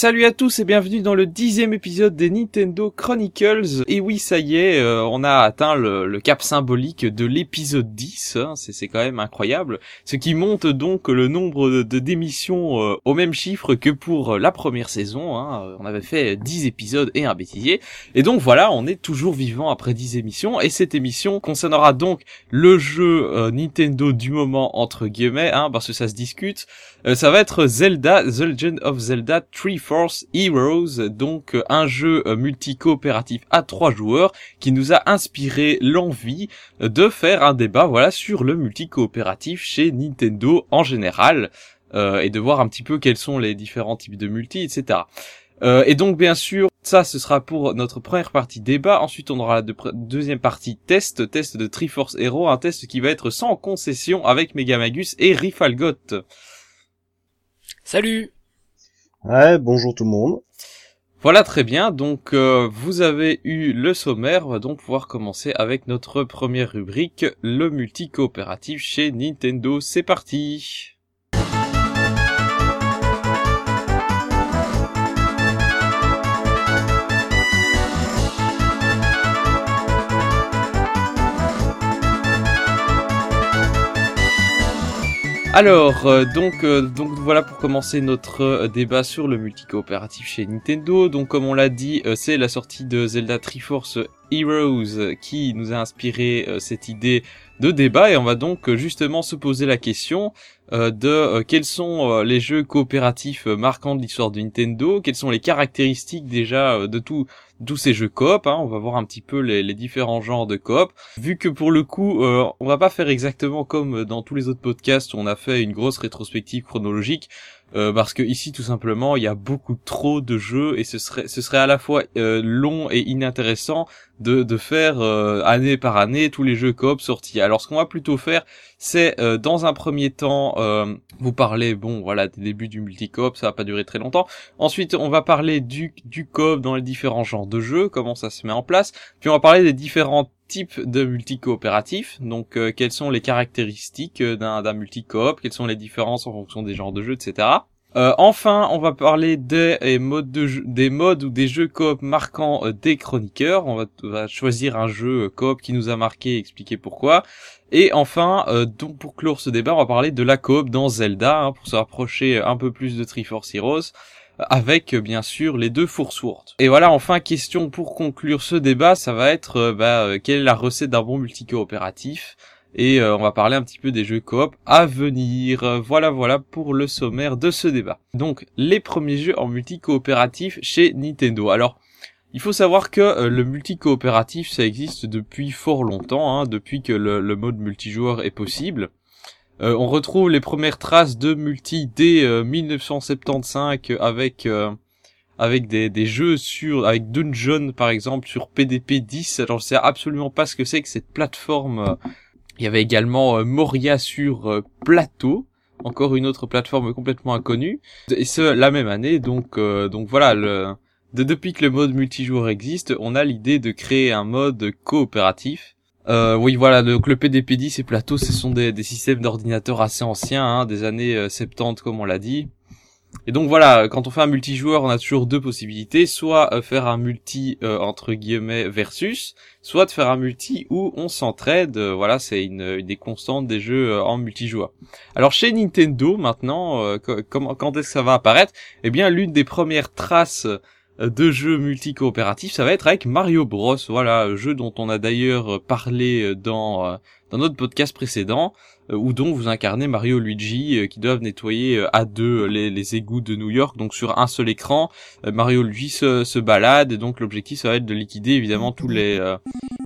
Salut à tous et bienvenue dans le dixième épisode des Nintendo Chronicles. Et oui, ça y est, euh, on a atteint le, cap symbolique de l'épisode 10. Hein, c'est quand même incroyable. Ce qui monte donc le nombre de démissions euh, au même chiffre que pour la première saison. Hein. On avait fait 10 épisodes et un bêtisier. Et donc voilà, on est toujours vivant après 10 émissions. Et cette émission concernera donc le jeu euh, Nintendo du moment, entre guillemets, hein, parce que ça se discute. Ça va être Zelda, The Legend of Zelda 3 Force Heroes, donc euh, un jeu euh, multi-coopératif à trois joueurs qui nous a inspiré l'envie euh, de faire un débat voilà sur le multi-coopératif chez Nintendo en général et de voir un petit peu quels sont les différents types de multi, etc. et donc bien sûr, ça ce sera pour notre première partie débat. Ensuite, on aura la deuxième partie test, test de Triforce Hero, un test qui va être sans concession avec Megamagus et Rifalgot. Salut. Ouais, bonjour tout le monde. Voilà très bien, donc euh, vous avez eu le sommaire, on va donc pouvoir commencer avec notre première rubrique, le multi-coopératif chez Nintendo, c'est parti Alors, euh, donc, euh, donc voilà pour commencer notre euh, débat sur le multi-coopératif chez Nintendo. Donc comme on l'a dit, c'est la sortie de Zelda Triforce Heroes qui nous a inspiré cette idée de débat et on va donc justement se poser la question de quels sont les jeux coopératifs marquants de l'histoire de Nintendo, quelles sont les caractéristiques déjà de tout tous ces jeux coop. Hein, on va voir un petit peu les, les, différents genres de coop. Vu que pour le coup, euh, on va pas faire exactement comme dans tous les autres podcasts où on a fait une grosse rétrospective chronologique. Euh, parce que ici tout simplement il y a beaucoup trop de jeux et ce serait ce serait à la fois euh, long et inintéressant de, de faire euh, année par année tous les jeux coop sortis. Alors ce qu'on va plutôt faire c'est dans un premier temps vous parler bon voilà des débuts du multi-coop, ça va pas durer très longtemps. Ensuite on va parler du du coop dans les différents genres de jeux, comment ça se met en place. Puis on va parler des différents types de multi-coopératifs, donc quelles sont les caractéristiques d'un multi-coop, quelles sont les différences en fonction des genres de jeux, etc. Euh, enfin, on va parler des euh, modes de des modes ou des jeux coop marquants euh, des chroniqueurs. On va, choisir un jeu coop qui nous a marqué et expliquer pourquoi. Et enfin, donc pour clore ce débat, on va parler de la coop dans Zelda, hein, pour se rapprocher un peu plus de Triforce Heroes, avec bien sûr les deux Force Et voilà, enfin, question pour conclure ce débat, ça va être bah, quelle est la recette d'un bon multi-coopératif? Et euh, on va parler un petit peu des jeux coop à venir. Voilà voilà pour le sommaire de ce débat. Donc les premiers jeux en multi-coopératif chez Nintendo. Alors il faut savoir que euh, le multi-coopératif ça existe depuis fort longtemps, hein, depuis que le, mode multijoueur est possible. Euh, on retrouve les premières traces de multi dès 1975 avec avec des, jeux sur avec Dungeon par exemple sur PDP 10. Alors je sais absolument pas ce que c'est que cette plateforme il y avait également euh, Moria sur euh, plateau, encore une autre plateforme complètement inconnue. Et ce, la même année, donc, euh, donc voilà, le, de, depuis que le mode multijoueur existe, on a l'idée de créer un mode coopératif. Euh, oui, voilà, donc le PDP-10 et Plateau, ce sont des, des systèmes d'ordinateurs assez anciens, hein, des années 70 comme on l'a dit. Et donc voilà, quand on fait un multijoueur, on a toujours deux possibilités, soit euh, faire un multi euh, entre guillemets versus, soit de faire un multi où on s'entraide. Euh, voilà, c'est une, des constantes des jeux en multijoueur. Alors chez Nintendo maintenant, comment quand est-ce que ça va apparaître? Eh bien, l'une des premières traces de jeux multi-coopératifs, ça va être avec Mario Bros. Voilà, jeu dont on a d'ailleurs parlé dans dans notre podcast précédent. Euh, ou dont vous incarnez Mario Luigi euh, qui doivent nettoyer euh, à deux les, les, égouts de New York. Donc sur un seul écran, Mario Luigi se, se, balade et donc l'objectif ça va être de liquider évidemment tous les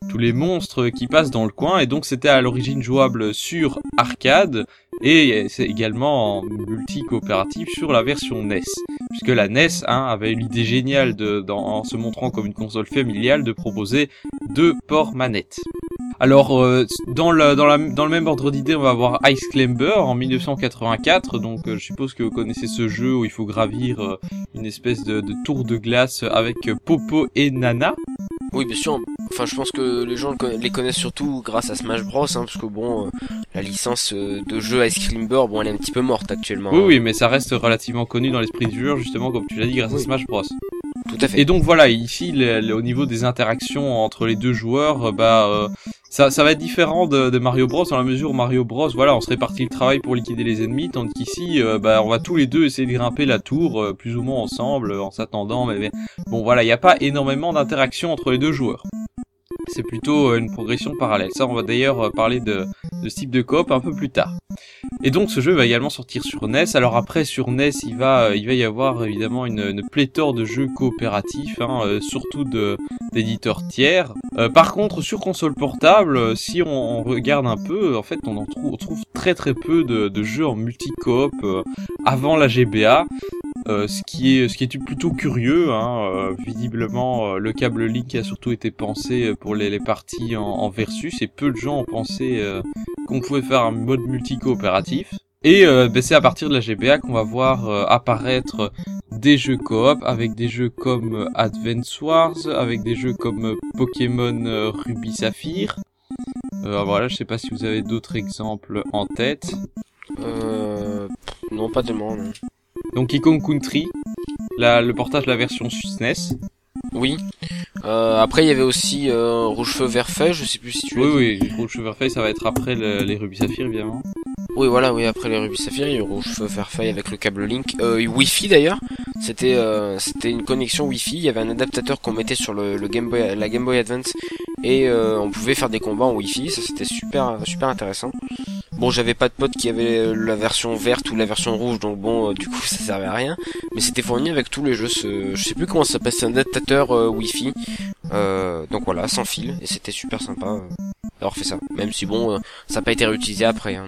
tous les monstres qui passent dans le coin. Et donc c'était à l'origine jouable sur arcade et c'est également en multi-coopératif sur la version NES. Puisque la NES hein, avait l'idée géniale de, en se montrant comme une console familiale de proposer deux ports manettes. Alors, euh, dans, le, dans, la, dans le même ordre d'idée, on va avoir Ice Climber en 1984. Donc, euh, je suppose que vous connaissez ce jeu où il faut gravir euh, une espèce de, de, tour de glace avec Popo et Nana. Oui, bien sûr. Enfin, je pense que les gens les connaissent surtout grâce à Smash Bros. Hein, parce que bon, la licence de jeu Ice Climber, bon, elle est un petit peu morte actuellement. Oui, hein. oui, mais ça reste relativement connu dans l'esprit du joueur, justement, comme tu l'as dit, grâce à Smash Bros. Et donc voilà, ici, au niveau des interactions entre les deux joueurs, euh, bah, ça, ça va être différent de, Mario Bros dans la mesure où Mario Bros, voilà, on se répartit le travail pour liquider les ennemis, tandis qu'ici, bah, on va tous les deux essayer de grimper la tour, plus ou moins ensemble, en s'attendant. Mais, mais, bon, voilà, il n'y a pas énormément d'interactions entre les deux joueurs c'est plutôt euh, une progression parallèle. Ça, on va d'ailleurs euh, parler de, ce type de coop un peu plus tard. Et donc ce jeu va également sortir sur NES. Alors après sur NES, il va, euh, il va y avoir évidemment une, pléthore de jeux coopératifs, hein, surtout d'éditeurs tiers. par contre sur console portable, si on, regarde un peu, en fait on en trouve, très très peu de jeux en multi-coop avant la GBA. Euh, ce qui est ce qui est plutôt curieux. Hein, euh, visiblement, euh, le câble Link a surtout été pensé pour les, les parties en, versus et peu de gens ont pensé qu'on pouvait faire un mode multi coopératif. Et ben, c'est à partir de la GBA qu'on va voir apparaître des jeux coop avec des jeux comme Advance Wars, avec des jeux comme Pokémon Ruby Saphir. voilà, je sais pas si vous avez d'autres exemples en tête. Euh, non, pas tellement. Non. Donc Kong Country, la, le portage de la version SNES. Oui. Euh, après, il y avait aussi euh, Rouge Feu Vert Feuille, je sais plus si tu Oui, oui, Rouge Feu Vert Feuille, ça va être après les Rubis Saphir, évidemment. Oui, voilà, oui, après les Rubis Saphir, il y a Rouge Feu Vert Feuille avec le câble Link. Euh, Wi-Fi d'ailleurs, c'était euh, c'était une connexion Wi-Fi, il y avait un adaptateur qu'on mettait sur le, le, Game Boy, la Game Boy Advance et euh, on pouvait faire des combats en Wi-Fi, ça c'était super super intéressant. Bon, j'avais pas de pote qui avait euh, la version verte ou la version rouge, donc bon, euh, du coup, ça servait à rien. Mais c'était fourni avec tous les jeux. Ce... Je sais plus comment ça s'appelle, c'est un adaptateur euh, Wi-Fi. donc voilà, sans fil, et c'était super sympa d'avoir fait ça. Même si bon, ça n'a pas été réutilisé après. Hein,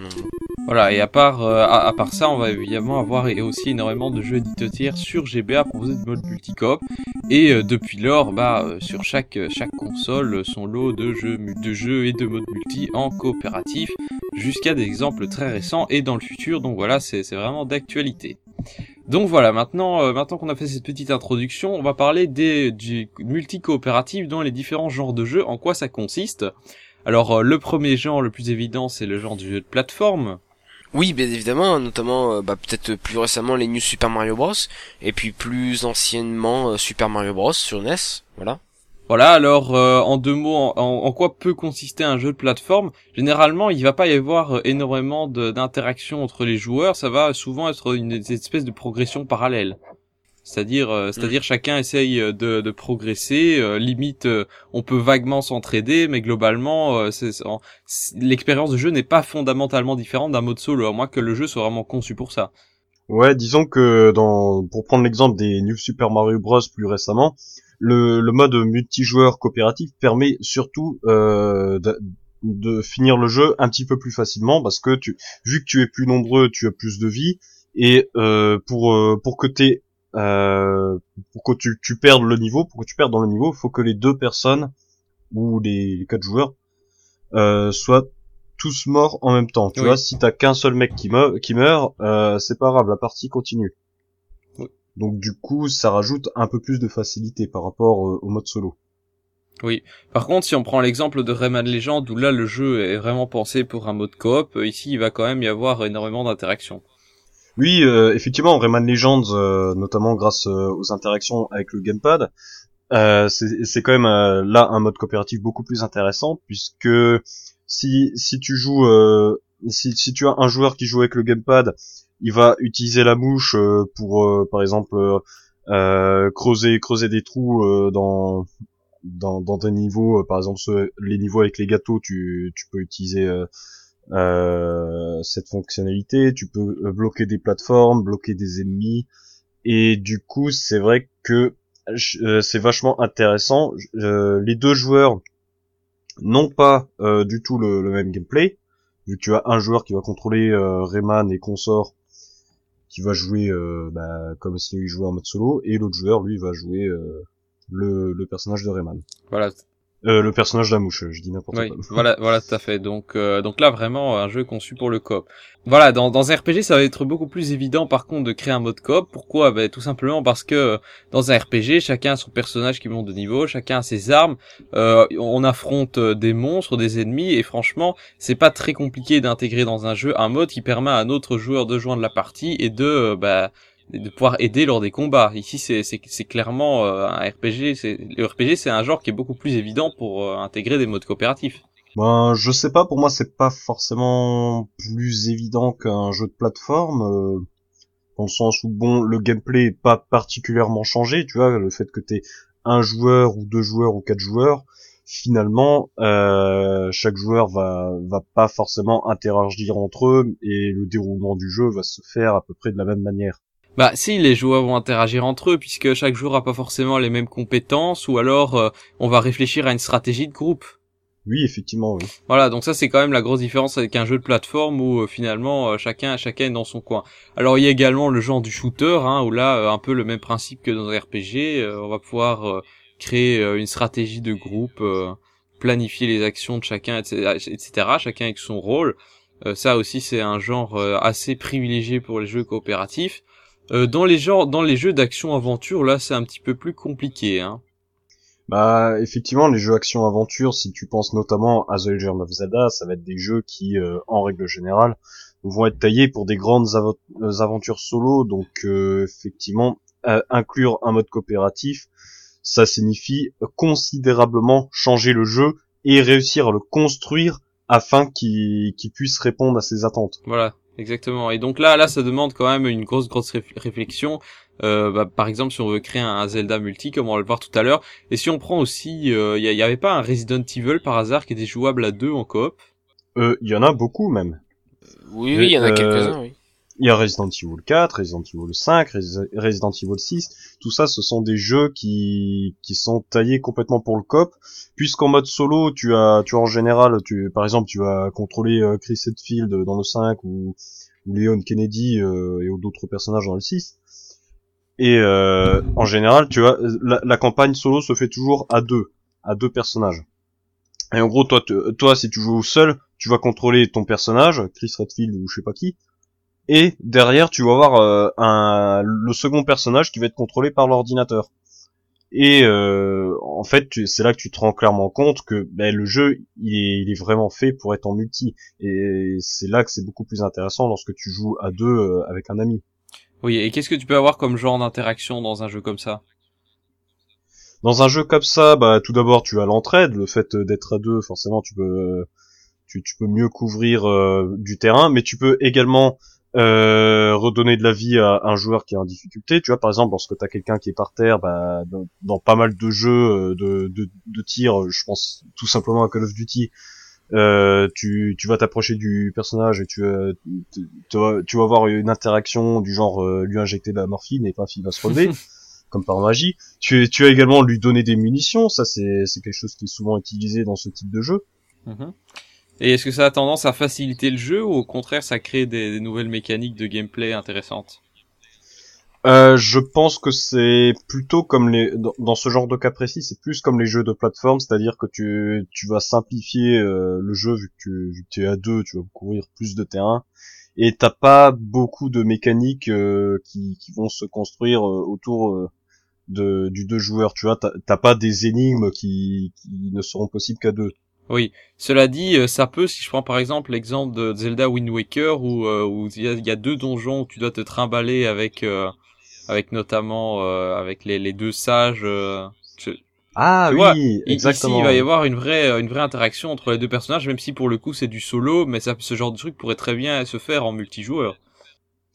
Voilà, et à part à, part ça, on va évidemment avoir aussi énormément de jeux éditeurs sur GBA proposer du mode multicop. Et depuis lors, bah sur chaque chaque console, son lot de jeux de jeux et de modes multi en coopératif jusqu'à des exemples très récents et dans le futur. Donc voilà, c'est vraiment d'actualité. Donc voilà, maintenant, euh, maintenant qu'on a fait cette petite introduction, on va parler des du multi-coopératif dans les différents genres de jeux, en quoi ça consiste? Alors euh, le premier genre le plus évident, c'est le genre du jeu de plateforme. Oui, bien évidemment, notamment euh, bah, peut-être plus récemment les New Super Mario Bros. et puis plus anciennement Super Mario Bros. sur NES, voilà. Voilà, alors euh, en deux mots, en, quoi peut consister un jeu de plateforme? Généralement, il va pas y avoir euh, énormément d'interaction entre les joueurs, ça va souvent être une, espèce de progression parallèle. C'est-à-dire, euh, c'est-à-dire mm. chacun essaye de, de progresser. limite, on peut vaguement s'entraider, mais globalement, l'expérience de jeu n'est pas fondamentalement différente d'un mode solo, à moins que le jeu soit vraiment conçu pour ça. Ouais, disons que dans, pour prendre l'exemple des New Super Mario Bros. plus récemment, le, le mode multijoueur coopératif permet surtout euh, de, de, finir le jeu un petit peu plus facilement parce que tu, vu que tu es plus nombreux, tu as plus de vie et euh, pour euh, pour que t'aies euh, pour que tu, tu perdes le niveau, pour que tu perdes dans le niveau, il faut que les deux personnes ou les, quatre joueurs euh, soient tous morts en même temps. Tu vois, si t'as qu'un seul mec qui meurt, qui meurt, euh, c'est pas grave, la partie continue. Donc du coup, ça rajoute un peu plus de facilité par rapport euh, au mode solo. Oui. Par contre, si on prend l'exemple de Rayman Legend, où là le jeu est vraiment pensé pour un mode coop, euh, ici il va quand même y avoir énormément d'interactions. Oui, euh, effectivement, Rayman Legends, notamment grâce aux interactions avec le gamepad, c'est quand même là un mode coopératif beaucoup plus intéressant, puisque si si tu joues, si, si tu as un joueur qui joue avec le gamepad il va utiliser la mouche euh, pour, euh, par exemple, euh, creuser creuser des trous dans dans, dans des niveaux, par exemple les niveaux avec les gâteaux, tu, tu peux utiliser euh, cette fonctionnalité. Tu peux bloquer des plateformes, bloquer des ennemis, et du coup c'est vrai que c'est vachement intéressant. les deux joueurs n'ont pas du tout le, le, même gameplay, vu que tu as un joueur qui va contrôler Rayman et consort qui va jouer euh, bah, comme s'il jouait en mode solo, et l'autre joueur, lui, va jouer euh, le, le, personnage de Rayman. Voilà. Euh, le personnage de la mouche, je dis n'importe Oui, quoi. voilà, voilà, tout à fait. Donc, euh, donc là, vraiment, un jeu conçu pour le coop. Voilà, dans, dans un RPG, ça va être beaucoup plus évident, par contre, de créer un mode coop. Pourquoi? Ben, Tout simplement parce que euh, dans un RPG, chacun a son personnage qui monte de niveau, chacun a ses armes. Euh, on affronte euh, des monstres, des ennemis, et franchement, c'est pas très compliqué d'intégrer dans un jeu un mode qui permet à un autre joueur de joindre la partie et de, euh, bah, de pouvoir aider lors des combats. Ici, c'est clairement euh, un RPG. Le RPG, c'est un genre qui est beaucoup plus évident pour euh, intégrer des modes coopératifs. Ben, je sais pas, pour moi c'est pas forcément plus évident qu'un jeu de plateforme, euh, dans le sens où bon, le gameplay est pas particulièrement changé, tu vois, le fait que t'aies un joueur ou deux joueurs ou quatre joueurs, finalement, euh, chaque joueur va va pas forcément interagir entre eux et le déroulement du jeu va se faire à peu près de la même manière. Bah si, les joueurs vont interagir entre eux puisque chaque joueur a pas forcément les mêmes compétences ou alors euh, on va réfléchir à une stratégie de groupe. Oui, effectivement, oui. Voilà, donc ça c'est quand même la grosse différence avec un jeu de plateforme où euh, finalement euh, chacun chacun est dans son coin. Alors il y a également le genre du shooter hein, où là euh, un peu le même principe que dans un RPG, euh, on va pouvoir euh, créer euh, une stratégie de groupe, euh, planifier les actions de chacun, etc., etc. Chacun avec son rôle. Euh, ça aussi c'est un genre euh, assez privilégié pour les jeux coopératifs. Euh, dans les genres, dans les jeux d'action aventure, là, c'est un petit peu plus compliqué. Hein. Bah, effectivement, les jeux action-aventure, si tu penses notamment à The Legend of Zelda, ça va être des jeux qui, euh, en règle générale, vont être taillés pour des grandes euh, aventures solo. Donc, euh, effectivement, euh, inclure un mode coopératif, ça signifie considérablement changer le jeu et réussir à le construire afin qu'il qu'il puisse répondre à ses attentes. Voilà, exactement. Et donc là, là, ça demande quand même une grosse, grosse réf- réflexion. Euh, bah, par exemple, si on veut créer un Zelda multi, comme on va le voir tout à l'heure, et si on prend aussi, il y, y avait pas un Resident Evil par hasard qui était jouable à deux en coop? Euh, Il y en a beaucoup même. Oui, oui, il y en a Euh, quelques-uns, oui. Il y a Resident Evil 4, Resident Evil 5, Resi- Resident Evil 6. Tout ça, ce sont des jeux qui, qui sont taillés complètement pour le cop. Puisqu'en mode solo, tu as, tu en général, tu, par exemple, tu vas contrôler euh, Chris Hetfield dans le 5 ou, Leon Kennedy euh, et d'autres personnages dans le 6. Et euh, en général, tu as la, campagne solo se fait toujours à deux, à deux personnages. Et en gros, toi, toi, si tu joues seul, tu vas contrôler ton personnage, Chris Redfield ou je sais pas qui, et derrière tu vas avoir euh, un le second personnage qui va être contrôlé par l'ordinateur. Et euh, en fait, c'est là que tu te rends clairement compte que ben, le jeu il est, il est vraiment fait pour être en multi. Et c'est là que c'est beaucoup plus intéressant lorsque tu joues à deux euh, avec un ami. Oui, et qu'est-ce que tu peux avoir comme genre d'interaction dans un jeu comme ça? Dans un jeu comme ça, bah tout d'abord tu as l'entraide, le fait d'être à deux, forcément tu peux tu, tu peux mieux couvrir euh, du terrain, mais tu peux également euh, redonner de la vie à un joueur qui est en difficulté. Tu vois, par exemple, lorsque tu as quelqu'un qui est par terre, bah, dans, dans pas mal de jeux euh, de, de, de tir, je pense tout simplement à Call of Duty, euh, tu, tu vas t'approcher du personnage et tu, euh, tu, tu vas, tu vas avoir une interaction du genre euh, lui injecter de la morphine et paf, il va se relever, comme par magie. Tu, tu as également lui donner des munitions, ça c'est c'est quelque chose qui est souvent utilisé dans ce type de jeu. Mhm. Et est-ce que ça a tendance à faciliter le jeu ou au contraire ça crée des, nouvelles mécaniques de gameplay intéressantes? Euh, je pense que c'est plutôt comme les dans, ce genre de cas précis, c'est plus comme les jeux de plateforme, c'est-à-dire que tu tu vas simplifier euh, le jeu vu que tu vu que es à deux, tu vas couvrir plus de terrain. Et t'as pas beaucoup de mécaniques euh, qui qui vont se construire autour de du deux joueurs, tu vois, t'as pas des énigmes qui qui ne seront possibles qu'à deux. Oui. Cela dit, euh, ça peut, si je prends par exemple l'exemple de Zelda Wind Waker où euh, où il y a, il y a deux donjons où tu dois te trimballer avec euh, avec notamment euh, avec les, les deux sages. euh, je- Ah Tu oui, vois, exactement. Ici, il va y avoir une vraie, euh, une vraie interaction entre les deux personnages, même si pour le coup c'est du solo, mais ça, ce genre de truc pourrait très bien se faire en multijoueur.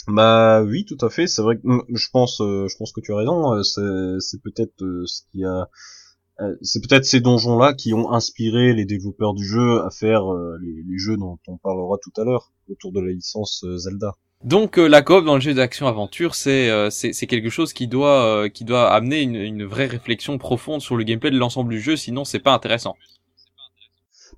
Bah oui, tout à fait. C'est vrai que mm, je pense, je pense que tu as raison. C'est, peut-être ce qui a, c'est peut-être ces donjons-là qui ont inspiré les développeurs du jeu à faire euh, les, les jeux dont on parlera tout à l'heure autour de la licence euh, Zelda. Donc euh, la coop dans le jeu d'action aventure, c'est euh, quelque chose qui doit euh, qui doit amener une, une vraie réflexion profonde sur le gameplay de l'ensemble du jeu, sinon c'est pas intéressant.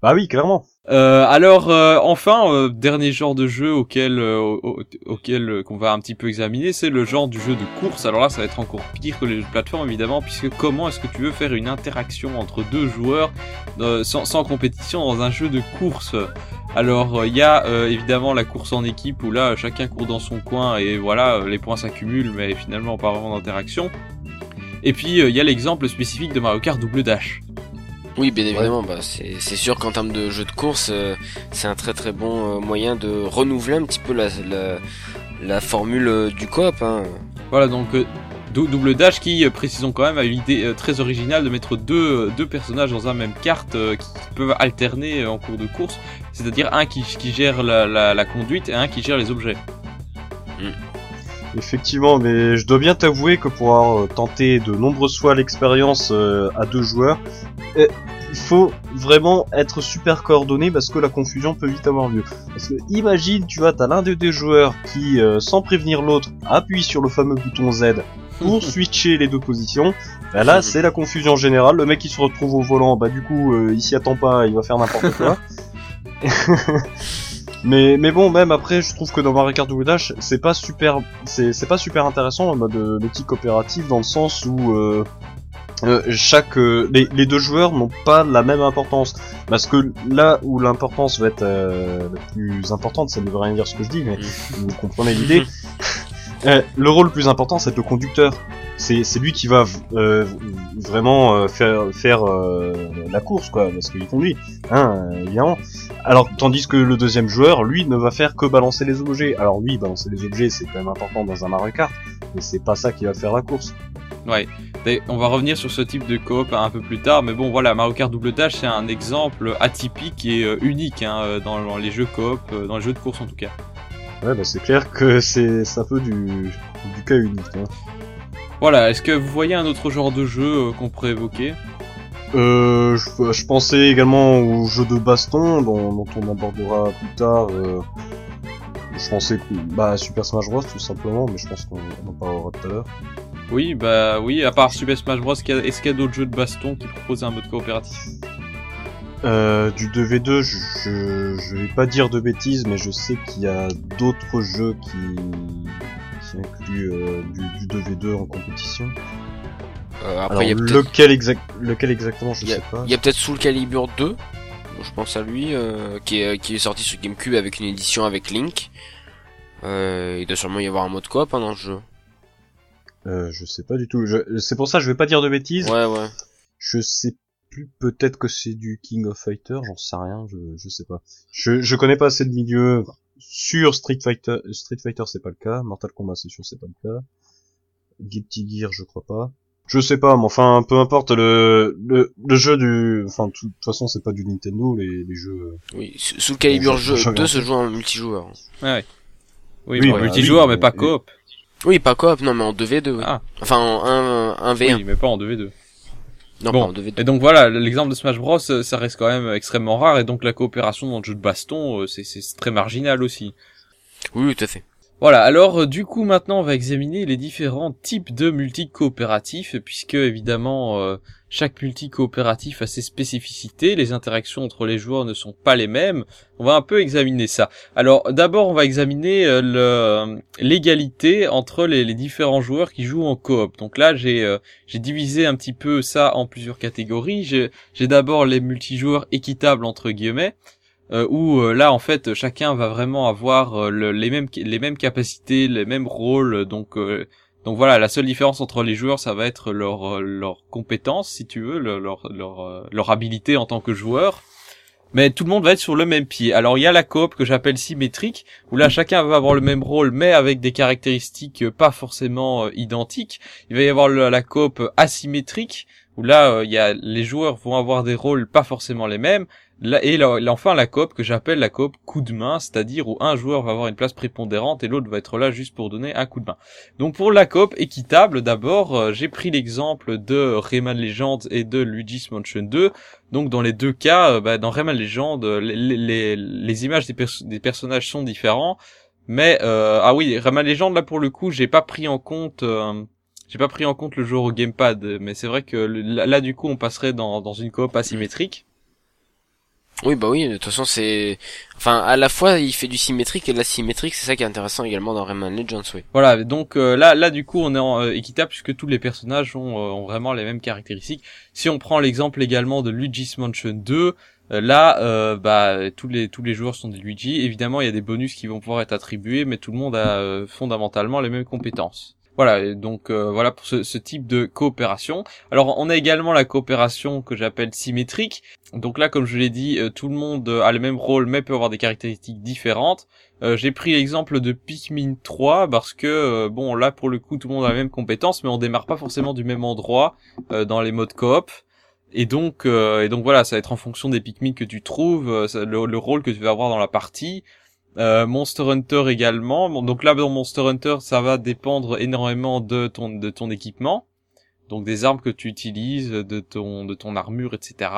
Bah oui, clairement. Euh, alors euh, enfin euh, dernier genre de jeu auquel euh, auquel qu'on va un petit peu examiner c'est le genre du jeu de course. Alors là ça va être encore pire que les jeux de plateforme évidemment puisque comment est-ce que tu veux faire une interaction entre deux joueurs sans, sans, compétition dans un jeu de course? Alors il y a évidemment la course en équipe où là chacun court dans son coin et voilà les points s'accumulent mais finalement pas vraiment d'interaction. Et puis il y a l'exemple spécifique de Mario Kart Double Dash oui, bien évidemment, bah, c'est sûr qu'en termes de jeu de course, euh, c'est un très très bon euh, moyen de renouveler un petit peu la, la, la formule euh, du coop. Hein. Voilà, donc Double Dash qui, précisons quand même, a une idée très originale de mettre deux, deux personnages dans un même carte qui peuvent alterner en cours de course, c'est-à-dire un qui, qui gère la, la, la, conduite et un qui gère les objets. Hmm. Effectivement, mais je dois bien t'avouer que pour avoir tenté de nombreuses fois l'expérience à deux joueurs, il faut vraiment être super coordonné parce que la confusion peut vite avoir lieu. Parce que imagine, tu vois, t'as l'un des deux joueurs qui, euh, sans prévenir l'autre, appuie sur le fameux bouton Z pour switcher les deux positions. Bah là, c'est la confusion générale. Le mec qui se retrouve au volant, bah du coup, euh, il s'y attend pas, il va faire n'importe quoi. mais mais bon, même après, je trouve que dans Mario Kart Double Dash, c'est pas super, c'est pas super intéressant en mode euh, multi coopératif dans le sens où euh, euh, chaque euh, les, les, deux joueurs n'ont pas la même importance. Parce que là où l'importance va être euh, la plus importante ça ne veut rien dire ce que je dis mais vous comprenez l'idée. Le rôle le plus important c'est le conducteur. C'est lui qui va vraiment faire faire la course quoi parce qu'il conduit hein évidemment. Alors tandis que le deuxième joueur lui ne va faire que balancer les objets. Alors oui balancer les objets c'est quand même important dans un Mario Kart mais c'est pas ça qui va faire la course Ouais, on va revenir sur ce type de coop un peu plus tard, mais bon voilà, Mario Kart Double Dash c'est un exemple atypique et euh, unique hein, euh, dans, les jeux coop, euh, dans les jeux de course en tout cas. Ouais, bah c'est clair que c'est un peu du, du cas unique. Hein. Voilà, est-ce que vous voyez un autre genre de jeu qu'on pourrait évoquer? Euh, je, je, pensais également au jeu de baston dont, dont on abordera plus tard. Euh, je pensais bah, Super Smash Bros tout simplement, mais je pense qu'on en parlera tout à l'heure. Oui, bah oui, à part Super Smash Bros, est-ce qu'il y a, d'autres jeux de baston qui proposent un mode coopératif? Euh, du 2v2, je, je, vais pas dire de bêtises, mais je sais qu'il y a d'autres jeux qui, qui incluent euh, du, 2v2 en compétition. Euh, après, Alors, lequel, exact, lequel exactement, je sais pas. Il y a peut-être Soul Calibur 2, je pense à lui, euh, qui, est, qui est sorti sur GameCube avec une édition avec Link. Euh, il doit sûrement y avoir un mode coop hein, dans le jeu. Euh, je sais pas du tout. C'est pour ça je vais pas dire de bêtises. Ouais, ouais. Je sais plus. Peut-être que c'est du King of Fighter. J'en sais rien. Je, je sais pas. Je, je connais pas assez de milieu. Sur Street Fighter, Street Fighter c'est pas le cas. Mortal Kombat c'est sûr c'est pas le cas. Guilty Gear je crois pas. Je sais pas, mais enfin, peu importe le le, le jeu du, enfin, de toute façon, c'est pas du Nintendo les, les jeux. Oui, sous le calibre jeu 2 se joue en multijoueur. Ouais. Oui, oui multijoueur, mais pas coop. Oui, pas coop, non, mais en 2v2. Ah. Enfin, en 1, v 1 Oui, mais pas en 2v2. Non, pas en 2v2. Et donc voilà, l'exemple de Smash Bros, euh, ça reste quand même extrêmement rare, et donc la coopération dans le jeu de baston, euh, c'est très marginal aussi. Oui, tout à fait. Voilà, alors euh, du coup maintenant on va examiner les différents types de multi-coopératifs, puisque évidemment euh, chaque multi-coopératif a ses spécificités, les interactions entre les joueurs ne sont pas les mêmes, on va un peu examiner ça. Alors d'abord on va examiner euh, l'égalité entre les, différents joueurs qui jouent en coop. Donc là j'ai divisé un petit peu ça en plusieurs catégories, j'ai d'abord les multijoueurs équitables entre guillemets, euh, où euh, là en fait chacun va vraiment avoir euh, les mêmes les mêmes capacités, les mêmes rôles. Donc donc voilà, la seule différence entre les joueurs, ça va être leur leur compétence, si tu veux, leur leur leur habilité en tant que joueur. Mais tout le monde va être sur le même pied. Alors il y a la coop que j'appelle symétrique, où là chacun va avoir le même rôle, mais avec des caractéristiques pas forcément identiques. Il va y avoir la coop asymétrique, où là il y a les joueurs vont avoir des rôles pas forcément les mêmes, et enfin la coop que j'appelle la coop coup de main, c'est-à-dire où un joueur va avoir une place prépondérante et l'autre va être là juste pour donner un coup de main. Donc pour la coop équitable, d'abord euh, j'ai pris l'exemple de Rayman Legends et de Luigi's Mansion 2. Donc dans les deux cas, euh, bah, dans Rayman Legends, les, les, images des, personnages sont différents, mais euh, ah oui, Rayman Legends là pour le coup j'ai pas pris en compte j'ai pas pris en compte le joueur au gamepad, mais c'est vrai que là, du coup on passerait dans, dans une coop asymétrique. Oui, bah oui, de toute façon, c'est... Enfin, à la fois, il fait du symétrique et de l'asymétrique, c'est ça qui est intéressant également dans Rayman Legends, oui. Voilà, donc euh, là, là, du coup, on est en, euh, équitable puisque tous les personnages ont, euh, ont, vraiment les mêmes caractéristiques. Si on prend l'exemple également de Luigi's Mansion 2, là, bah, tous les tous les joueurs sont des Luigi. Évidemment, il y a des bonus qui vont pouvoir être attribués, mais tout le monde a fondamentalement les mêmes compétences. Voilà, donc euh, voilà pour ce, type de coopération. Alors on a également la coopération que j'appelle symétrique. Donc là, comme je l'ai dit, euh, tout le monde a le même rôle, mais peut avoir des caractéristiques différentes. Euh, j'ai pris l'exemple de Pikmin 3 parce que bon là pour le coup tout le monde a la même compétence, mais on démarre pas forcément du même endroit dans les modes coop. Et donc, et donc voilà, ça va être en fonction des Pikmin que tu trouves, le, le, rôle que tu vas avoir dans la partie. Euh, Monster Hunter également. donc là dans Monster Hunter, ça va dépendre énormément de ton de ton équipement, donc des armes que tu utilises, de ton de ton armure, etc.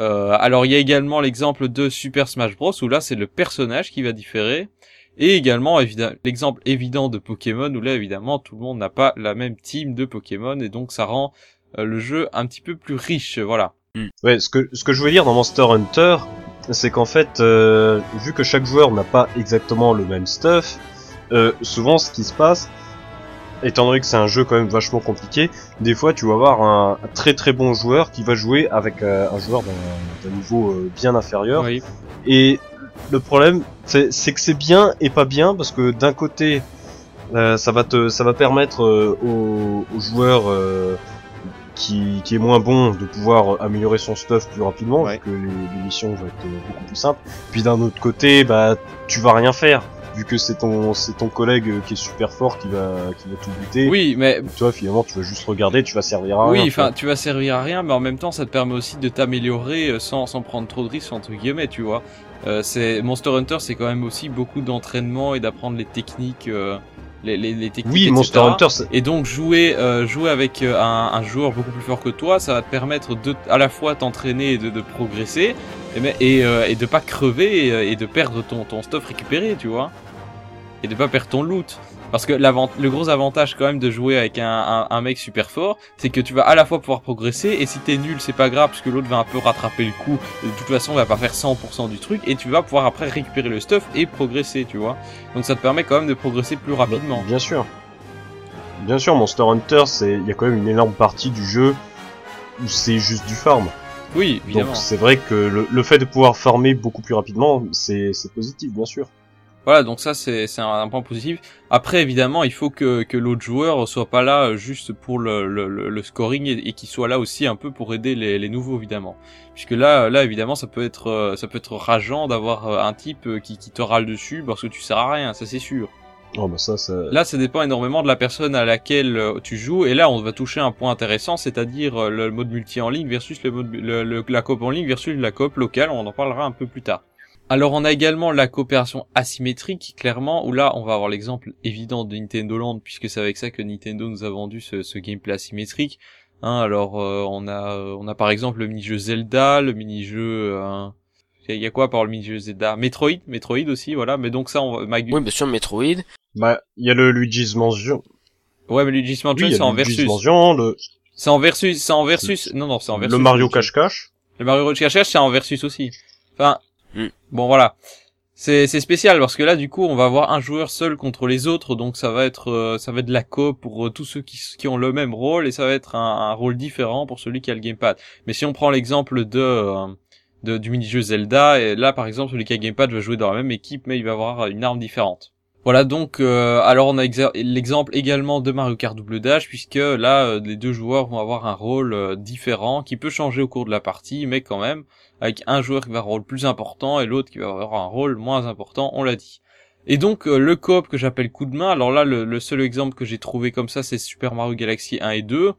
Euh, alors il y a également l'exemple de Super Smash Bros où là c'est le personnage qui va différer. Et également l'exemple évident de Pokémon où là évidemment tout le monde n'a pas la même team de Pokémon et donc ça rend euh, le jeu un petit peu plus riche, voilà. Ouais, ce que ce que je veux dire dans Monster Hunter, c'est qu'en fait, euh, vu que chaque joueur n'a pas exactement le même stuff, euh, souvent ce qui se passe, étant donné que c'est un jeu quand même vachement compliqué, des fois tu vas avoir un, très très bon joueur qui va jouer avec euh, un joueur d'un niveau bien inférieur. Et le problème, c'est que c'est bien et pas bien parce que d'un côté, ça va te, ça va permettre aux, aux, joueurs qui, qui, est moins bon de pouvoir améliorer son stuff plus rapidement, vu que les, missions vont être beaucoup plus simples. Puis d'un autre côté, bah tu vas rien faire, vu que c'est ton c'est ton collègue qui est super fort qui va qui va tout buter. Oui, mais toi finalement tu vas juste regarder, tu vas servir à rien. Oui, enfin tu vas servir à rien, mais en même temps ça te permet aussi de t'améliorer euh, sans sans prendre trop de risques entre guillemets, tu vois. Euh, c'est Monster Hunter, c'est quand même aussi beaucoup d'entraînement et d'apprendre les techniques. Euh les, les, les techniques, oui, Monster Hunter, et donc jouer euh, jouer avec euh, un, un, joueur beaucoup plus fort que toi, ça va te permettre de à la fois t'entraîner et de, de, progresser, et, et, euh, et de pas crever et, et, de perdre ton, ton stuff récupéré, tu vois, et de pas perdre ton loot. Parce que le gros avantage quand même de jouer avec un, un, un mec super fort, c'est que tu vas à la fois pouvoir progresser, et si t'es nul, c'est pas grave, parce que l'autre va un peu rattraper le coup, de toute façon, il va pas faire 100% du truc, et tu vas pouvoir après récupérer le stuff et progresser, tu vois. Donc ça te permet quand même de progresser plus rapidement. Bien sûr. Bien sûr, Monster Hunter, c'est il y a quand même une énorme partie du jeu où c'est juste du farm. Oui, évidemment. Donc c'est vrai que le, le, fait de pouvoir farmer beaucoup plus rapidement, c'est positif, bien sûr. Voilà, donc ça c'est un, point positif. Après, évidemment, il faut que, que l'autre joueur soit pas là euh, juste pour le, le, le scoring et, qu'il soit là aussi un peu pour aider les, les, nouveaux, évidemment. Puisque là, là, évidemment, ça peut être euh, ça peut être rageant d'avoir euh, un type qui, qui te râle dessus parce que tu sers à rien, ça c'est sûr. Oh bah ça, ça... Là, ça dépend énormément de la personne à laquelle tu joues. Et là, on va toucher un point intéressant, c'est-à-dire le mode multi en ligne versus le mode le, la coop en ligne versus la coop locale. On en parlera un peu plus tard. Alors on a également la coopération asymétrique, clairement, où là on va avoir l'exemple évident de Nintendo Land, puisque c'est avec ça que Nintendo nous a vendu ce, ce gameplay asymétrique. Hein, alors euh, on a euh, on a par exemple le mini-jeu Zelda, le mini-jeu... Euh, il y a quoi par le mini-jeu Zelda? Metroid, Metroid aussi, voilà. Mais donc ça, on Oui, bien sûr, Metroid. Bah, il y a le Luigi's Mansion. Ouais, mais Luigi's Mansion, c'est en versus. le... C'est en versus, c'est en versus. Non, non, c'est en versus. Le Mario Cache-Cache. Le Mario Cache-Cache, c'est en versus aussi. Enfin, Mm. Bon voilà. C'est spécial parce que là du coup on va avoir un joueur seul contre les autres donc ça va être euh, ça va être de la coop pour euh, tous ceux qui, qui ont le même rôle et ça va être un, rôle différent pour celui qui a le gamepad. Mais si on prend l'exemple de, euh, de, du mini-jeu Zelda et là par exemple celui qui a le gamepad va jouer dans la même équipe mais il va avoir une arme différente. Voilà donc alors on a l'exemple également de Mario Kart Double Dash puisque là les deux joueurs vont avoir un rôle différent qui peut changer au cours de la partie mais quand même avec un joueur qui va avoir un rôle plus important et l'autre qui va avoir un rôle moins important, on l'a dit. Et donc euh, le coop que j'appelle coup de main, alors là le, seul exemple que j'ai trouvé comme ça c'est Super Mario Galaxy 1 et 2,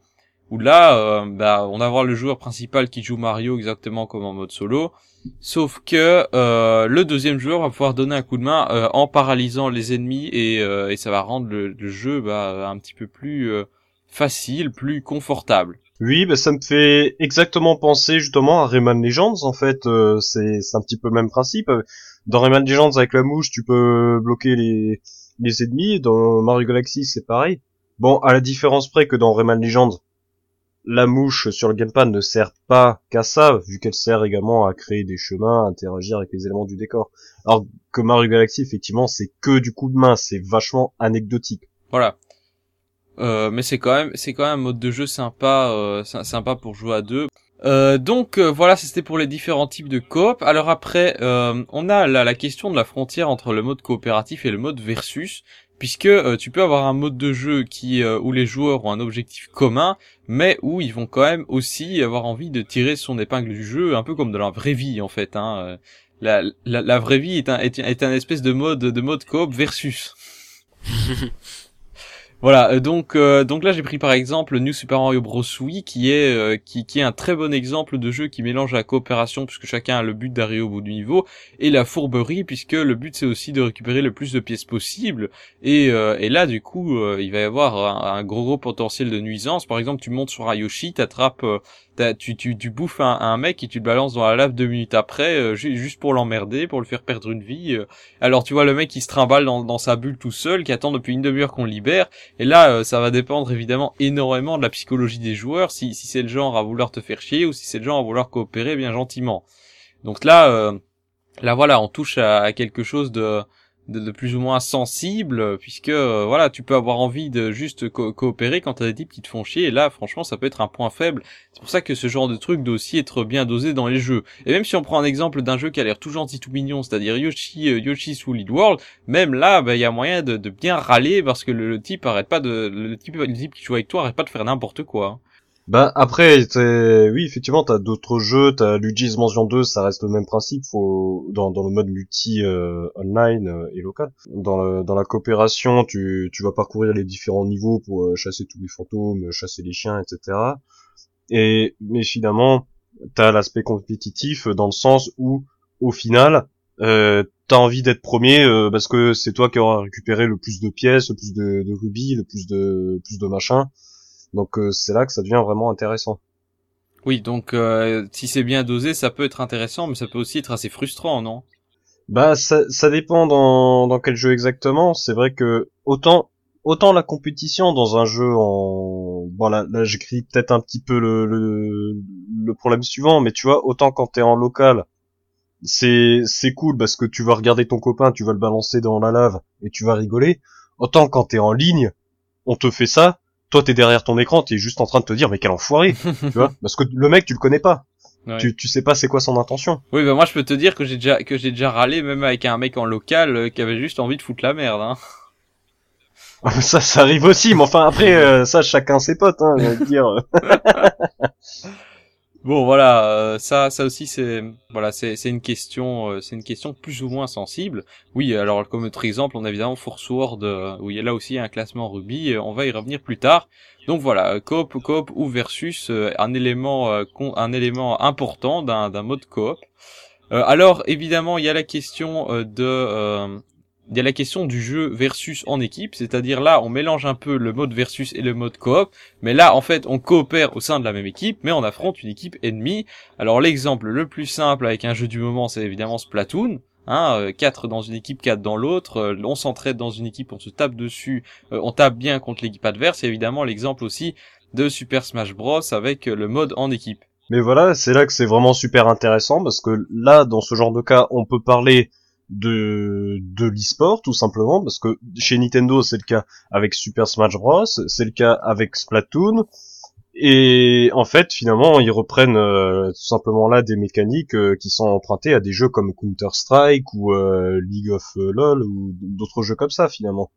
où là euh, bah, on va avoir le joueur principal qui joue Mario exactement comme en mode solo, sauf que euh, le deuxième joueur va pouvoir donner un coup de main en paralysant les ennemis et, et ça va rendre le, jeu bah, un petit peu plus facile, plus confortable. Oui, bah, ça me fait exactement penser justement à Rayman Legends. En fait, euh, c'est un petit peu le même principe. Dans Rayman Legends, avec la mouche, tu peux bloquer les, les ennemis. Dans Mario Galaxy, c'est pareil. Bon, à la différence près que dans Rayman Legends, la mouche sur le gamepad ne sert pas qu'à ça, vu qu'elle sert également à créer des chemins, à interagir avec les éléments du décor. Alors que Mario Galaxy, effectivement, c'est que du coup de main, c'est vachement anecdotique. Voilà. Euh, mais c'est quand même, c'est quand même un mode de jeu sympa, euh, sympa pour jouer à deux. Euh, donc euh, voilà, c'était pour les différents types de coop. Alors après, euh, on a la, la, question de la frontière entre le mode coopératif et le mode versus puisque tu peux avoir un mode de jeu qui où les joueurs ont un objectif commun, mais où ils vont quand même aussi avoir envie de tirer son épingle du jeu, un peu comme dans la vraie vie en fait. Hein. La, la, la, vraie vie est un, est un espèce de mode de mode coop versus. Voilà, euh, donc euh, donc là j'ai pris par exemple New Super Mario Bros Wii qui est euh, qui, qui est un très bon exemple de jeu qui mélange la coopération puisque chacun a le but d'arriver au bout du niveau et la fourberie puisque le but c'est aussi de récupérer le plus de pièces possible et, et là du coup il va y avoir un, gros gros potentiel de nuisance. Par exemple tu montes sur un Yoshi, t'attrapes tu, tu, tu bouffes un, un, mec et tu le balances dans la lave deux minutes après, euh, juste pour l'emmerder, pour le faire perdre une vie. Euh. Alors tu vois le mec qui se trimballe dans, dans sa bulle tout seul, qui attend depuis une demi-heure qu'on libère. Et là, euh, ça va dépendre évidemment énormément de la psychologie des joueurs, si, c'est le genre à vouloir te faire chier ou si c'est le genre à vouloir coopérer bien gentiment. Donc là, là voilà, on touche à quelque chose de de, plus ou moins sensible puisque euh, voilà tu peux avoir envie de juste coopérer quand t'as des types qui te font chier. Et là franchement ça peut être un point faible. C'est pour ça que ce genre de truc doit aussi être bien dosé dans les jeux. Et même si on prend un exemple d'un jeu qui a l'air tout gentil tout mignon c'est-à-dire Yoshi euh, Yoshi's Woolly World même là bah, il y a moyen de, de, bien râler parce que le, type arrête pas de le type, le type qui joue avec toi arrête pas de faire n'importe quoi. Bah après, oui, effectivement, t'as d'autres jeux, t'as Luigi's Mansion 2, ça reste le même principe, faut dans, dans le mode multi euh, online euh, et local. Dans, le, dans la coopération, tu, tu vas parcourir les différents niveaux pour euh, chasser tous les fantômes, chasser les chiens, etc. Et mais finalement, t'as l'aspect compétitif dans le sens où, au final, euh, t'as envie d'être premier parce que c'est toi qui auras récupéré le plus de pièces, le plus de, de rubis, le plus de plus de machin donc euh, c'est là que ça devient vraiment intéressant. Oui, donc euh, si c'est bien dosé, ça peut être intéressant, mais ça peut aussi être assez frustrant, non? Bah ça, ça dépend dans, dans quel jeu exactement. C'est vrai que autant autant la compétition dans un jeu en bon là, là j'écris peut-être un petit peu le, le, le problème suivant, mais tu vois autant quand t'es en local c'est c'est cool parce que tu vas regarder ton copain, tu vas le balancer dans la lave et tu vas rigoler. Autant quand t'es en ligne, on te fait ça, toi t'es derrière ton écran, t'es juste en train de te dire mais quel enfoiré, tu vois, parce que le mec tu le connais pas. Tu, tu sais pas c'est quoi son intention. Oui, bah moi je peux te dire que j'ai déjà que j'ai déjà râlé même avec un mec en local euh, qui avait juste envie de foutre la merde. Hein. ça, ça arrive aussi, mais enfin après euh, ça chacun ses potes, hein, dire. Bon voilà, euh, ça ça aussi c'est voilà, c'est c'est une question euh, c'est une question plus ou moins sensible. Oui, alors comme autre exemple, on a évidemment Force Word euh, où il y a là aussi un classement Ruby, on va y revenir plus tard. Donc voilà, coop coop ou versus un élément un élément important d'un d'un mode coop. alors évidemment, il y a la question de il y a la question du jeu versus en équipe, c'est-à-dire là on mélange un peu le mode versus et le mode coop, mais là en fait on coopère au sein de la même équipe, mais on affronte une équipe ennemie. Alors l'exemple le plus simple avec un jeu du moment c'est évidemment Splatoon, hein, 4 euh, dans une équipe, 4 dans l'autre, euh, on s'entraide dans une équipe, on se tape dessus, euh, on tape bien contre l'équipe adverse, et évidemment l'exemple aussi de Super Smash Bros avec le mode en équipe. Mais voilà, c'est là que c'est vraiment super intéressant parce que là, dans ce genre de cas, on peut parler de de l'e-sport tout simplement parce que chez Nintendo c'est le cas avec Super Smash Bros c'est le cas avec Splatoon et en fait finalement ils reprennent euh, tout simplement là des mécaniques euh, qui sont empruntées à des jeux comme Counter Strike ou euh, League of LoL ou d'autres jeux comme ça finalement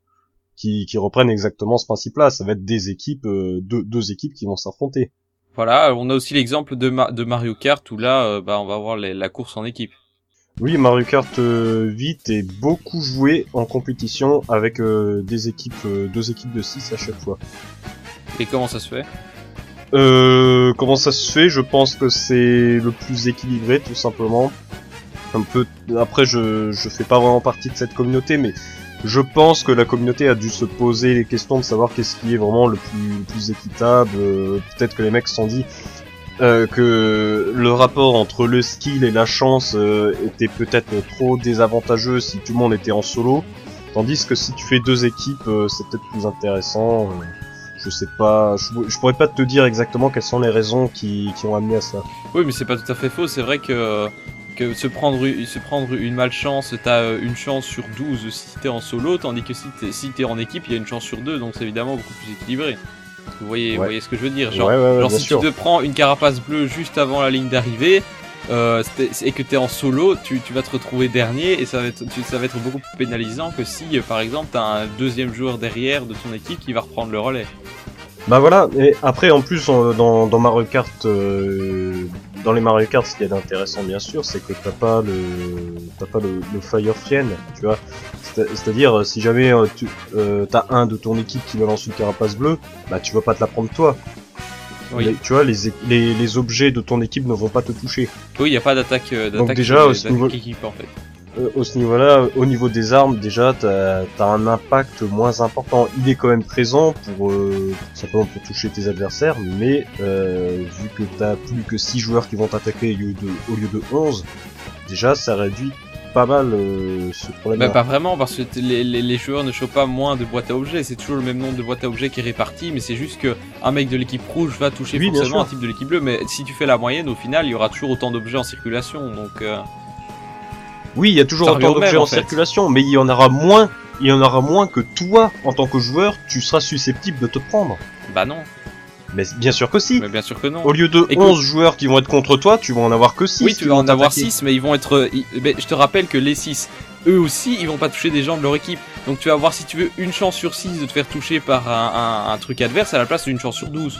qui, qui reprennent exactement ce principe là ça va être des équipes deux, deux équipes qui vont s'affronter. Voilà on a aussi l'exemple de, de Mario Kart où là bah on va voir la course en équipe oui, Mario Kart 8 euh, est beaucoup joué en compétition avec euh, des équipes, euh, deux équipes de 6 à chaque fois. Et comment ça se fait? Euh, Comment ça se fait? Je pense que c'est le plus équilibré, tout simplement. Un peu. Après, je je fais pas vraiment partie de cette communauté, mais je pense que la communauté a dû se poser les questions de savoir qu'est-ce qui est vraiment le plus, le plus équitable. Peut-être que les mecs se sont dit euh, que le rapport entre le skill et la chance euh, était peut-être trop désavantageux si tout le monde était en solo, tandis que si tu fais deux équipes, euh, c'est peut-être plus intéressant. je sais pas, je, je, pourrais pas te dire exactement quelles sont les raisons qui, qui ont amené à ça. Oui, mais c'est pas tout à fait faux. C'est vrai que que se prendre se prendre une malchance, t'as euh, une chance sur 12 si t'es en solo, tandis que si t'es si en équipe, il y a une chance sur 2, donc c'est évidemment beaucoup plus équilibré. Vous voyez, vous voyez ce que je veux dire. Genre, genre si tu te prends une carapace bleue juste avant la ligne d'arrivée, euh, et que t'es en solo, tu, tu, vas te retrouver dernier et ça va être, tu, ça va être beaucoup plus pénalisant que si, euh, par exemple, t'as un deuxième joueur derrière de ton équipe qui va reprendre le relais. Bah voilà, et après en plus dans, dans Mario Kart, euh, dans les Mario Kart, ce qu'il y a d'intéressant bien sûr, c'est que t'as pas le t'as pas le, le Fire Fiend, tu vois. C'est-à-dire si jamais tu t'as un de ton équipe qui va lancer une carapace bleue, bah tu vas pas te la prendre toi, tu vois, les, les, les, objets de ton équipe ne vont pas te toucher. Oui, il n'y a pas d'attaque euh, Donc déjà, niveau... équipe en fait. Euh, au ce niveau-là, au niveau des armes, déjà, t'as as un impact moins important. Il est quand même présent pour euh, simplement pour toucher tes adversaires, mais euh, vu que t'as plus que 6 joueurs qui vont t'attaquer au, lieu de, au lieu de 11, déjà ça réduit pas mal euh, ce problème. Bah, pas vraiment, parce que les, les, joueurs ne chopent pas moins de boîtes à objets. C'est toujours le même nombre de boîtes à objets qui est réparti, mais c'est juste que un mec de l'équipe rouge va toucher forcément un type de l'équipe bleue. Mais si tu fais la moyenne, au final, il y aura toujours autant d'objets en circulation. Donc. Euh, oui, il y a toujours autant d'objets en, circulation, mais il y en aura moins. Il y en aura moins que toi, en tant que joueur, tu seras susceptible de te prendre. Bah non. Mais bien sûr que si. Mais bien sûr que non. Au lieu de 11 joueurs qui vont être contre toi, tu vas en avoir que 6. Oui, tu vas en avoir 6, mais ils vont être. je te rappelle que les 6, eux aussi, ils vont pas toucher des gens de leur équipe. Donc tu vas avoir, si tu veux, une chance sur 6 de te faire toucher par un, truc adverse à la place d'une chance sur 12.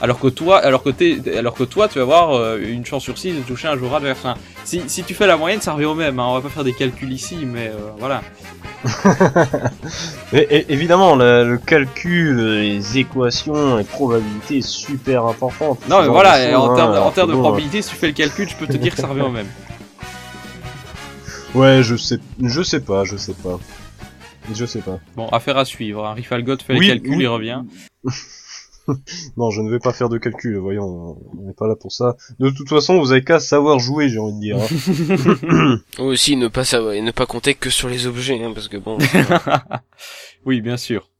Alors que toi, alors que, alors que toi, tu vas avoir euh, une chance sur 6 de toucher un joueur adverse. si, si tu fais la moyenne, ça revient au même. Hein. On va pas faire des calculs ici, mais euh, voilà. Mais, évidemment, le, calcul, les équations, les probabilités, est super important. Non, mais voilà, en termes de probabilité, si tu fais le calcul, je peux te dire que ça revient au même. Ouais, je sais, je sais pas, je sais pas. Je sais pas. Bon, affaire à suivre. Hein. Rifalgot fait le calcul, il revient. non, je ne vais pas faire de calcul, voyons, on n'est pas là pour ça. De toute façon, vous avez qu'à savoir jouer, j'ai envie de dire. Hein. Aussi, ne pas savoir, et ne pas compter que sur les objets, hein, parce que bon. oui, bien sûr.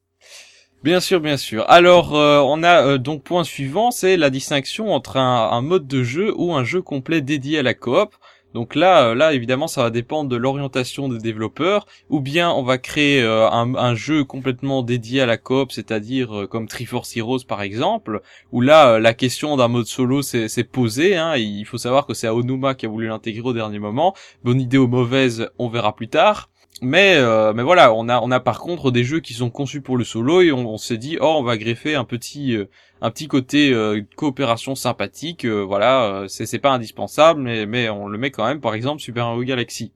Bien sûr, bien sûr. Alors, euh, on a euh, donc point suivant, c'est la distinction entre un, un, mode de jeu ou un jeu complet dédié à la coop. Donc là, euh, là évidemment, ça va dépendre de l'orientation des développeurs. Ou bien on va créer euh, un, jeu complètement dédié à la coop, c'est-à-dire euh, comme Triforce Heroes par exemple, où là la question d'un mode solo s'est posée. Hein. Il faut savoir que c'est Aonuma qui a voulu l'intégrer au dernier moment. Bonne idée ou mauvaise, on verra plus tard. Mais euh, mais voilà, on a on a par contre des jeux qui sont conçus pour le solo et on, s'est dit oh on va greffer un petit euh, un petit côté euh, coopération sympathique, voilà, c'est c'est pas indispensable mais mais on le met quand même par exemple Super Mario Galaxy.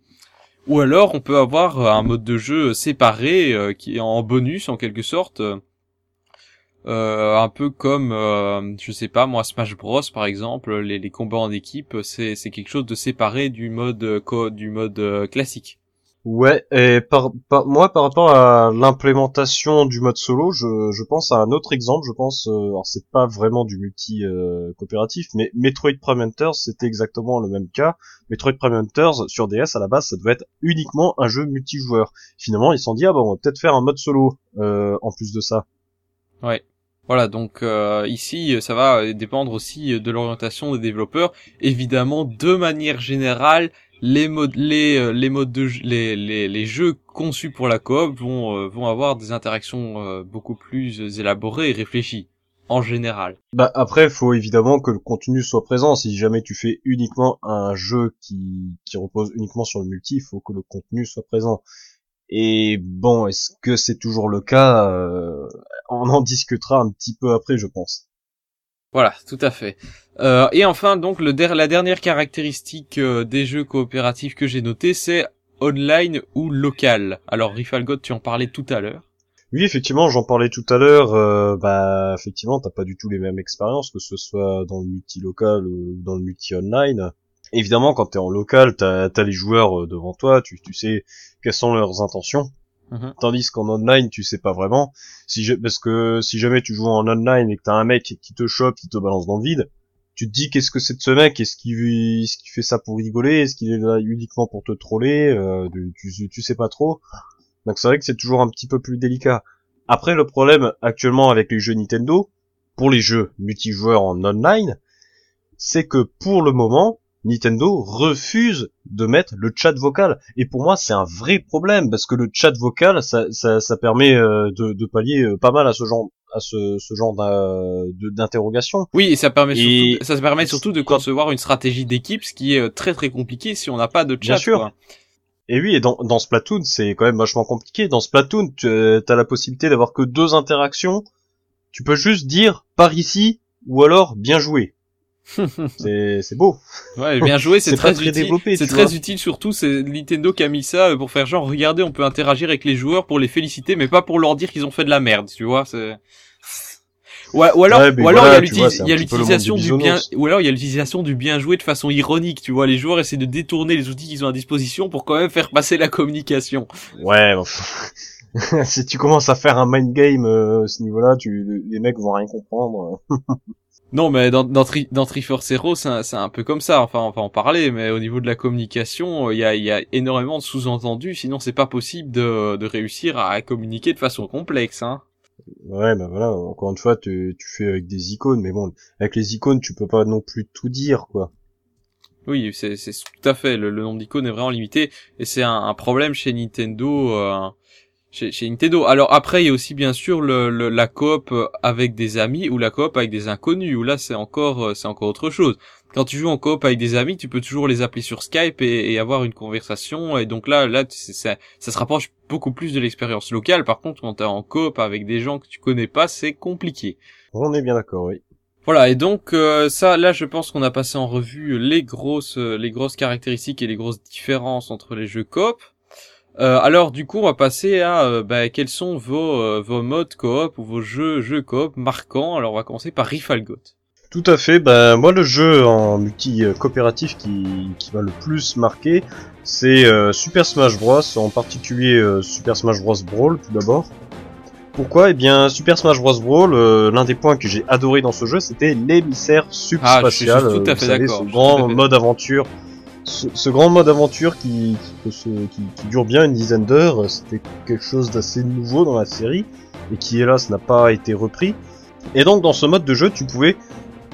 Ou alors on peut avoir un mode de jeu séparé qui est en bonus en quelque sorte. un peu comme je sais pas moi Smash Bros par exemple les, les combats en équipe c'est c'est quelque chose de séparé du mode du mode classique Ouais, et par, moi par rapport à l'implémentation du mode solo, je, je pense à un autre exemple, je pense, euh, alors c'est pas vraiment du multi euh, coopératif, mais Metroid Prime Hunters c'était exactement le même cas. Metroid Prime Hunters sur DS à la base ça devait être uniquement un jeu multijoueur. Finalement ils se sont dit ah bon on va peut-être faire un mode solo euh, en plus de ça. Ouais. Voilà, donc euh, ici, ça va dépendre aussi de l'orientation des développeurs. Évidemment, de manière générale, les modes les euh, les modes de les, les, les jeux conçus pour la coop vont euh, vont avoir des interactions euh, beaucoup plus élaborées et réfléchies en général. Bah après faut évidemment que le contenu soit présent si jamais tu fais uniquement un jeu qui qui repose uniquement sur le multi, il faut que le contenu soit présent. Et bon, est-ce que c'est toujours le cas? On en discutera un petit peu après, je pense. Voilà, tout à fait. Euh, et enfin, donc, le la dernière caractéristique euh, des jeux coopératifs que j'ai noté, c'est online ou local. Alors, Rifalgot, tu en parlais tout à l'heure. Oui, effectivement, j'en parlais tout à l'heure. Euh, bah, effectivement, t'as pas du tout les mêmes expériences, que ce soit dans le multi-local ou dans le multi-online. Évidemment, quand t'es en local, t'as as les joueurs devant toi, tu, tu sais quelles sont leurs intentions. Mhm. Tandis qu'en online, tu sais pas vraiment. Si je, parce que si jamais tu joues en online et que t'as un mec qui te chope, qui te balance dans le vide, tu te dis qu'est-ce que c'est de ce mec? Est-ce qu'il fait ça pour rigoler? Est-ce qu'il est là uniquement pour te troller? Euh, tu, tu sais pas trop. Donc c'est vrai que c'est toujours un petit peu plus délicat. Après, le problème actuellement avec les jeux Nintendo, pour les jeux multijoueurs en online, c'est que pour le moment, Nintendo refuse de mettre le chat vocal. Et pour moi, c'est un vrai problème parce que le chat vocal, ça, ça, ça permet euh, de, de pallier euh, pas mal à ce genre à ce, ce genre d'interrogation. Oui, et ça permet surtout, ça permet surtout de concevoir une stratégie d'équipe, ce qui est euh, très très compliqué si on n'a pas de chat. Bien sûr. Et oui, et dans, dans Splatoon, c'est quand même vachement compliqué. Dans Splatoon, tu as la possibilité d'avoir que deux interactions. Tu peux juste dire par ici ou alors bien joué. c'est beau. Ouais, bien joué, c'est très, très, utile. C'est très utile surtout, c'est Nintendo qui a mis ça pour faire genre regardez, on peut interagir avec les joueurs pour les féliciter mais pas pour leur dire qu'ils ont fait de la merde, tu vois, c'est ou, ou alors, ou alors il y a l'utilisation du, bien, ou alors il y a l'utilisation du bien joué de façon ironique, tu vois. Les joueurs essaient de détourner les outils qu'ils ont à disposition pour quand même faire passer la communication. Ouais. si tu commences à faire un mind game euh, à ce niveau-là, tu, les mecs vont rien comprendre. non, mais dans dans, tri, dans Triforce Zero, c'est un, peu comme ça. Enfin, on va en parler, mais au niveau de la communication, il y a, y a énormément de sous-entendus. Sinon, c'est pas possible de, de réussir à communiquer de façon complexe. Hein. Ouais, bah voilà, encore une fois, tu, tu fais avec des icônes, mais bon, avec les icônes, tu peux pas non plus tout dire, quoi. Oui, c'est tout à fait, le, nombre d'icônes est vraiment limité, et c'est un, problème chez Nintendo, euh, chez, chez, Nintendo. Alors après, il y a aussi bien sûr le, la coop avec des amis ou la coop avec des inconnus, où là c'est encore, euh, c'est encore autre chose quand tu joues en coop avec des amis, tu peux toujours les appeler sur Skype et, avoir une conversation. Et donc là, là, ça, ça se rapproche beaucoup plus de l'expérience locale. Par contre, quand t'es en coop avec des gens que tu connais pas, c'est compliqué. On est bien d'accord, oui. Voilà, et donc euh, ça, là, je pense qu'on a passé en revue les grosses, les grosses caractéristiques et les grosses différences entre les jeux coop. Euh, alors du coup, on va passer à euh, bah, quels sont vos, vos modes coop ou vos jeux jeux coop marquants. Alors on va commencer par Rifalgot. Tout à fait. Ben moi le jeu en multi coopératif qui, qui m'a le plus marqué, c'est euh, Super Smash Bros. En particulier euh, Super Smash Bros Brawl tout d'abord. Pourquoi? Eh bien Super Smash Bros Brawl, euh, l'un des points que j'ai adoré dans ce jeu, c'était l'émissaire subspatial. Ah, tout à fait d'accord. Ce grand mode aventure. Ce, grand mode aventure qui, qui, qui dure bien une dizaine d'heures, c'était quelque chose d'assez nouveau dans la série et qui hélas n'a pas été repris. Et donc dans ce mode de jeu, tu pouvais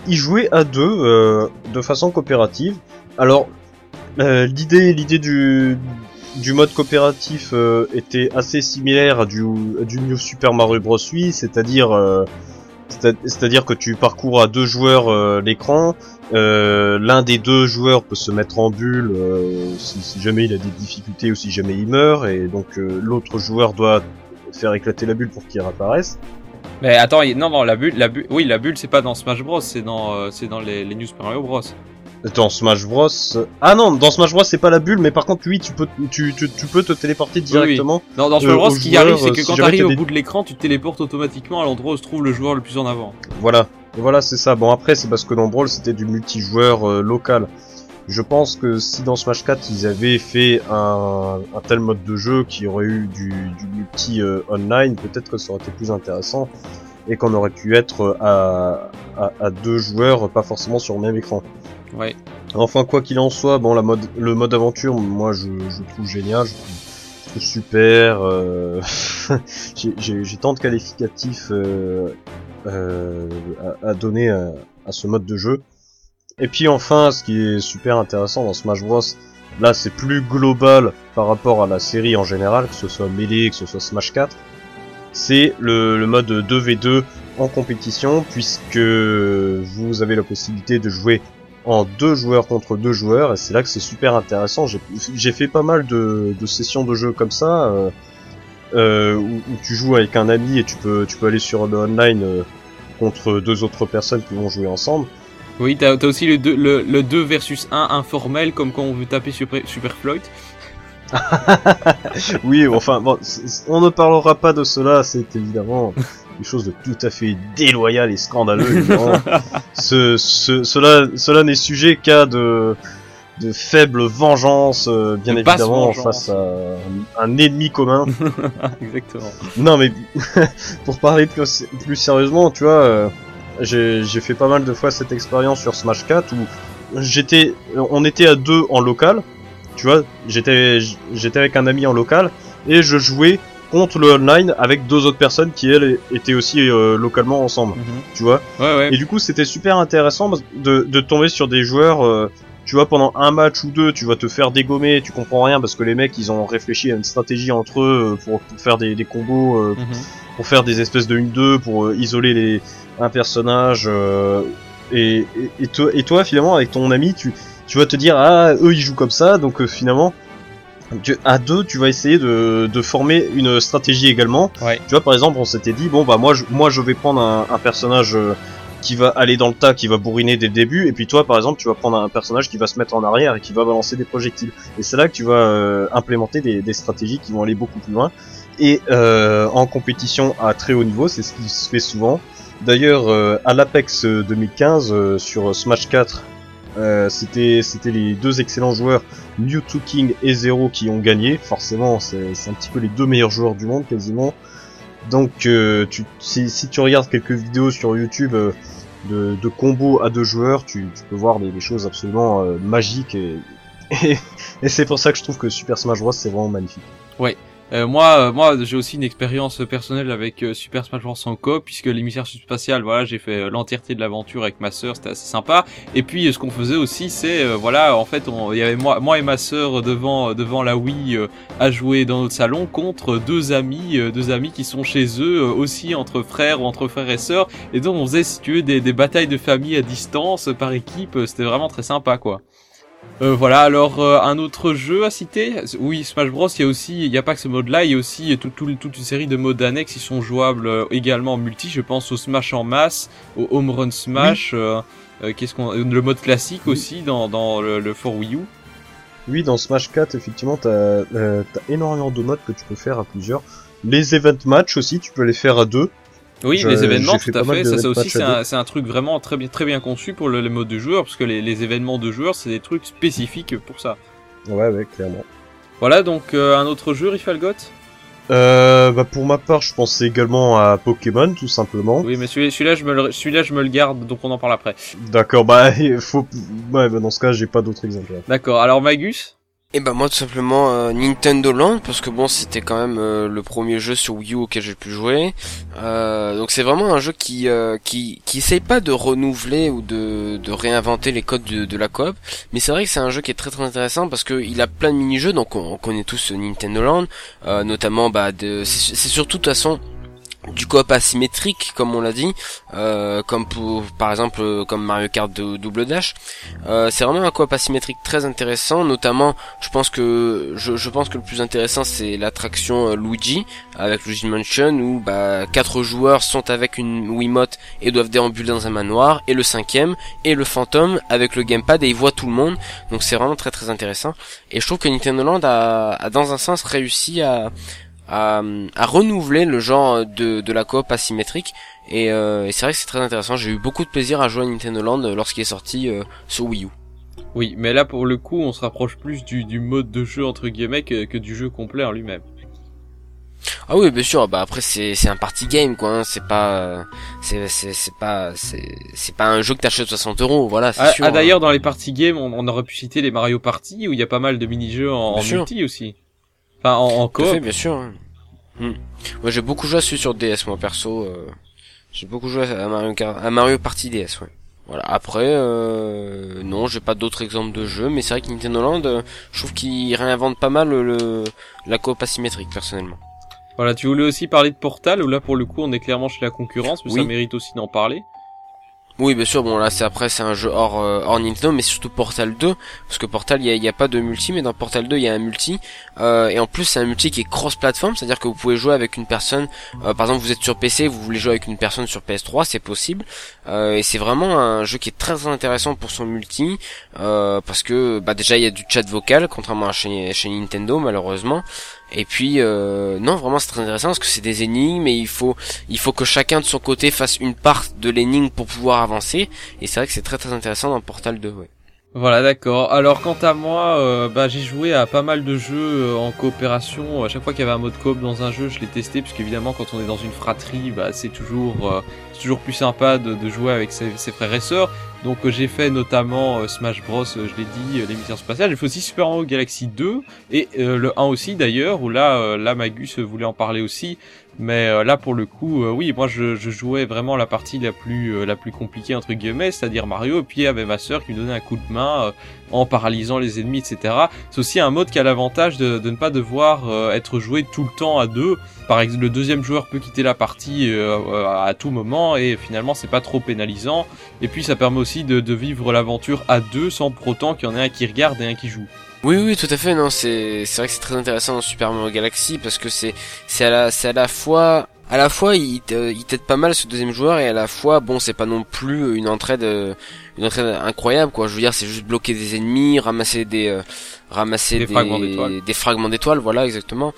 y jouer à deux euh, de façon coopérative. Alors euh, l'idée l'idée du du mode coopératif euh, était assez similaire à du, du New Super Mario Bros. Wii, c'est-à-dire c'est-à-dire que tu parcours à deux joueurs l'écran, l'un des deux joueurs peut se mettre en bulle si, si, jamais il a des difficultés ou si jamais il meurt, et donc l'autre joueur doit faire éclater la bulle pour qu'il réapparaisse. Mais attends, non, non, la bulle, la bulle, oui, la bulle, c'est pas dans Smash Bros, c'est dans, euh, c'est dans les, les New Super Mario Bros. Dans Smash Bros. Ah non, dans Smash Bros, c'est pas la bulle, mais par contre, oui, tu peux, tu, tu, tu peux te téléporter directement. Oui, Non, dans Smash Bros, ce qui arrive, c'est que quand t'arrives au bout de l'écran, tu te téléportes automatiquement à l'endroit où se trouve le joueur le plus en avant. Voilà, voilà, c'est ça. Bon, après, c'est parce que dans Brawl, c'était du multijoueur euh, local. Je pense que si dans Smash 4 ils avaient fait un, un tel mode de jeu qui aurait eu du, du multi euh, online, peut-être que ça aurait été plus intéressant et qu'on aurait pu être à, à, à, deux joueurs, pas forcément sur le même écran. Ouais. Enfin, quoi qu'il en soit, bon, la mode, le mode aventure, moi je, je trouve génial, je trouve, super. Euh, J'ai tant de qualificatifs euh, euh, à, à, donner à, à, ce mode de jeu. Et puis enfin, ce qui est super intéressant dans Smash Bros, là c'est plus global par rapport à la série en général, que ce soit Melee, que ce soit Smash 4, c'est le, mode 2v2 en compétition, puisque vous avez la possibilité de jouer en deux joueurs contre deux joueurs, et c'est là que c'est super intéressant. J'ai fait pas mal de, sessions de jeu comme ça, euh, euh, où, tu joues avec un ami et tu peux, tu peux aller sur le online euh, contre deux autres personnes qui vont jouer ensemble. Oui, t'as as aussi le 2, le, 2 versus 1 informel, comme quand on veut taper Super, Super Floyd. oui, enfin, bon, on ne parlera pas de cela, c'est évidemment quelque chose de tout à fait déloyal et scandaleux. ce, ce, cela cela n'est sujet qu'à de, de faibles vengeances, euh, bien évidemment, face à un, ennemi commun. Exactement. Non, mais pour parler plus, plus sérieusement, tu vois, euh, j'ai fait pas mal de fois cette expérience sur Smash 4 où j'étais, on était à deux en local. Tu vois, j'étais avec un ami en local et je jouais contre le online avec deux autres personnes qui elles étaient aussi euh, localement ensemble, Mhm. tu vois? Ouais, ouais. Et du coup, c'était super intéressant de, de tomber sur des joueurs, euh, tu vois, pendant un match ou deux, tu vas te faire dégommer, tu comprends rien parce que les mecs, ils ont réfléchi à une stratégie entre eux euh, pour, pour faire des, des combos, euh, Mhm. pour faire des espèces de 1-2, pour euh, isoler les, un personnage. euh, et, et, et toi, et toi, finalement, avec ton ami, tu, tu vas te dire, ah, eux, ils jouent comme ça, donc euh, finalement, tu- à deux, tu vas essayer de, de former une stratégie également. Ouais. Tu vois, par exemple, on s'était dit, bon, bah, moi, je, moi, je vais prendre un, un personnage euh, qui va aller dans le tas, qui va bourriner dès le début, et puis toi, par exemple, tu vas prendre un personnage qui va se mettre en arrière et qui va balancer des projectiles. Et c'est là que tu vas euh, implémenter des, des stratégies qui vont aller beaucoup plus loin. Et euh, en compétition à très haut niveau, c'est ce qui se fait souvent. D'ailleurs, euh, à l'Apex 2015, euh, sur Smash 4, euh, c'était les deux excellents joueurs Mewtwo King et Zero qui ont gagné. Forcément, c'est un petit peu les deux meilleurs joueurs du monde quasiment. Donc, euh, tu, si, si tu regardes quelques vidéos sur YouTube euh, de, de combos à deux joueurs, tu, tu peux voir des, choses absolument euh, magiques et, et, et c'est pour ça que je trouve que Super Smash Bros c'est vraiment magnifique. Euh, moi, euh, moi, j'ai aussi une expérience personnelle avec euh, Super Smash Bros en coop, puisque l'émissaire subspatial, voilà, j'ai fait euh, l'entièreté de l'aventure avec ma sœur, c'était assez sympa. Et puis, euh, ce qu'on faisait aussi, c'est, voilà, en fait, il y avait moi, moi et ma sœur devant, devant la Wii à jouer dans notre salon contre deux amis, deux amis qui sont chez eux aussi entre frères ou entre frères et sœurs. Et donc, on faisait, si tu veux, des, des batailles de famille à distance par équipe. C'était vraiment très sympa, quoi. Euh, voilà, alors euh, un autre jeu à citer Oui, Smash Bros, il y a aussi, il y a pas que ce mode-là, il y a aussi tout, tout- toute une série de modes annexes qui sont jouables euh, également en multi. Je pense au Smash en masse, au Home Run Smash, euh, euh, qu'est-ce qu'on, euh, le mode classique Oui. aussi dans, dans le, le For Wii U. Oui, dans Smash 4, effectivement, euh, t'as énormément de modes que tu peux faire à plusieurs. Les event match aussi, tu peux les faire à deux. Oui, Je- les événements, tout à fait. Ça, ça aussi, c'est un, c'est un truc vraiment très bien, très bien conçu pour le, les modes de joueurs, parce que les, les événements de joueurs, c'est des trucs spécifiques pour ça. Ouais, ouais, clairement. Voilà, donc euh, un autre jeu, Rifalgot Euh, bah pour ma part, je pensais également à Pokémon, tout simplement. Oui, mais celui- celui-là, je me le, celui-là, je me le garde, donc on en parle après. D'accord, bah faut. Ouais, bah dans ce cas, j'ai pas d'autres exemples. D'accord. Alors Magus? Et bah moi tout simplement euh, Nintendo Land parce que bon c'était quand même euh, le premier jeu sur Wii U auquel j'ai pu jouer. Euh, donc c'est vraiment un jeu qui qui qui essaye pas de renouveler ou de de réinventer les codes de, de la coop, mais c'est vrai que c'est un jeu qui est très très intéressant parce que il a plein de mini-jeux donc on, on connaît tous Nintendo Land, notamment bah de c'est surtout de toute façon du coop asymétrique comme on l'a dit euh, comme pour par exemple euh, comme Mario Kart de Double Dash. Euh, c'est vraiment un coop asymétrique très intéressant notamment je pense que je, je pense que le plus intéressant c'est l'attraction euh, Luigi avec Luigi Mansion où bah quatre joueurs sont avec une Wiimote et doivent déambuler dans un manoir et le cinquième est le fantôme avec le gamepad et il voit tout le monde. Donc c'est vraiment très très intéressant. Et je trouve que Nintendo Land a, a dans un sens réussi à à, à renouveler le genre de, de la coop asymétrique et, euh, et c'est vrai que c'est très intéressant j'ai eu beaucoup de plaisir à jouer à Nintendo Land lorsqu'il est sorti euh, sur Wii U Oui, mais là pour le coup, on se rapproche plus du, du mode de jeu entre guillemets que, que du jeu complet en lui-même. Ah oui, bien sûr. Bah après c'est c'est un party game quoi. hein, C'est pas c'est c'est c'est pas c'est c'est pas un jeu que t'achètes 60 euros. Voilà, c'est Ah, sûr. ah, hein. d'ailleurs, dans les party games, on, on aurait pu citer les Mario Party où il y a pas mal de mini-jeux en, Bien en multi aussi. Enfin, en, en coop. fait, bien sûr. hein. Hmm. Moi j'ai beaucoup joué à celui sur DS moi perso. euh, j'ai beaucoup joué à Mario Kart, à Mario Party DS. Ouais. Voilà. Après, euh, non, j'ai pas d'autres exemples de jeux, mais c'est vrai que Nintendo Land, euh, je trouve qu'il réinvente pas mal le, le- la coop asymétrique personnellement. Voilà, tu voulais aussi parler de Portal où là pour le coup, on est clairement chez la concurrence, mais Oui. ça mérite aussi d'en parler. Oui, bien sûr. Bon, là, c'est après, c'est un jeu hors, euh, hors Nintendo, mais surtout Portal 2, parce que Portal, il y a, pas de multi, mais dans Portal 2, il y a un multi, euh, et en plus, c'est un multi qui est cross-platform, c'est-à-dire que vous pouvez jouer avec une personne. euh, par exemple, vous êtes sur PC, vous voulez jouer avec une personne sur PS3, c'est possible, et c'est vraiment un jeu qui est très intéressant pour son multi, parce que, bah, déjà, il y a du chat vocal, contrairement à chez Nintendo, malheureusement. Et puis euh, non vraiment c'est très intéressant parce que c'est des énigmes et il faut il faut que chacun de son côté fasse une part de l'énigme pour pouvoir avancer et c'est vrai que c'est très très intéressant dans Portal 2 ouais. Voilà, d'accord. Alors quant à moi, euh, bah j'ai joué à pas mal de jeux euh, en coopération. À chaque fois qu'il y avait un mode coop dans un jeu, je l'ai testé, puisqu'évidemment quand on est dans une fratrie, bah c'est toujours, euh, toujours plus sympa de, jouer avec ses, frères et sœurs. Donc euh, j'ai fait notamment euh, Smash Bros, je l'ai dit, l'émission spatiale. J'ai fait aussi Super Mario Galaxy 2 et le 1 aussi d'ailleurs, où là, là Magus voulait en parler aussi. Mais euh, là, pour le coup, euh, oui, moi, je, jouais vraiment la partie la plus euh, compliquée entre guillemets, c'est-à-dire Mario. Et puis il ma sœur qui me donnait un coup de main en paralysant les ennemis, etc. C'est aussi un mode qui a l'avantage de, ne pas devoir être joué tout le temps à deux. Par exemple, le deuxième joueur peut quitter la partie à tout moment et finalement, c'est pas trop pénalisant. Et puis, ça permet aussi de, de vivre l'aventure à deux sans pour autant qu'il y en ait un qui regarde et un qui joue. Oui, oui, tout à fait. Non, c'est c'est vrai que c'est très intéressant dans Super Mario Galaxy parce que c'est c'est à la c'est à la fois à la fois il t'aide pas mal ce deuxième joueur et à la fois bon c'est pas non plus une entraide une entraide incroyable quoi. Je veux dire c'est juste bloquer des ennemis, ramasser des euh, ramasser des, fragments d'étoiles. Des fragments d'étoiles, voilà exactement.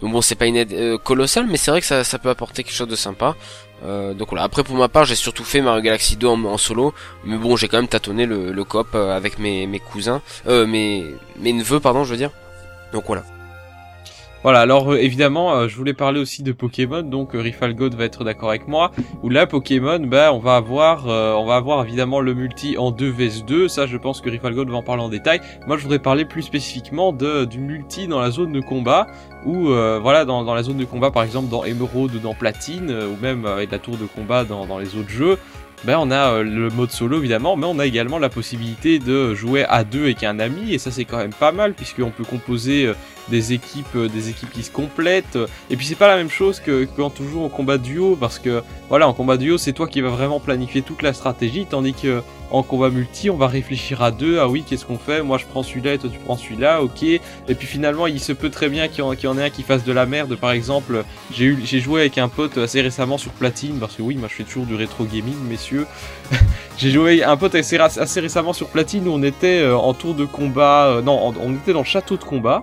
Donc bon c'est pas une aide euh, colossale mais c'est vrai que ça ça peut apporter quelque chose de sympa. Euh, donc voilà. Après pour ma part, j'ai surtout fait Mario Galaxy 2 en, solo, mais bon, j'ai quand même tâtonné le, coop euh, avec mes, mes cousins, euh, mes mes neveux pardon, je veux dire. Donc voilà. Voilà, alors euh, évidemment, euh, je voulais parler aussi de Pokémon, donc euh, Rifalgod va être d'accord avec moi, où là, Pokémon, bah, on va avoir on va avoir évidemment le multi en 2 vs 2, ça je pense que Rifalgod va en parler en détail. Moi je voudrais parler plus spécifiquement de, du multi dans la zone de combat, ou voilà, dans, dans, la zone de combat par exemple dans Emerald ou dans Platine, ou même avec la tour de combat dans, dans les autres jeux, ben on a le mode solo évidemment, mais on a également la possibilité de jouer à deux avec un ami, et ça c'est quand même pas mal, puisqu'on peut composer des équipes, euh, des équipes qui se complètent. Et puis c'est pas la même chose que, quand on joue en combat duo, parce que voilà, en combat duo, c'est toi qui vas vraiment planifier toute la stratégie, tandis que en combat multi, on va réfléchir à deux. Ah oui, qu'est-ce qu'on fait? Moi, je prends celui-là et toi, tu prends celui-là. Ok. Et puis finalement, il se peut très bien qu'il y, en ait un qui fasse de la merde. Par exemple, j'ai joué avec un pote assez récemment sur Platine, parce que oui, moi, je fais toujours du rétro gaming, messieurs. j'ai joué un pote assez, assez, récemment sur Platine où on était euh, en tour de combat. Euh, non, on était dans le château de combat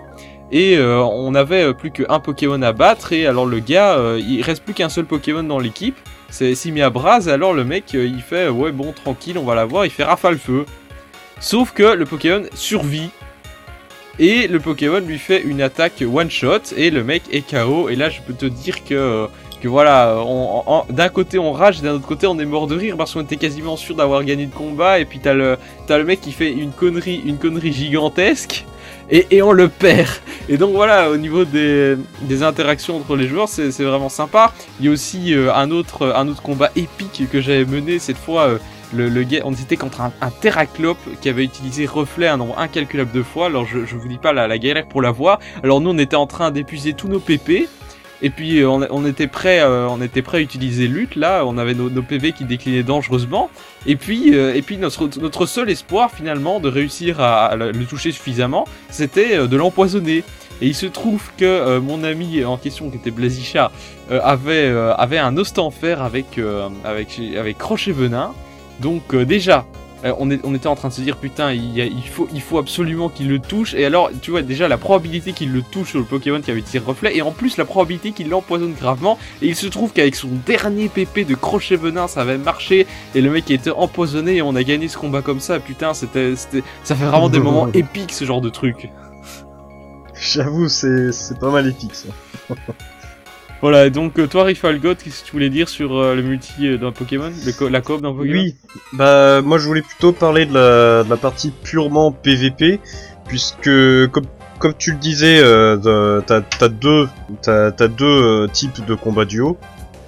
et euh, on avait euh, plus qu'un Pokémon à battre et alors le gars euh, il reste plus qu'un seul Pokémon dans l'équipe. C'est s'il mis à alors le mec il fait ouais bon tranquille on va l'avoir il fait rafale feu. Sauf que le Pokémon survit. Et le Pokémon lui fait une attaque one shot et le mec est KO et là je peux te dire que que voilà, d'un côté on rage, d'un autre côté on est mort de rire parce qu'on était quasiment sûr d'avoir gagné le combat. Et puis t'as le le mec qui fait une connerie une connerie gigantesque et, on le perd. Et donc voilà, au niveau des, interactions entre les joueurs, c'est vraiment sympa. Il y a aussi euh, un, autre, combat épique que j'avais mené cette fois. Euh, le, on était contre un, Terraclope qui avait utilisé reflet un nombre incalculable de fois. Alors je, je vous dis pas la, la galère pour l'avoir. Alors nous on était en train d'épuiser tous nos PP. Et puis euh, on, était prêt, euh, on était prêt à utiliser lutte. Là, on avait nos, PV qui déclinaient dangereusement. Et puis, euh, et puis notre, seul espoir finalement de réussir à, le toucher suffisamment, c'était de l'empoisonner. Et il se trouve que mon ami en question, qui était Blazicha, avait, avait un ostenfer avec, avec crochet venin. Donc déjà, euh, on, était en train de se dire putain il, faut, il faut absolument qu'il le touche. Et alors tu vois déjà la probabilité qu'il le touche sur le Pokémon qui avait tiré reflet et en plus la probabilité qu'il l'empoisonne gravement. Et il se trouve qu'avec son dernier PP de crochet venin ça avait marché. Et le mec était empoisonné et on a gagné ce combat comme ça. Putain c'était ça fait vraiment des moments épiques ce genre de truc. J'avoue c'est pas mal épique ça Voilà, donc euh, toi, Rifalgot, qu'est-ce que tu voulais dire sur euh, le multi euh, d'un Pokémon, la coop d'un Pokémon? Oui, bah moi je voulais plutôt parler de la, partie purement PVP, puisque comme, tu le disais, t'as as deux, deux types de combat duo.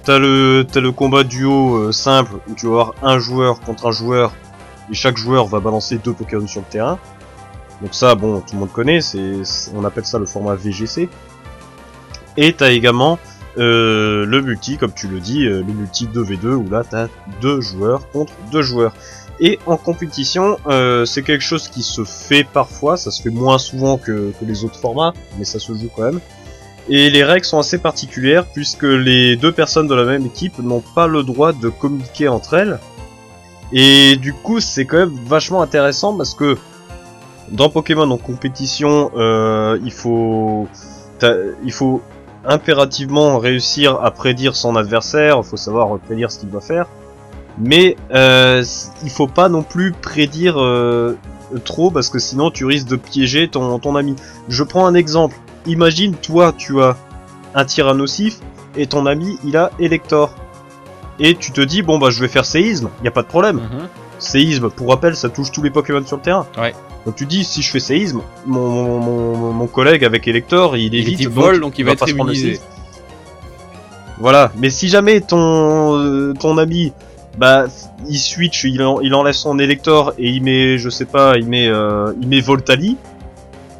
T'as le, le combat duo simple où tu vas avoir un joueur contre un joueur et chaque joueur va balancer deux Pokémon sur le terrain. Donc ça, bon, tout le monde connaît, on appelle ça le format VGC. Et t'as également euh, le multi, comme tu le dis, euh, le multi 2v2, où là t'as deux joueurs contre deux joueurs. Et en compétition, euh, c'est quelque chose qui se fait parfois, ça se fait moins souvent que, les autres formats, mais ça se joue quand même. Et les règles sont assez particulières puisque les deux personnes de la même équipe n'ont pas le droit de communiquer entre elles. Et du coup, c'est quand même vachement intéressant parce que dans Pokémon en compétition, il faut il faut impérativement réussir à prédire son adversaire, il faut savoir prédire ce qu'il va faire. Mais euh, il faut pas non plus prédire euh, trop parce que sinon tu risques de piéger ton, ami. Je prends un exemple. Imagine toi tu as un tyrannosif et ton ami il a Elector. Et tu te dis bon bah je vais faire séisme, y a pas de problème. Mhm. Séisme, pour rappel, ça touche tous les Pokémon sur le terrain. Ouais. Donc tu dis, si je fais séisme, mon, mon, mon collègue avec Elector, il évite. Il vol, donc il va, être pas se prendre le immunisé. Voilà, mais si jamais ton euh, ton ami, bah, il switch, il, en- il enlève son Elector et il met, je sais pas, il met, euh, il met Voltali,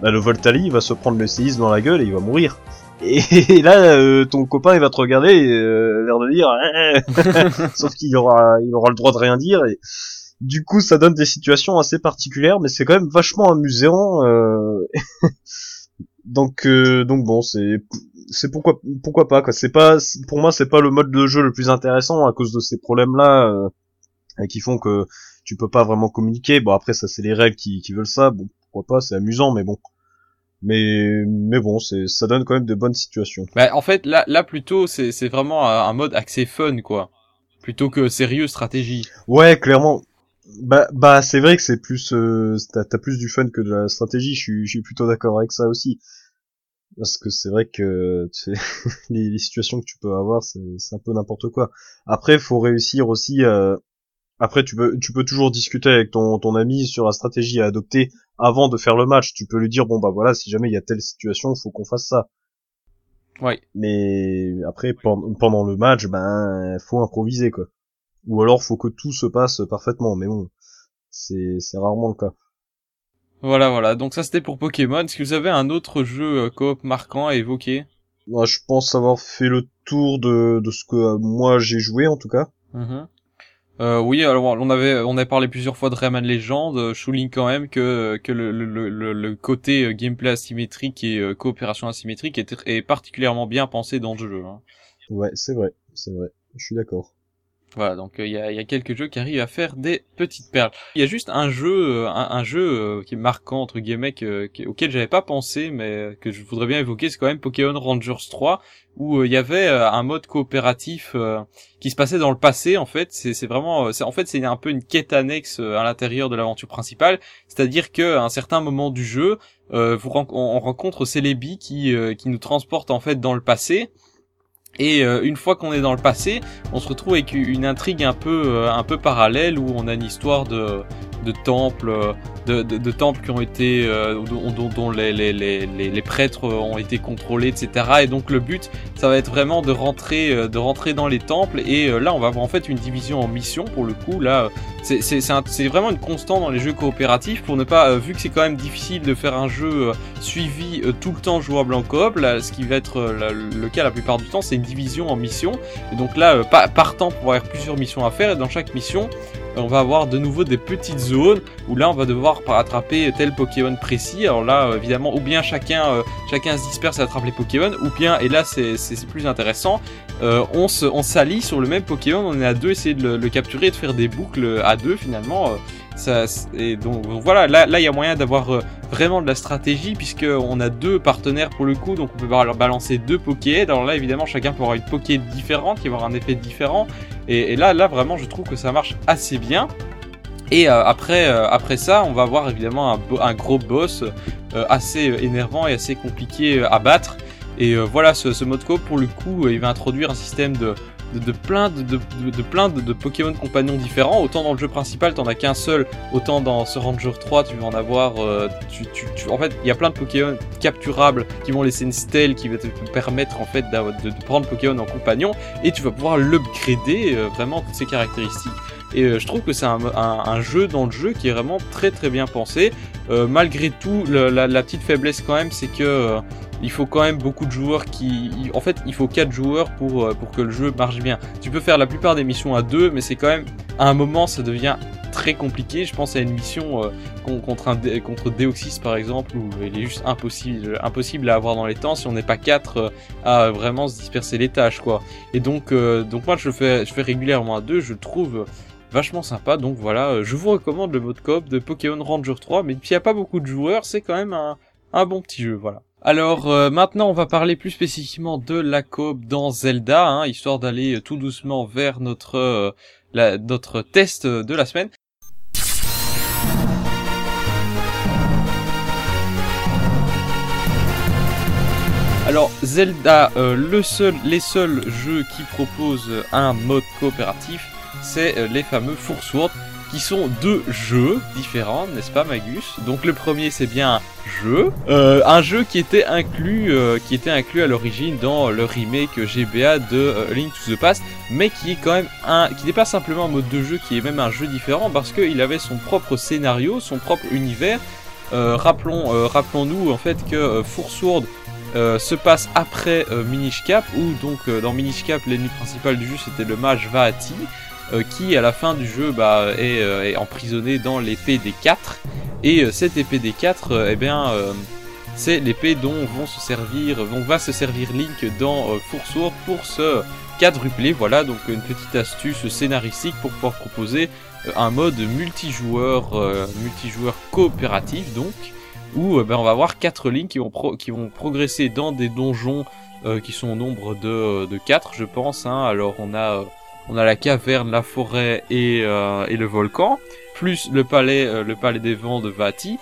bah le Voltali il va se prendre le séisme dans la gueule et il va mourir. Et, là, euh, ton copain il va te regarder euh, l'air de dire, sauf qu'il aura, il aura le droit de rien dire. Et du coup, ça donne des situations assez particulières, mais c'est quand même vachement amusant. euh, donc, euh, donc bon, c'est, c'est pourquoi, pourquoi pas quoi. C'est pas, pour moi, c'est pas le mode de jeu le plus intéressant à cause de ces problèmes-là euh, et qui font que tu peux pas vraiment communiquer. Bon, après, ça c'est les règles qui, qui veulent ça. Bon, pourquoi pas, c'est amusant, mais bon. Mais, mais bon, c'est, ça donne quand même de bonnes situations. Bah, en fait, là, là plutôt, c'est c'est vraiment un un mode axé fun, quoi. Plutôt que sérieux stratégie. Ouais, clairement. Bah, bah, c'est vrai que c'est plus, euh, t'as, plus du fun que de la stratégie. Je suis, je suis plutôt d'accord avec ça aussi. Parce que c'est vrai que tu sais, les, les situations que tu peux avoir, c'est, c'est un peu n'importe quoi. Après, faut réussir aussi. euh, Après, tu peux, tu peux toujours discuter avec ton, ton ami sur la stratégie à adopter avant de faire le match. Tu peux lui dire bon bah voilà, si jamais il y a telle situation, faut qu'on fasse ça. Ouais. Mais après, pen- pendant le match, ben, faut improviser quoi. Ou alors, faut que tout se passe parfaitement. Mais bon, c'est, c'est rarement le cas. Voilà, voilà. Donc ça, c'était pour Pokémon. Est-ce que vous avez un autre jeu euh, coop marquant à évoquer? Moi, je pense avoir fait le tour de, de ce que euh, moi j'ai joué en tout cas. Mhm. Euh, oui, alors on avait on avait parlé plusieurs fois de Rayman Legend. Euh, Je souligne quand même que que le le, le, le côté gameplay asymétrique et coopération asymétrique est, est particulièrement bien pensé dans le jeu. hein. Ouais, c'est vrai, c'est vrai. Je suis d'accord. Voilà, donc euh, il y, a, y a quelques jeux qui arrivent à faire des petites perles. Il y a juste un jeu, euh, un, jeu euh, qui est marquant entre guillemets, auquel j'avais pas pensé, mais que je voudrais bien évoquer, c'est quand même Pokémon Rangers 3, où il y avait un mode coopératif qui se passait dans le passé. En fait, c'est vraiment, en fait c'est un peu une quête annexe à l'intérieur de l'aventure principale. C'est-à-dire que à un certain moment du jeu, on, on rencontre Celebi qui qui nous transporte en fait dans le passé. Et euh, une fois qu'on est dans le passé, on se retrouve avec une intrigue un peu euh, un peu parallèle où on a une histoire de de temples euh, de, de, temples qui ont été dont, dont- les, les, les, les, prêtres ont été contrôlés etc et donc le but ça va être vraiment de rentrer de rentrer dans les temples. Et là on va avoir en fait une division en mission pour le coup. Là c'est vraiment une constante dans les jeux coopératifs pour ne pas euh, vu que c'est quand même difficile de faire un jeu euh, suivi euh, tout le temps jouable en coop ce qui va être le cas la plupart du temps c'est une division en mission et donc là, euh, pa- partant pour avoir plusieurs missions à faire, et dans chaque mission, on va avoir de nouveau des petites zones où là, on va devoir attraper tel Pokémon précis. Alors là, évidemment, ou bien chacun, chacun se disperse et attrape les Pokémon, ou bien, et là, c'est plus intéressant, euh, on s'allie sur le même Pokémon, on est à deux, essayer de le, le capturer et de faire des boucles à deux finalement. euh, et donc, voilà, là, il y a moyen d'avoir euh, vraiment de la stratégie puisque on a deux partenaires pour le coup, donc on peut leur balancer deux Pokéheads. Alors là, évidemment, chacun peut avoir une Poké différente, qui va avoir un effet différent. Et, là, là, vraiment, je trouve que ça marche assez bien. Et euh, après, après ça, on va avoir évidemment un, gros boss assez énervant et assez compliqué à battre. Et voilà, ce, mode coop, pour le coup, il va introduire un système de, de, plein de, de, plein de, Pokémon compagnons différents. Autant dans le jeu principal, t'en as qu'un seul. Autant dans ce Ranger 3, tu vas en avoir. euh, tu, tu, en fait, il y a plein de Pokémon capturables qui vont laisser une stèle qui va te permettre en fait de, prendre Pokémon en compagnon et tu vas pouvoir l'upgrader euh, vraiment toutes ses caractéristiques. Et euh, je trouve que c'est un, un- jeu dans le jeu qui est vraiment très très bien pensé. Euh, malgré tout, la, la petite faiblesse quand même, c'est que il faut quand même beaucoup de joueurs qui, il- en fait, il faut quatre joueurs pour euh, pour que le jeu marche bien. Tu peux faire la plupart des missions à deux, mais c'est quand même à un moment ça devient très compliqué. Je pense à une mission euh, con- contre un contre Deoxys par exemple où il est juste impossible impossible à avoir dans les temps si on n'est pas quatre euh, à vraiment se disperser les tâches quoi. Et donc euh, donc moi je fais je fais régulièrement à deux, je le trouve vachement sympa. Donc voilà, euh, je vous recommande le mode coop de Pokémon Ranger 3, mais s'il n'y a pas beaucoup de joueurs, c'est quand même un, un bon petit jeu, voilà. Alors euh, maintenant, on va parler plus spécifiquement de la coop dans Zelda, hein, histoire d'aller euh, tout doucement vers notre euh, notre test de la semaine. Alors Zelda, le seul, les seuls jeux qui proposent un mode coopératif, c'est les fameux Foursword. Qui sont deux jeux différents, n'est-ce pas Magus? Donc le premier c'est bien un jeu, euh, un jeu qui était inclus, euh, qui était inclus à l'origine dans le remake GBA de euh, Link to the Past, mais qui est quand même un, qui n'est pas simplement un mode de jeu, qui est même un jeu différent parce qu'il avait son propre scénario, son propre univers. rappelons, rappelons-nous en fait que Foursourde se passe après Minish Cap, où donc dans Minish Cap l'ennemi principal du jeu c'était le mage Vaati. Euh, qui à la fin du jeu bah, est, euh, est emprisonné dans l'épée des 4 et euh, cette épée des 4 eh bien c'est l'épée dont vont se servir dont va se servir Link dans Foursour pour se quadrupler voilà donc une petite astuce scénaristique pour pouvoir proposer un mode multijoueur multijoueur coopératif donc où ben, on va avoir 4 Links qui vont, qui vont progresser dans des donjons qui sont au nombre de, de 4 je pense hein. alors on a on a la caverne, la forêt et, euh, et le volcan, plus le palais, euh, le palais des vents de Vati.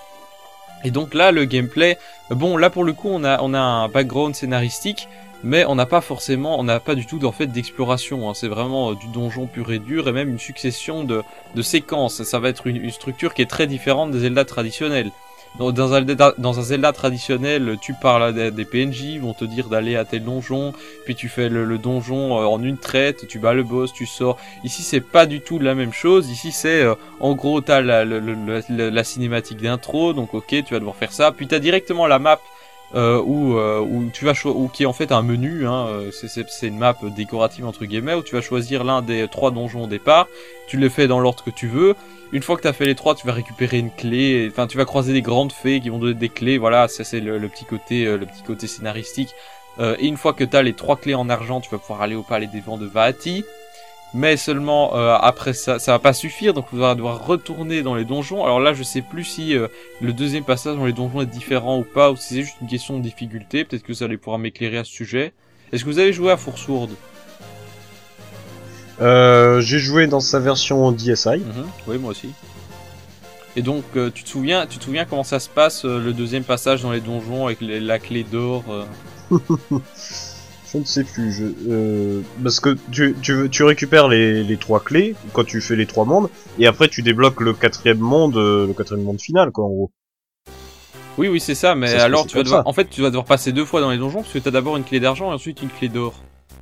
Et donc là, le gameplay, bon, là pour le coup, on a, on a un background scénaristique, mais on n'a pas forcément, on n'a pas du tout en fait d'exploration. Hein. C'est vraiment euh, du donjon pur et dur, et même une succession de, de séquences. Ça va être une, une structure qui est très différente des Zelda traditionnels. Dans un, dans un Zelda traditionnel, tu parles des, PNJ, ils vont te dire d'aller à tel donjon, puis tu fais le, donjon euh, en une traite, tu bats le boss, tu sors. Ici, c'est pas du tout la même chose. Ici, c'est euh, en gros, t'as la, la, la, cinématique d'intro, donc ok, tu vas devoir faire ça. Puis t'as directement la map euh, où, euh, tu vas ou qui est en fait un menu, hein, c'est une map décorative entre guillemets, où tu vas choisir l'un des trois donjons au départ, tu le fais dans l'ordre que tu veux, une fois que tu as fait les trois, tu vas récupérer une clé. Enfin, tu vas croiser des grandes fées qui vont donner des clés. Voilà, ça c'est le, petit côté, euh, le petit côté scénaristique. Euh, et une fois que tu as les trois clés en argent, tu vas pouvoir aller au palais des vents de Vaati. Mais seulement euh, après ça, ça va pas suffire, donc on va devoir retourner dans les donjons. Alors là, je sais plus si le deuxième passage dans les donjons est différent ou pas, ou si c'est juste une question de difficulté. Peut-être que ça allait pouvoir m'éclairer à ce sujet. Est-ce que vous avez joué à Foursourde? Euh, j'ai joué dans sa version DSi. Mhm. oui, moi aussi. Et donc, euh, tu te souviens, tu te souviens comment ça se passe euh, le deuxième passage dans les donjons avec la clé d'or Je ne sais plus. Je, parce que tu, tu, tu récupères les, les, trois clés quand tu fais les trois mondes, et après tu débloques le quatrième monde, le quatrième monde final, quoi, en gros. Oui, oui, c'est ça. Mais alors, tu vas devoir, en fait, tu vas devoir passer deux fois dans les donjons parce que tu as d'abord une clé d'argent et ensuite une clé d'or.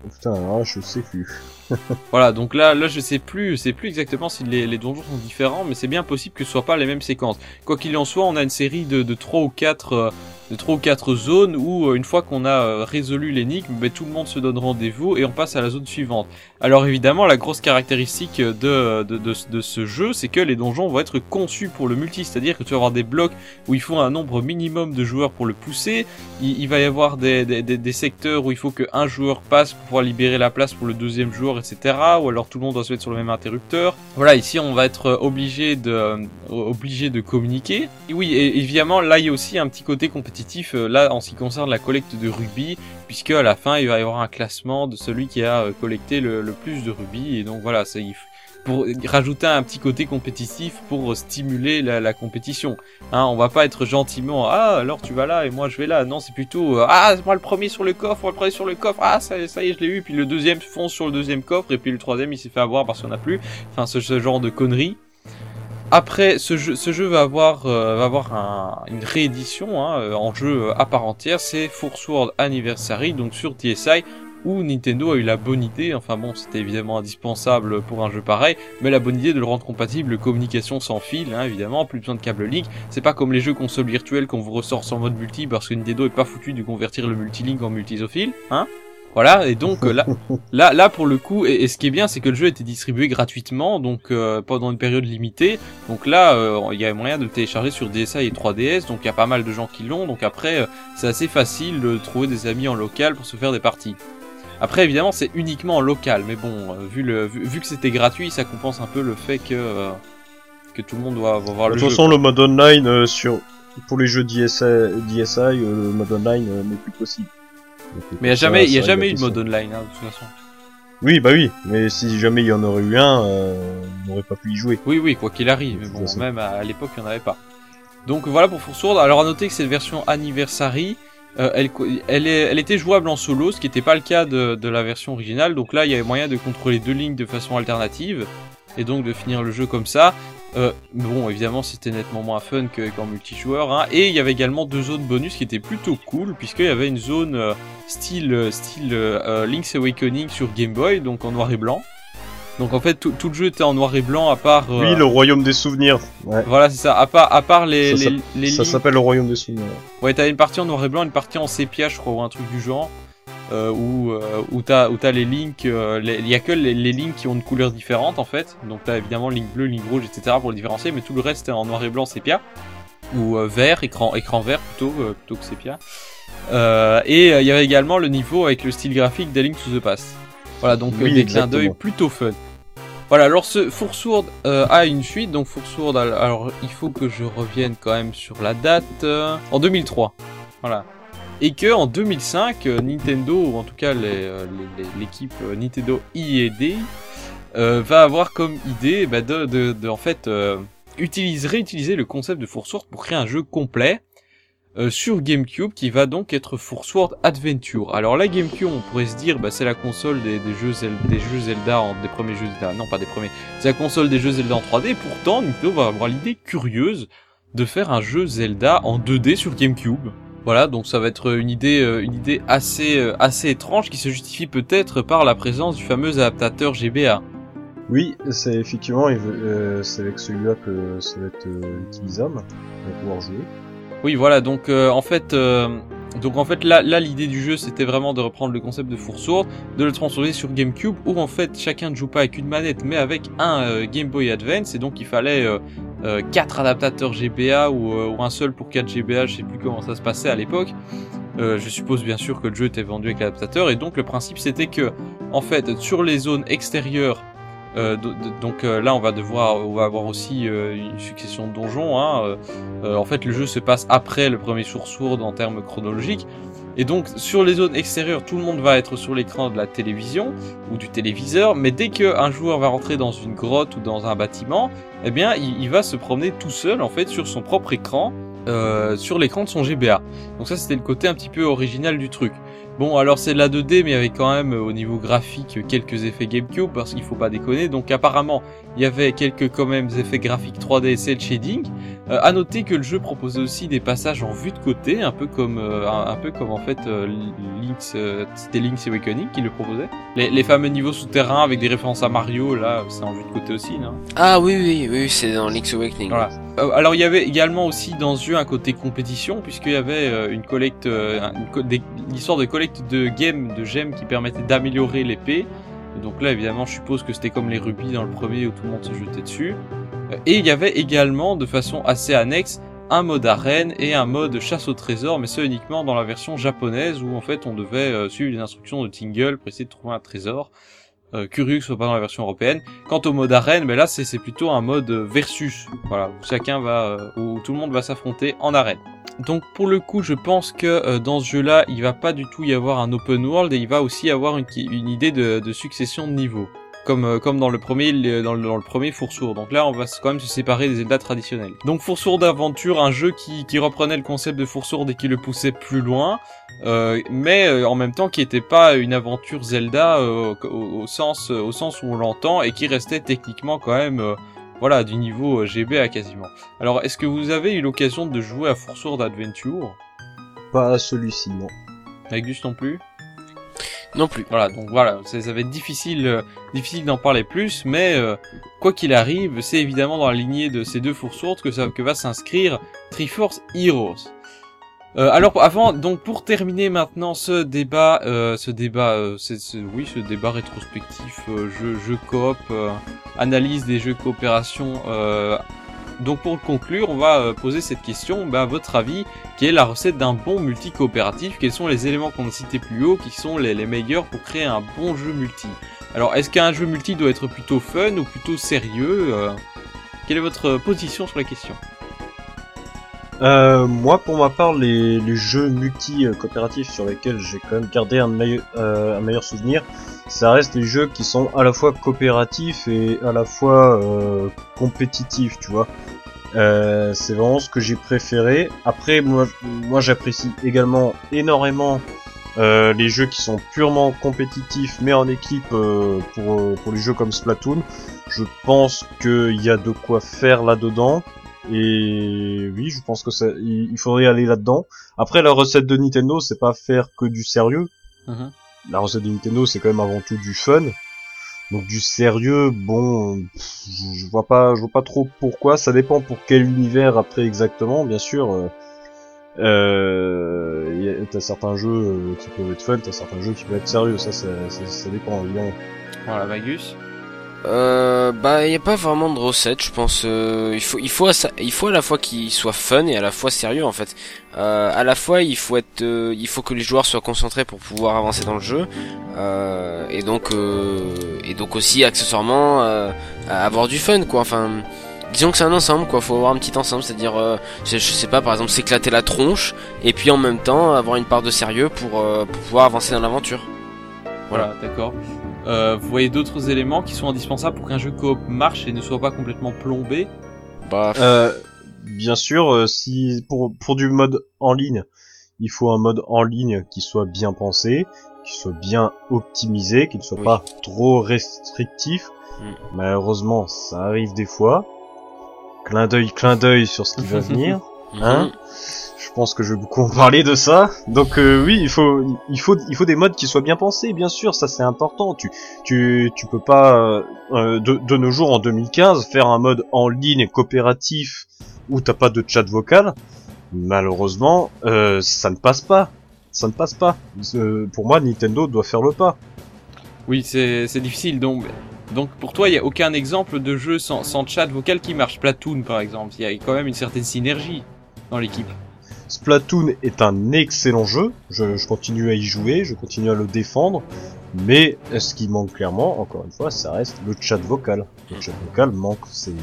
Oh, putain, alors je sais plus. voilà, donc là, là, je sais plus, je sais plus exactement si les, les donjons sont différents, mais c'est bien possible que ce soit pas les mêmes séquences. Quoi qu'il en soit, on a une série de, de 3 ou 4 euh, de 3 ou 4 zones où euh, une fois qu'on a euh, résolu l'énigme, ben, tout le monde se donne rendez-vous et on passe à la zone suivante. Alors évidemment, la grosse caractéristique de, ce jeu, c'est que les donjons vont être conçus pour le multi, c'est-à-dire que tu vas avoir des blocs où il faut un nombre minimum de joueurs pour le pousser, il, va y avoir des, secteurs où il faut qu'un joueur passe pour pouvoir libérer la place pour le deuxième joueur, etc. Ou alors tout le monde doit se mettre sur le même interrupteur. Voilà, ici on va être obligé de, obligé de communiquer. Et oui, et évidemment, là il y a aussi un petit côté compétitif euh, là en ce qui concerne la collecte de rubis, puisque à la fin il va y avoir un classement de celui qui a euh, collecté le, plus de rubis, et donc voilà, ça pour rajouter un petit côté compétitif pour stimuler la, compétition. Hein, on va pas être gentiment ah alors tu vas là et moi je vais là. Non c'est plutôt euh, ah moi le premier sur le coffre, moi le premier sur le coffre. Ah ça, y est je l'ai eu. Puis le deuxième fonce sur le deuxième coffre et puis le troisième il s'est fait avoir parce qu'on a plus. Enfin ce genre de conneries. Après, ce jeu, va avoir, euh, une réédition hein, euh, en jeu euh, à part entière. C'est Force World Anniversary, donc sur TSI, où Nintendo a eu la bonne idée, enfin bon, c'était évidemment indispensable pour un jeu pareil, mais la bonne idée de le rendre compatible communication sans fil, hein, évidemment, plus besoin de câble link. C'est pas comme les jeux console virtuels qu'on vous ressort sans mode multi parce que Nintendo est pas foutu de convertir le multilink en multisophile, hein voilà, et donc euh, là, là, là pour le coup, et, ce qui est bien, c'est que le jeu été distribué gratuitement, donc euh, pendant une période limitée. Donc là, euh, il y a moyen de le télécharger sur DSi et 3DS, donc il y a pas mal de gens qui l'ont. Donc après, c'est assez facile de trouver des amis en local pour se faire des parties. Après, évidemment, c'est uniquement en local, mais bon, vu, le, vu, que c'était gratuit, ça compense un peu le fait que que tout le monde doit voir le jeu. De toute façon, le mode online sur pour les jeux DSi, DSi le mode online n'est plus possible. Mais il n'y a jamais, y a jamais eu de mode online, hein, de toute façon. Oui, bah oui, mais si jamais il y en aurait eu un, euh, on n'aurait pas pu y jouer. Oui, oui, quoi qu'il arrive, mais bon, même à, l'époque, il n'y en avait pas. Donc voilà pour Sourd. Alors à noter que cette version Anniversary, euh, elle, elle, est, elle, était jouable en solo, ce qui n'était pas le cas de, de, la version originale. Donc là, il y avait moyen de contrôler deux lignes de façon alternative. Et donc de finir le jeu comme ça. Euh, bon, évidemment, c'était nettement moins fun que- qu'en multijoueur. Hein. Et il y avait également deux zones bonus qui étaient plutôt cool, puisqu'il y avait une zone euh, style, euh, style euh, Link's Awakening sur Game Boy, donc en noir et blanc. Donc en fait, tout, tout le jeu était en noir et blanc, à part. Oui, le royaume des souvenirs. Ouais. Voilà, c'est ça. À part, à part les, Ça les, les Ça lignes- s'appelle le royaume des souvenirs. Ouais, t'as une partie en noir et blanc, une partie en sépia, je crois, ou un truc du genre. Euh, où euh, où t'as où t'as les links, euh, les- il y a que les, les lignes qui ont une couleur différente en fait. Donc t'as évidemment ligne bleue, ligne rouge, etc. pour le différencier, mais tout le reste est en noir et blanc sépia ou euh, vert, écran écran vert plutôt plutôt que sépia. Et il y avait également le niveau avec le style graphique des Link to the Past. Voilà, donc Oui, des clins d'œil plutôt fun. Voilà, alors ce Foursourde euh, a une suite, donc Foursourde, al- alors il faut que je revienne quand même sur la date, euh, en 2003, voilà. Et que en 2005, euh, Nintendo, ou en tout cas euh, l'équipe euh, Nintendo IED, va avoir comme idée bah, de, en fait utiliser, réutiliser le concept de Foursourde pour créer un jeu complet sur GameCube qui va donc être Foursourde Adventure. Alors la GameCube, on pourrait se dire, bah, c'est la console des, jeux des jeux Zelda, des premiers jeux Zelda, non pas des premiers, c'est la console des jeux Zelda en 3D. Pourtant, Nintendo va avoir l'idée curieuse de faire un jeu Zelda en 2D sur GameCube. Voilà, donc ça va être une idée, euh, une idée assez, euh, assez étrange qui se justifie peut-être par la présence du fameux adaptateur GBA. Oui, c'est effectivement, euh, c'est avec celui-là que ça va être utilisable. On va pouvoir jouer. Oui, voilà. Donc euh, en fait, euh, donc en fait là, là l'idée du jeu c'était vraiment de reprendre le concept de Foursourde, de le transformer sur GameCube où en fait chacun ne joue pas avec une manette mais avec un euh, Game Boy Advance et donc il fallait euh, quatre adaptateurs GBA ou, ou un seul pour 4 GBA. Je sais plus comment ça se passait à l'époque. Je suppose bien sûr que le jeu était vendu avec l'adaptateur et donc le principe c'était que en fait sur les zones extérieures euh, do- do- donc euh, là on va devoir on va avoir aussi euh, une succession de donjons hein, euh, euh, en fait, le jeu se passe après le premier sourd en termes chronologiques. Et donc, sur les zones extérieures, tout le monde va être sur l'écran de la télévision ou du téléviseur, mais dès qu'un joueur va rentrer dans une grotte ou dans un bâtiment, eh bien, il, il va se promener tout seul, en fait, sur son propre écran, euh, sur l'écran de son GBA. Donc ça, c'était le côté un petit peu original du truc. Bon, alors c'est de la 2D, mais il y avait quand même, euh, au niveau graphique, quelques effets GameCube, parce qu'il faut pas déconner. Donc apparemment, il y avait quelques quand même effets graphiques 3D et cel shading. Euh, à noter que le jeu proposait aussi des passages en vue de côté, un peu comme euh, un, un peu comme en fait euh, Link's, euh, c'était Link's Awakening qui le proposait. Les, les fameux niveaux souterrains avec des références à Mario, là, c'est en vue de côté aussi, non? Ah oui, oui, oui, c'est dans Link's Awakening. Voilà. Alors il y avait également aussi dans ce jeu un côté compétition puisqu'il y avait une collecte, une, co- des- une histoire de collecte de gemmes, de gemmes qui permettait d'améliorer l'épée. Et Donc là évidemment je suppose que c'était comme les rubis dans le premier où tout le monde se jetait dessus. Et il y avait également de façon assez annexe un mode arène et un mode chasse au trésor, mais ça uniquement dans la version japonaise où en fait on devait euh, suivre les instructions de Tingle pour essayer de trouver un trésor. Euh, curieux que ce soit pas dans la version européenne. Quant au mode arène, mais là c'est c'est plutôt un mode versus, voilà, où chacun va, euh, où tout le monde va s'affronter en arène. Donc pour le coup, je pense que euh, dans ce jeu-là, il va pas du tout y avoir un open world et il va aussi avoir une, une idée de, de succession de niveaux, comme euh, comme dans le premier dans le, dans le premier. Donc là, on va quand même se séparer des Zelda traditionnels. Donc Foursourde Aventure, un jeu qui qui reprenait le concept de Foursourde et qui le poussait plus loin. Euh, mais euh, en même temps qui était pas une aventure Zelda euh, au, au sens au sens où on l'entend et qui restait techniquement quand même euh, voilà du niveau euh, GBA quasiment. Alors est-ce que vous avez eu l'occasion de jouer à Foursourde Adventure Pas celui-ci, non. avec Gus non plus? Non plus. Voilà donc voilà ça, ça va être difficile euh, difficile d'en parler plus mais euh, quoi qu'il arrive c'est évidemment dans la lignée de ces deux Foursourdes que que va s'inscrire Triforce Heroes. Euh, alors avant, donc pour terminer maintenant ce débat, ce débat, c'est, oui, ce débat rétrospectif, jeu, jeu coop, analyse des jeux coopération. Donc pour conclure, on va euh, poser cette question. Ben, à votre avis, quelle est la recette d'un bon multi coopératif Quels sont les éléments qu'on a cités plus haut qui sont les, les meilleurs pour créer un bon jeu multi? Alors, est-ce qu'un jeu multi doit être plutôt fun ou plutôt sérieux euh, Quelle est votre position sur la question? Euh, moi, pour ma part, les, les jeux multi-coopératifs sur lesquels j'ai quand même gardé un, meilleur- euh, un meilleur souvenir, ça reste les jeux qui sont à la fois coopératifs et à la fois euh, compétitifs, tu vois. Euh, c'est vraiment ce que j'ai préféré. Après, moi, moi j'apprécie également énormément Euh, les jeux qui sont purement compétitifs mais en équipe euh, pour, euh, pour les jeux comme Splatoon, je pense qu'il y a de quoi faire là-dedans. Et oui, je pense que ça, il faudrait aller là-dedans. Après, la recette de Nintendo, c'est pas faire que du sérieux. Mhm. La recette de Nintendo, c'est quand même avant tout du fun. Donc du sérieux, bon, je, je vois pas, je vois pas trop pourquoi. Ça dépend pour quel univers après exactement, bien sûr. Euh, euh, t'as certains jeux euh, qui peuvent être fun, t'as certains jeux qui peuvent être sérieux. Ça, ça, ça, ça dépend évidemment. Voilà, Magus. Euh, bah, il n'y a pas vraiment de recette, je pense. euh, il faut, il faut, il faut à la fois qu'il soit fun et à la fois sérieux en fait. Euh, à la fois, il faut être, euh, il faut que les joueurs soient concentrés pour pouvoir avancer dans le jeu, euh, et donc, et donc aussi accessoirement avoir du fun quoi. Enfin, disons que c'est un ensemble quoi. Faut avoir un petit ensemble, c'est-à-dire, je, sais pas, par exemple, s'éclater la tronche et puis en même temps avoir une part de sérieux pour, pour pouvoir avancer dans l'aventure. Voilà, d'accord. Euh, vous voyez d'autres éléments qui sont indispensables pour qu'un jeu coop marche et ne soit pas complètement plombé Bah, Euh, bien sûr, euh, si pour pour du mode en ligne, il faut un mode en ligne qui soit bien pensé, qui soit bien optimisé, qui ne soit Oui. pas trop restrictif. Mm. Malheureusement, ça arrive des fois. Clin d'œil, clin d'œil sur ce qui va venir. Hein mhm. Je pense que je vais beaucoup en parler de ça. Donc euh, oui, il faut, il faut, il faut des modes qui soient bien pensés, bien sûr, ça c'est important. Tu, tu, tu peux pas euh, euh, de, de nos jours en 2015 faire un mode en ligne coopératif où t'as pas de chat vocal. Malheureusement, euh, ça ne passe pas. Ça ne passe pas. Euh, pour moi, Nintendo doit faire le pas. Oui, c'est difficile. Donc, donc pour toi, il y a aucun exemple de jeu sans, sans chat vocal qui marche. Platoon, par exemple, il y a quand même une certaine synergie dans l'équipe. Splatoon est un excellent jeu. Je, je continue à y jouer, je continue à le défendre. Mais ce qui manque clairement, encore une fois, ça reste le chat vocal. Le chat vocal manque, c'est,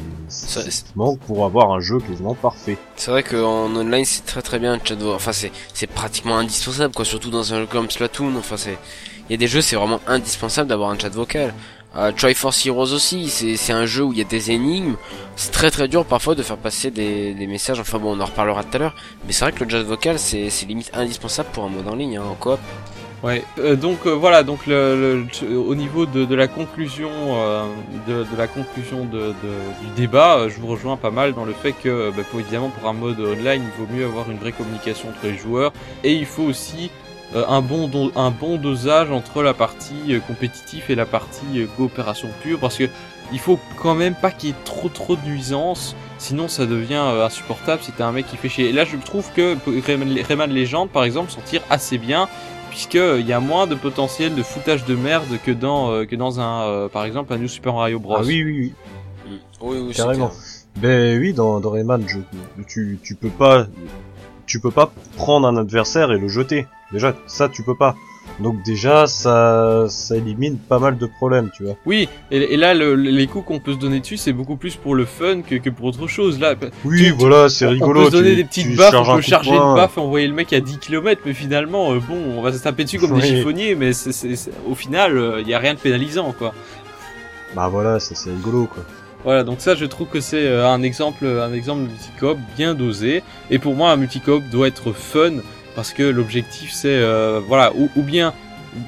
manque pour avoir un jeu quasiment parfait. C'est vrai qu'en online c'est très très bien le chat vocal. Enfin c'est c'est pratiquement indispensable quoi, surtout dans un jeu comme Splatoon. Enfin c'est il y a des jeux c'est vraiment indispensable d'avoir un chat vocal. Euh, Triforce Heroes aussi, c'est un jeu où il y a des énigmes. C'est très très dur parfois de faire passer des, des messages. Enfin bon on en reparlera tout à l'heure. Mais c'est vrai que le chat vocal c'est limite indispensable pour un mode en ligne hein, en coop. Ouais. euh, donc euh, voilà. Donc le, au niveau de, de la conclusion, euh, de, de la conclusion du débat, je vous rejoins pas mal dans le fait que, bah, pour évidemment, pour un mode online, il vaut mieux avoir une vraie communication entre les joueurs et il faut aussi un bon do- un bon dosage entre la partie euh, compétitive et la partie euh, coopération pure parce que il faut quand même pas qu'il y ait trop trop de nuisances sinon ça devient euh, insupportable si t'as un mec qui fait chier et là je trouve que Rayman, Rayman Legend par exemple s'en tire assez bien puisque euh, il y a moins de potentiel de foutage de merde que dans euh, que dans un euh, par exemple un New Super Mario Bros. Ah oui, oui, oui. Oui oui Carrément. Ben oui, dans, dans Rayman, je, tu, tu peux pas, tu peux pas prendre un adversaire et le jeter. Déjà, ça tu peux pas. Donc déjà, ça, ça élimine pas mal de problèmes, tu vois. Oui, et, et là le- le- les coups qu'on peut se donner dessus c'est beaucoup plus pour le fun que, que pour autre chose là. Oui, Tu- voilà, c'est On rigolo. peut se donner tu- des petites baffes, on peut charger une baffe et envoyer le mec à 10 km, mais finalement, euh, bon, on va se taper dessus comme des chiffonniers, mais au final, il y a rien de pénalisant, quoi. Bah voilà, c'est rigolo, quoi. Voilà, donc ça, je trouve que c'est euh, un exemple, un exemple de multicoop bien dosé. Et pour moi, un multicoop doit être fun parce que l'objectif, c'est euh, voilà, ou, bien,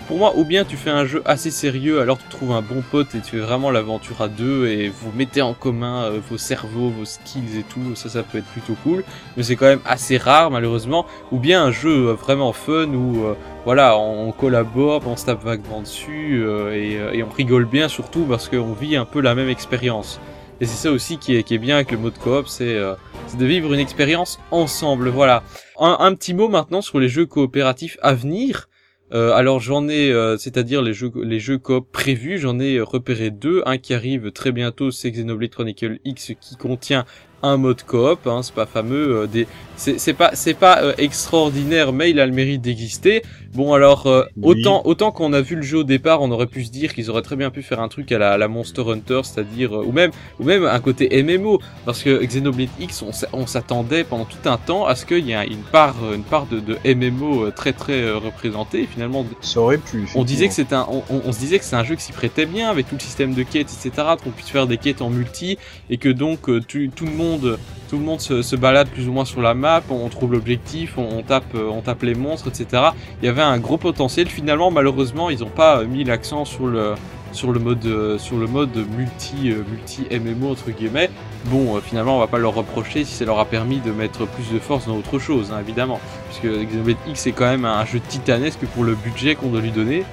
pour moi, ou bien tu fais un jeu assez sérieux, alors tu trouves un bon pote et tu fais vraiment l'aventure à deux et vous mettez en commun euh, vos cerveaux, vos skills et tout. Ça, ça peut être plutôt cool. Mais c'est quand même assez rare, malheureusement. Ou bien un jeu euh, vraiment fun où voilà, on, collabore, on se tape vaguement dessus et, et on rigole bien surtout parce qu'on vit un peu la même expérience. Et c'est ça aussi qui est, qui est bien avec le mode coop, c'est euh, de vivre une expérience ensemble. Voilà. Un, un petit mot maintenant sur les jeux coopératifs à venir. Euh, alors j'en ai, euh, c'est-à-dire les jeux les jeux coop prévus, j'en ai repéré deux. Un qui arrive très bientôt, c'est Xenoblade Chronicle X qui contient un mode coop. Hein, c'est pas fameux, euh, des, c'est pas c'est pas euh, extraordinaire, mais il a le mérite d'exister. Bon alors euh, Oui. autant autant qu'on a vu le jeu au départ, on aurait pu se dire qu'ils auraient très bien pu faire un truc à la, à la Monster Hunter, c'est-à-dire euh, ou même ou même un côté MMO, parce que Xenoblade X, on, s'a- on s'attendait pendant tout un temps à ce qu'il y ait une part euh, une part de, de MMO euh, très très représentée. Finalement, Ça aurait pu. on disait que c'est un, on, on- on se disait que c'est un jeu qui s'y prêtait bien avec tout le système de quêtes, etc. Qu'on puisse faire des quêtes en multi et que donc tu- tout le monde, tout le monde se, balade plus ou moins sur la map. On trouve l'objectif, on, tape, euh, on tape les monstres, etc. Il y avait un gros potentiel. Finalement, malheureusement, ils n'ont pas mis l'accent sur le sur le mode euh, sur le mode multi euh, multi MMO entre guillemets. Bon, euh, finalement, on va pas leur reprocher si ça leur a permis de mettre plus de force dans autre chose, hein, évidemment, puisque Xenoblade X est quand même un jeu titanesque pour le budget qu'on doit lui donner.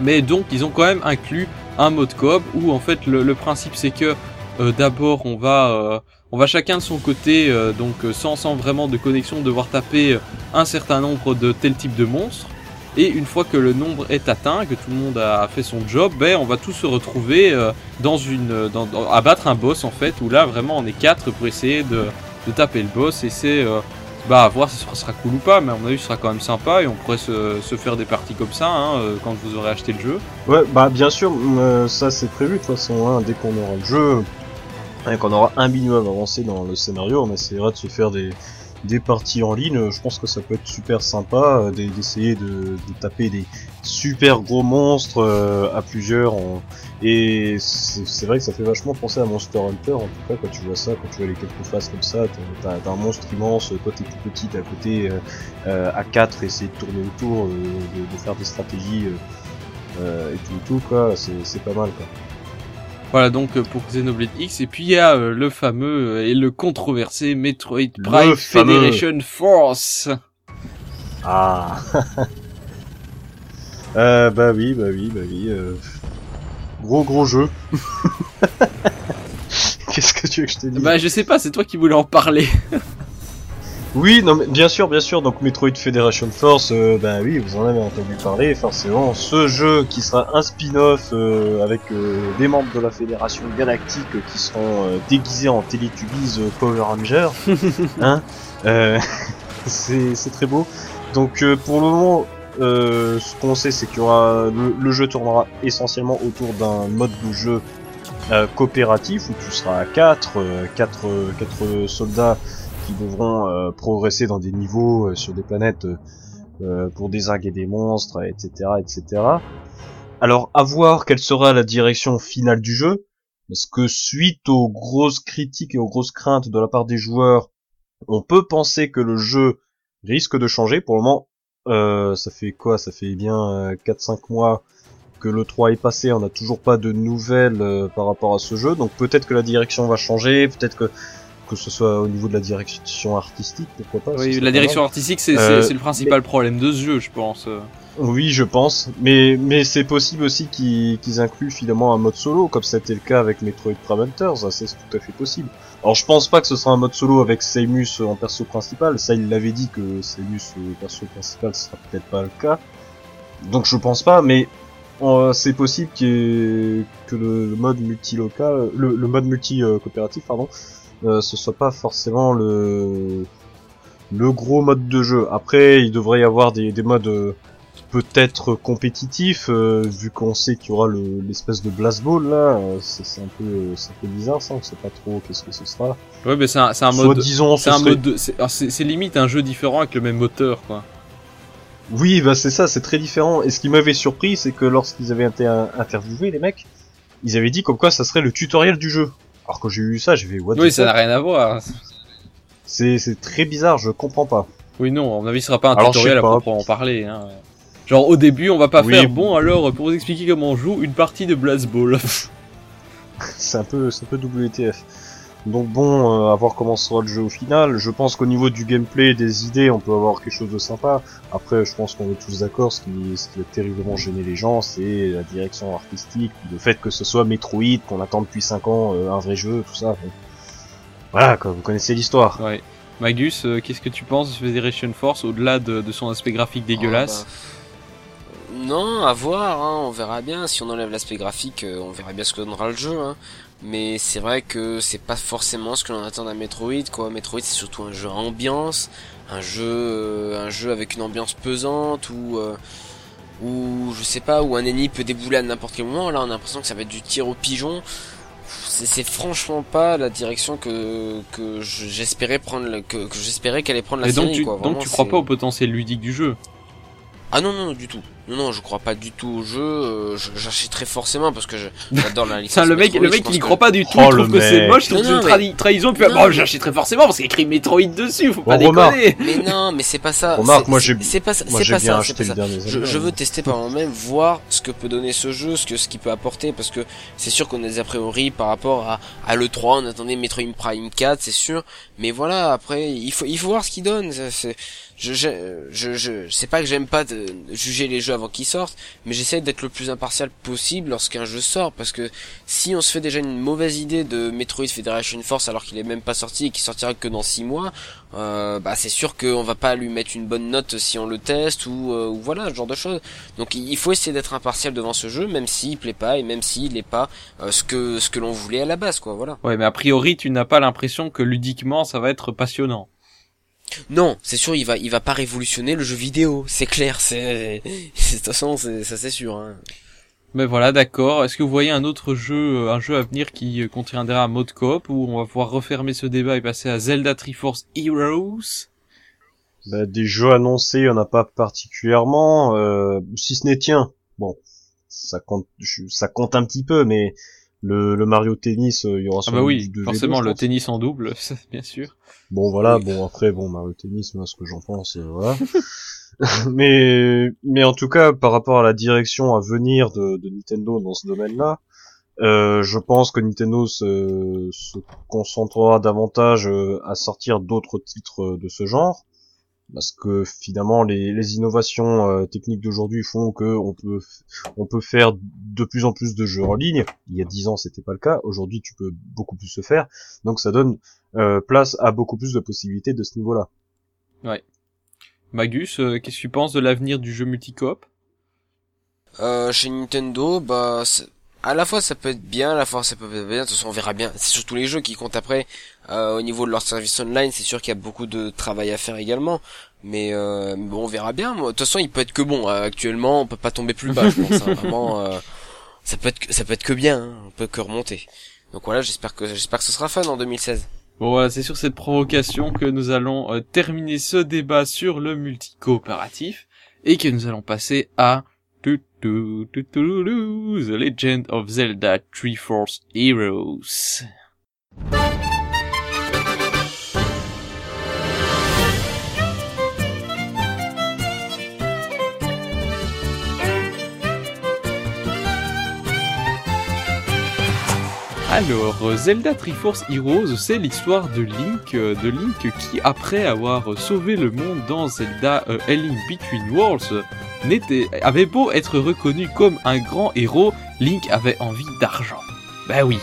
Mais donc, ils ont quand même inclus un mode coop où en fait le, principe c'est que d'abord on va on va chacun de son côté, donc sans, sans vraiment de connexion, devoir taper un certain nombre de tel type de monstres. Et une fois que le nombre est atteint, que tout le monde a fait son job, ben on va tous se retrouver euh, dans une, à battre un boss en fait, où là vraiment on est quatre pour essayer de, taper le boss. Et c'est euh, bah à voir si ce sera cool ou pas, mais à mon avis ce sera quand même sympa et on pourrait se, faire des parties comme ça hein, euh, quand vous aurez acheté le jeu. Ouais, bah bien sûr, ça c'est prévu de toute façon. Hein, dès qu'on aura le jeu, et qu'on aura un minimum avancé dans le scénario, on essaiera de se faire des des parties en ligne, je pense que ça peut être super sympa euh, d'essayer de, taper des super gros monstres euh, à plusieurs. Et c'est vrai que ça fait vachement penser à Monster Hunter en tout cas quand tu vois ça, quand tu vois les quelques faces comme ça, t'as un monstre immense, toi t'es tout petit à côté euh, à 4 et essayer de tourner autour, de, faire des stratégies et tout, tout quoi, c'est pas mal quoi. Voilà donc euh, pour Xenoblade X et puis il y a euh, le fameux euh, et le controversé Metroid Prime Federation Force. Ah. euh, bah oui, bah oui, bah oui. Gros gros jeu. Qu'est-ce que tu veux que je te dise? Bah je sais pas, c'est toi qui voulais en parler. Oui, non, mais bien sûr, bien sûr. Donc Metroid Federation Force, euh, ben oui, vous en avez entendu parler. Forcément, ce jeu qui sera un spin-off euh, avec euh, des membres de la Fédération Galactique qui seront déguisés en Teletubbies Power Rangers. hein C'est très beau. Donc pour le moment, ce qu'on sait, c'est qu'il y aura le, jeu tournera essentiellement autour d'un mode de jeu coopératif où tu seras à 4, 4, 4 soldats qui devront euh, progresser dans des niveaux euh, sur des planètes euh, pour désinguer des monstres, etc., etc. Alors, à voir quelle sera la direction finale du jeu, parce que suite aux grosses critiques et aux grosses craintes de la part des joueurs, on peut penser que le jeu risque de changer. Pour le moment, euh, ça fait quoi? Ça fait bien 4-5 mois que le 3 est passé, on n'a toujours pas de nouvelles par rapport à ce jeu, donc peut-être que la direction va changer, peut-être que que ce soit au niveau de la direction artistique, pourquoi pas. Oui, la direction artistique, c'est euh, le principal problème de ce jeu, je pense. Oui, je pense, mais mais c'est possible aussi qu'ils incluent finalement un mode solo, comme c'était le cas avec Metroid Prime Hunters, c'est tout à fait possible. Alors je pense pas que ce sera un mode solo avec Samus en perso principal, ça il l'avait dit que Samus euh, perso principal ce sera peut-être pas le cas. Donc je pense pas, mais euh, c'est possible que le, mode multi-local, le, le, mode multi-coopératif, pardon, euh, ce soit pas forcément le le gros mode de jeu. Après, il devrait y avoir des, des modes euh, peut-être compétitifs, euh, vu qu'on sait qu'il y aura l'espèce de blast ball là. c'est un peu c'est un peu bizarre ça. On sait pas trop qu'est-ce que ce sera. Ouais, mais c'est un, un mode. disons, c'est un mode. C'est limite un jeu différent avec le même moteur quoi. Oui, bah c'est ça, c'est très différent. Et ce qui m'avait surpris, c'est que lorsqu'ils avaient été interviewés, les mecs, ils avaient dit comme quoi ça serait le tutoriel du jeu. Alors que j'ai eu ça, j'ai fait what Oui, ça n'a rien à voir. C'est très bizarre, je comprends pas. Oui, non, à mon avis, ce sera pas un tutoriel à proprement parler. Hein. Genre, au début, on va pas faire, bon, alors, pour vous expliquer comment on joue, une partie de Blast Ball. c'est un peu, un peu WTF. Donc bon, euh, à voir comment sera le jeu au final. Je pense qu'au niveau du gameplay, des idées, on peut avoir quelque chose de sympa. Après, je pense qu'on est tous d'accord, ce qui, ce qui a terriblement gêné les gens, c'est la direction artistique, le fait que ce soit Metroid, qu'on attend depuis 5 ans euh, un vrai jeu, tout ça. Voilà, quoi, vous connaissez l'histoire. Ouais. Magus, euh, qu'est-ce que tu penses de Federation Force au-delà de, son aspect graphique dégueulasse ah, bah, Non, à voir, hein, on verra bien. Si on enlève l'aspect graphique, on verra bien ce que donnera le jeu. Hein mais c'est vrai que c'est pas forcément ce que l'on attend d'un Metroid quoi. Metroid c'est surtout un jeu à ambiance, un jeu euh, un jeu avec une ambiance pesante ou euh, ou je sais pas où un ennemi peut débouler à n'importe quel moment. Là on a l'impression que ça va être du tir au pigeon. C'est franchement pas la direction que que j'espérais prendre que, que j'espérais qu'elle allait prendre la Et série donc tu, quoi. donc tu crois pas au potentiel ludique du jeu? Ah non, non, du tout. Non, non, je crois pas du tout au jeu. Euh, J'achèterai forcément parce que je- j'adore la licence. Le mec, Metroid, le mec, il croit pas du tout. Oh, il trouve le que c'est mec. moche, il trouve Non, que non, tradi- trahison. Puis, bon, mais- j'achèterai forcément parce qu'il y a écrit Metroid dessus. Faut pas déconner. Mais non, mais c'est pas ça. Remarque, moi, j'ai- C'est pas ça. Moi pas bien ça. Pas ça. Je, je veux mais- tester par moi-même, voir ce que peut donner ce jeu, ce que ce qu'il peut apporter, parce que c'est sûr qu'on a des a priori par rapport à, à le 3, on attendait Metroid Prime 4, c'est sûr, mais voilà, après il faut il faut voir ce qu'il donne. c'est- je je je je c'est pas que j'aime pas de juger les jeux avant qu'ils sortent, mais j'essaie d'être le plus impartial possible lorsqu'un jeu sort, parce que si on se fait déjà une mauvaise idée de Metroid Federation Force alors qu'il est même pas sorti et qu'il sortira que dans 6 mois, euh, bah c'est sûr qu'on va pas lui mettre une bonne note si on le teste ou, euh, voilà ce genre de choses. Donc il faut essayer d'être impartial devant ce jeu, même s'il plaît pas et même s'il est pas euh, ce que ce que l'on voulait à la base quoi. Voilà. Ouais, mais a priori, tu n'as pas l'impression que ludiquement, ça va être passionnant. Non, c'est sûr il va il va pas révolutionner le jeu vidéo, c'est clair, c'est de toute façon c'est ça c'est sûr. Hein. Mais voilà, d'accord. Est-ce que vous voyez un autre jeu, euh, un jeu à venir qui euh, contiendra un mode coop où on va pouvoir refermer ce débat et passer à Zelda Triforce Heroes? Bah, des jeux annoncés, il y en a pas particulièrement, euh, si ce n'est tiens. Bon, ça compte, je- ça compte un petit peu, mais le, le Mario Tennis, euh, il y aura Ah bah oui, du 2v2, forcément le tennis en double, bien sûr. Bon voilà, Oui. bon après bon Mario Tennis, moi ce que j'en pense, euh, voilà. mais mais en tout cas par rapport à la direction à venir de, de Nintendo dans ce domaine-là, euh, je pense que Nintendo se, se concentrera davantage euh, à sortir d'autres titres de ce genre, parce que finalement les, les innovations euh, techniques d'aujourd'hui font que on peut on peut faire de plus en plus de jeux en ligne. Il y a dix ans c'était pas le cas, aujourd'hui tu peux beaucoup plus se faire, donc ça donne euh, place à beaucoup plus de possibilités de ce niveau-là. Magus, euh, qu'est-ce que tu penses de l'avenir du jeu multicoop? Euh, chez Nintendo, bah, c'est- à la fois ça peut être bien, à la fois ça peut être bien. De toute façon, on verra bien. C'est surtout les jeux qui comptent après. Euh, au niveau de leur service online, c'est sûr qu'il y a beaucoup de travail à faire également. Mais euh, bon, on verra bien. De toute façon, il peut être que bon. Actuellement, on peut pas tomber plus bas. je pense. hein. Vraiment, euh, ça peut être que, ça peut être que bien. Hein. On peut que remonter. Donc voilà, j'espère que j'espère que ce sera fun en 2016. Bon voilà, c'est sur cette provocation que nous allons euh, terminer ce débat sur le multi-coopératif et que nous allons passer à tu- tu- tu- tu- tu- The Legend of Zelda Triforce Heroes. Alors, euh, Zelda Triforce Heroes, c'est l'histoire de Link, euh, de Link qui, après avoir sauvé le monde dans Zelda euh, A Link Between Worlds, avait beau être reconnu comme un grand héros, Link avait envie d'argent. Bah oui,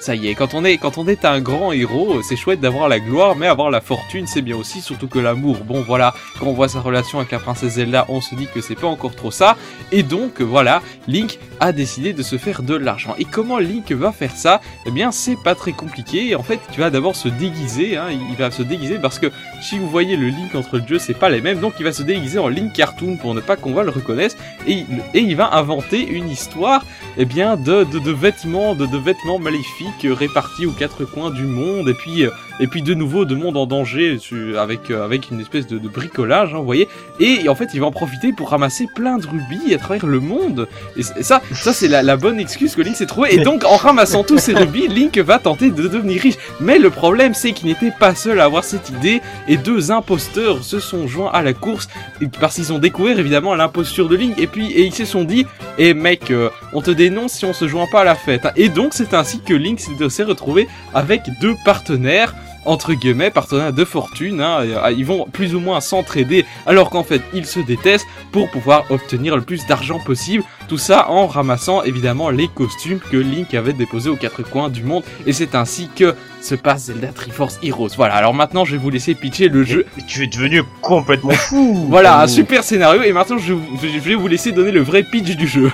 ça, y est, quand on est, quand on est un grand héros, c'est chouette d'avoir la gloire, mais avoir la fortune, c'est bien aussi, surtout que l'amour. Bon voilà, quand on voit sa relation avec la princesse Zelda, on se dit que c'est pas encore trop ça, et donc voilà, Link a décidé de se faire de l'argent. Et comment Link va faire ça? Eh bien, c'est pas très compliqué. En fait, tu vas d'abord se déguiser. Hein. Il va se déguiser parce que si vous voyez le Link entre le jeu, c'est pas les mêmes. Donc, il va se déguiser en Link cartoon pour ne pas qu'on va le reconnaisse. Et, il- et il va inventer une histoire, eh bien, de, de, de vêtements, de, de vêtements maléfiques répartis aux quatre coins du monde. Et puis, euh, et puis de nouveau, de monde en danger avec euh, avec une espèce de, bricolage, hein, vous voyez. Et, en fait, il va en profiter pour ramasser plein de rubis à travers le monde. Et, ça, ça c'est la, la bonne excuse que Link s'est trouvé. Et donc, en ramassant tous ces rubis, Link va tenter de devenir riche. Mais le problème, c'est qu'il n'était pas seul à avoir cette idée. Et deux imposteurs se sont joints à la course et- parce qu'ils ont découvert évidemment l'imposture de Link. Et puis, et ils se sont dit, eh mec, euh, on te dénonce si on se joint pas à la fête. hein. Et donc, c'est ainsi que Link s'est- retrouvé avec deux partenaires entre guillemets, partenaires de fortune, hein, et, euh, ils vont plus ou moins s'entraider alors qu'en fait ils se détestent pour pouvoir obtenir le plus d'argent possible, tout ça en ramassant évidemment les costumes que Link avait déposés aux quatre coins du monde et c'est ainsi que se passe Zelda Triforce Heroes. Voilà, alors maintenant je vais vous laisser pitcher le jeu. Mais tu es devenu complètement fou. Voilà, un super scénario et maintenant je, je vais vous laisser donner le vrai pitch du jeu.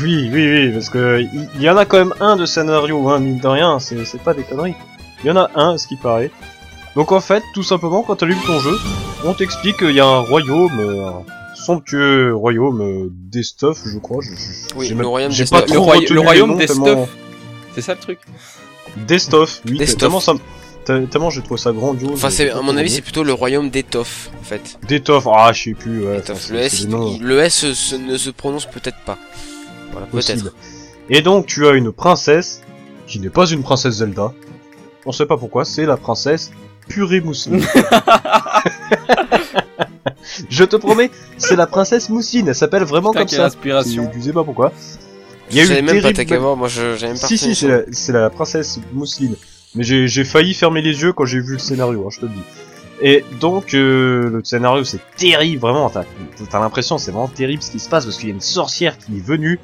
Oui, oui, oui, parce que il y, en a quand même un de scénario, hein, mine de rien, c'est c'est pas des conneries. Il y en a un, ce qui paraît. Donc en fait, tout simplement, quand tu allumes ton jeu, on t'explique qu'il y a un royaume, un somptueux royaume d'Estoff, je crois. je- je- Oui, j'ai le royaume pas Le, royaume tellement-. C'est ça le truc? D'Estoff, oui, D'Estoff. tellement ça, j'ai trouvé ça grandiose. Enfin, c'est, pas à mon avis, c'est plutôt le royaume d'Étoffe, en fait. D'étoffe, ah je sais plus, ouais. Enfin, Le S, il- le S se- ne se prononce peut-être pas. Voilà, peut-être. Et donc tu as une princesse, qui n'est pas une princesse Zelda. On sait pas pourquoi, c'est la princesse Purée Mousseline. je te promets, c'est la princesse Mousseline, elle s'appelle vraiment Putain, comme quelle ça. inspiration. Tu, tu sais pas pourquoi. Il y Je a eu savais une même pas terrible- Takava, moi je, j'avais même pas Si, si, c'est la, c'est la princesse Mousseline. Mais j'ai, j'ai failli fermer les yeux quand j'ai vu le scénario, hein, je te le dis. Et donc, euh, le scénario, c'est terrible, vraiment. T'as, t'as l'impression, c'est vraiment terrible ce qui se passe, parce qu'il y a une sorcière qui est venue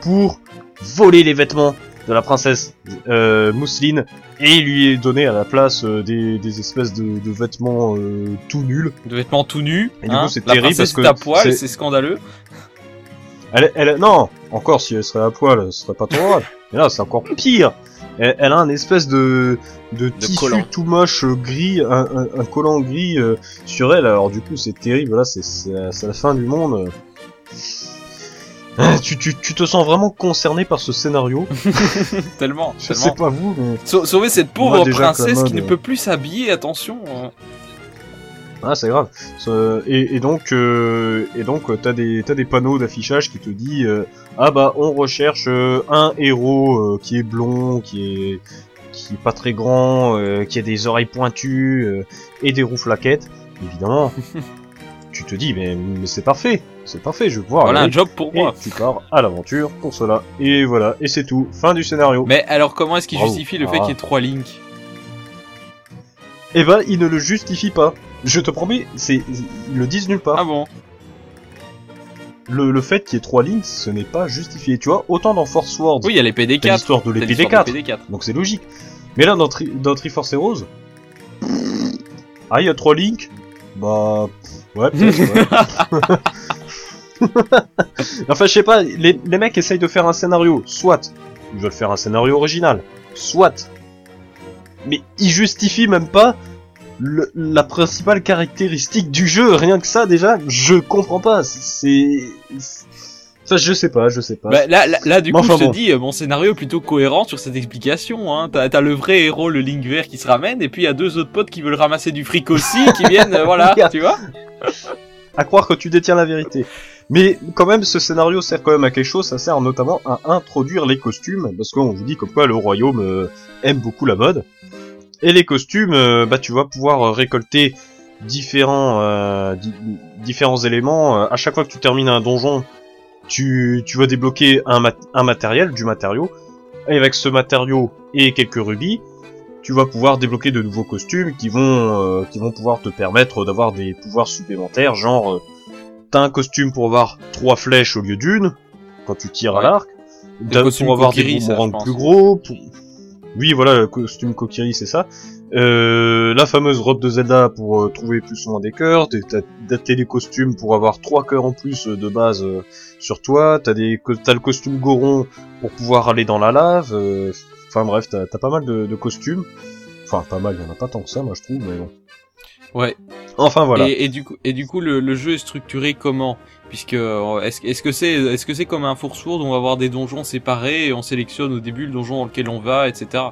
pour voler les vêtements de la princesse euh, Mousseline et lui est donné à la place euh, des, des espèces de, de vêtements euh, tout nuls. De vêtements tout nus. Et du hein. coup, c'est La terrible parce que est à poil, c'est- c'est scandaleux. Elle, elle, non, encore si elle serait à poil, ce serait pas trop grave. Mais là, c'est encore pire. Elle, elle a un espèce de, de, tissu collant. tout moche euh, gris, un, un, un collant gris euh, sur elle. Alors du coup, c'est terrible. Là, c'est c'est la, la fin du monde. Ah, Tu, tu, tu te sens vraiment concerné par ce scénario. tellement, Je tellement. sais pas vous, mais Sau- Sauver cette Moi, pauvre déjà, princesse qui ne peut plus s'habiller, attention. Ah, c'est grave. Et, et donc, euh, et donc, euh, t'as des t'as des panneaux d'affichage qui te dit euh, ah bah on recherche euh, un héros qui est blond, qui est qui est pas très grand, qui a des oreilles pointues et des roues flaquettes. Évidemment, tu te dis mais mais c'est parfait, c'est parfait, je vais pouvoir. Voilà aller. un job pour Et moi. tu pars à l'aventure pour cela. Et voilà, et c'est tout. Fin du scénario. Mais alors comment est-ce qu'il justifie le fait Ah. qu'il y ait trois links Et ben, il ne le justifie pas. Je te promets, c'est ils le disent nulle part. Ah bon le, le fait qu'il y ait trois lignes, ce n'est pas justifié. Tu vois, autant dans Force Wars, Oui, il y a les t'as PD4. l'histoire de T'as l'épée des l'histoire 4, des PD4. donc c'est logique. Mais là, dans, Tri dans Triforce Heroes, ah, il y a trois links Bah, ouais, peut-être, ouais. enfin, je sais pas, les, les mecs essayent de faire un scénario, soit, ils veulent faire un scénario original, soit, mais ils justifient même pas le- la principale caractéristique du jeu, rien que ça déjà, je comprends pas, c'est... Enfin, je sais pas, je sais pas. Bah, là, là, là, du coup, enfin je te bon. dis, euh, mon scénario est plutôt cohérent sur cette explication. Hein. T'as le vrai héros, le Link vert, qui se ramène, et puis il y a deux autres potes qui veulent ramasser du fric aussi, qui viennent, euh, voilà, tu vois à croire que tu détiens la vérité. Mais quand même, ce scénario sert quand même à quelque chose, ça sert notamment à introduire les costumes, parce qu'on vous dit comme quoi le royaume euh, aime beaucoup la mode. Et les costumes, euh, bah tu vas pouvoir euh, récolter différents euh, di- différents éléments. À chaque fois que tu termines un donjon, tu, tu vas débloquer un, mat- un matériel, du matériau. Et avec ce matériau et quelques rubis, tu vas pouvoir débloquer de nouveaux costumes qui vont euh, qui vont pouvoir te permettre d'avoir des pouvoirs supplémentaires, genre euh, t'as un costume pour avoir trois flèches au lieu d'une quand tu tires à l'arc, pour avoir des boomerangs plus gros. pour- Oui, voilà, le costume Kokiri, c'est ça. Euh, la fameuse robe de Zelda pour euh, trouver plus souvent des cœurs. T'as t'as des costumes pour avoir trois cœurs en plus euh, de base sur toi. T'as des le costume Goron pour pouvoir aller dans la lave. Enfin bref, t'as pas mal de, de costumes. Enfin, pas mal, il y en a pas tant que ça, moi je trouve, mais bon. Ouais. Enfin voilà. Et, et du coup, et du coup, le, le jeu est structuré comment? Puisque euh, est-ce que c'est comme un Word où on va avoir des donjons séparés et on sélectionne au début le donjon dans lequel on va, etc.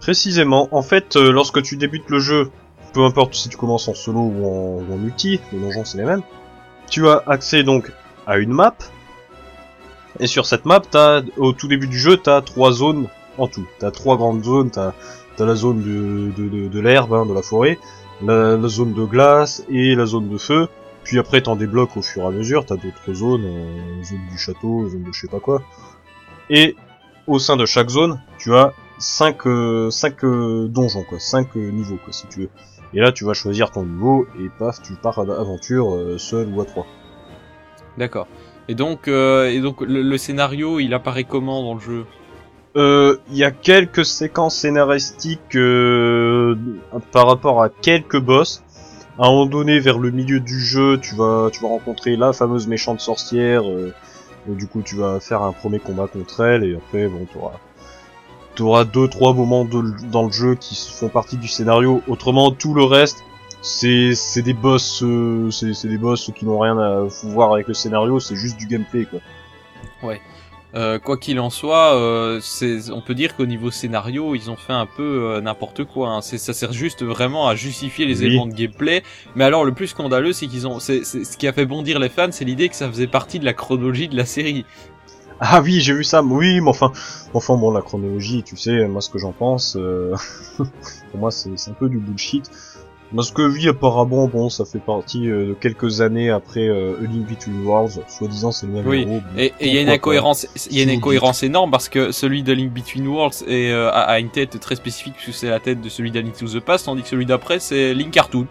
Précisément, en fait, euh, lorsque tu débutes le jeu, peu importe si tu commences en solo ou en, multi, les donjons c'est les mêmes, tu as accès donc à une map, et sur cette map, au tout début du jeu, t'as trois zones en tout. T'as trois grandes zones, t'as, t'as la zone de, l'herbe, hein, de la forêt, la zone de glace et la zone de feu, puis après t'en débloques au fur et à mesure, t'as d'autres zones, euh, zone du château, zone de je sais pas quoi. Et au sein de chaque zone, tu as 5 euh, cinq, euh, donjons quoi, 5 niveaux quoi si tu veux. Et là tu vas choisir ton niveau et paf tu pars à l'aventure euh, seul ou à trois. D'accord. Et donc, euh, et donc le, le scénario, il apparaît comment dans le jeu? Euh, Il y a quelques séquences scénaristiques euh, par rapport à quelques boss. À un moment donné, vers le milieu du jeu, tu vas, tu vas rencontrer la fameuse méchante sorcière. euh, et du coup, tu vas faire un premier combat contre elle, et après, bon, t'auras, t'auras deux, trois moments dans le jeu qui font partie du scénario. Autrement, tout le reste, c'est, c'est des boss, euh, c'est, c'est des boss qui n'ont rien à voir avec le scénario. C'est juste du gameplay, quoi. Euh, quoi qu'il en soit, euh, on peut dire qu'au niveau scénario, ils ont fait un peu euh, n'importe quoi. Hein. Ça sert juste vraiment à justifier les Oui. éléments de gameplay. Mais alors, le plus scandaleux, c'est qu'ils ont, c'est, ce qui a fait bondir les fans, c'est l'idée que ça faisait partie de la chronologie de la série. Ah oui, j'ai vu ça. Oui, mais enfin, enfin bon, la chronologie, tu sais, moi ce que j'en pense, euh, pour moi c'est c'est un peu du bullshit. Parce que oui, apparemment, bon, ça fait partie euh, de quelques années après euh, A Link Between Worlds, soi-disant c'est le même Oui, héros. Et il y a une incohérence, il y a une incohérence énorme parce que celui de Link Between Worlds est, euh, a, a une tête très spécifique puisque c'est la tête de celui d'A to the Past, tandis que celui d'après c'est Link Cartoon.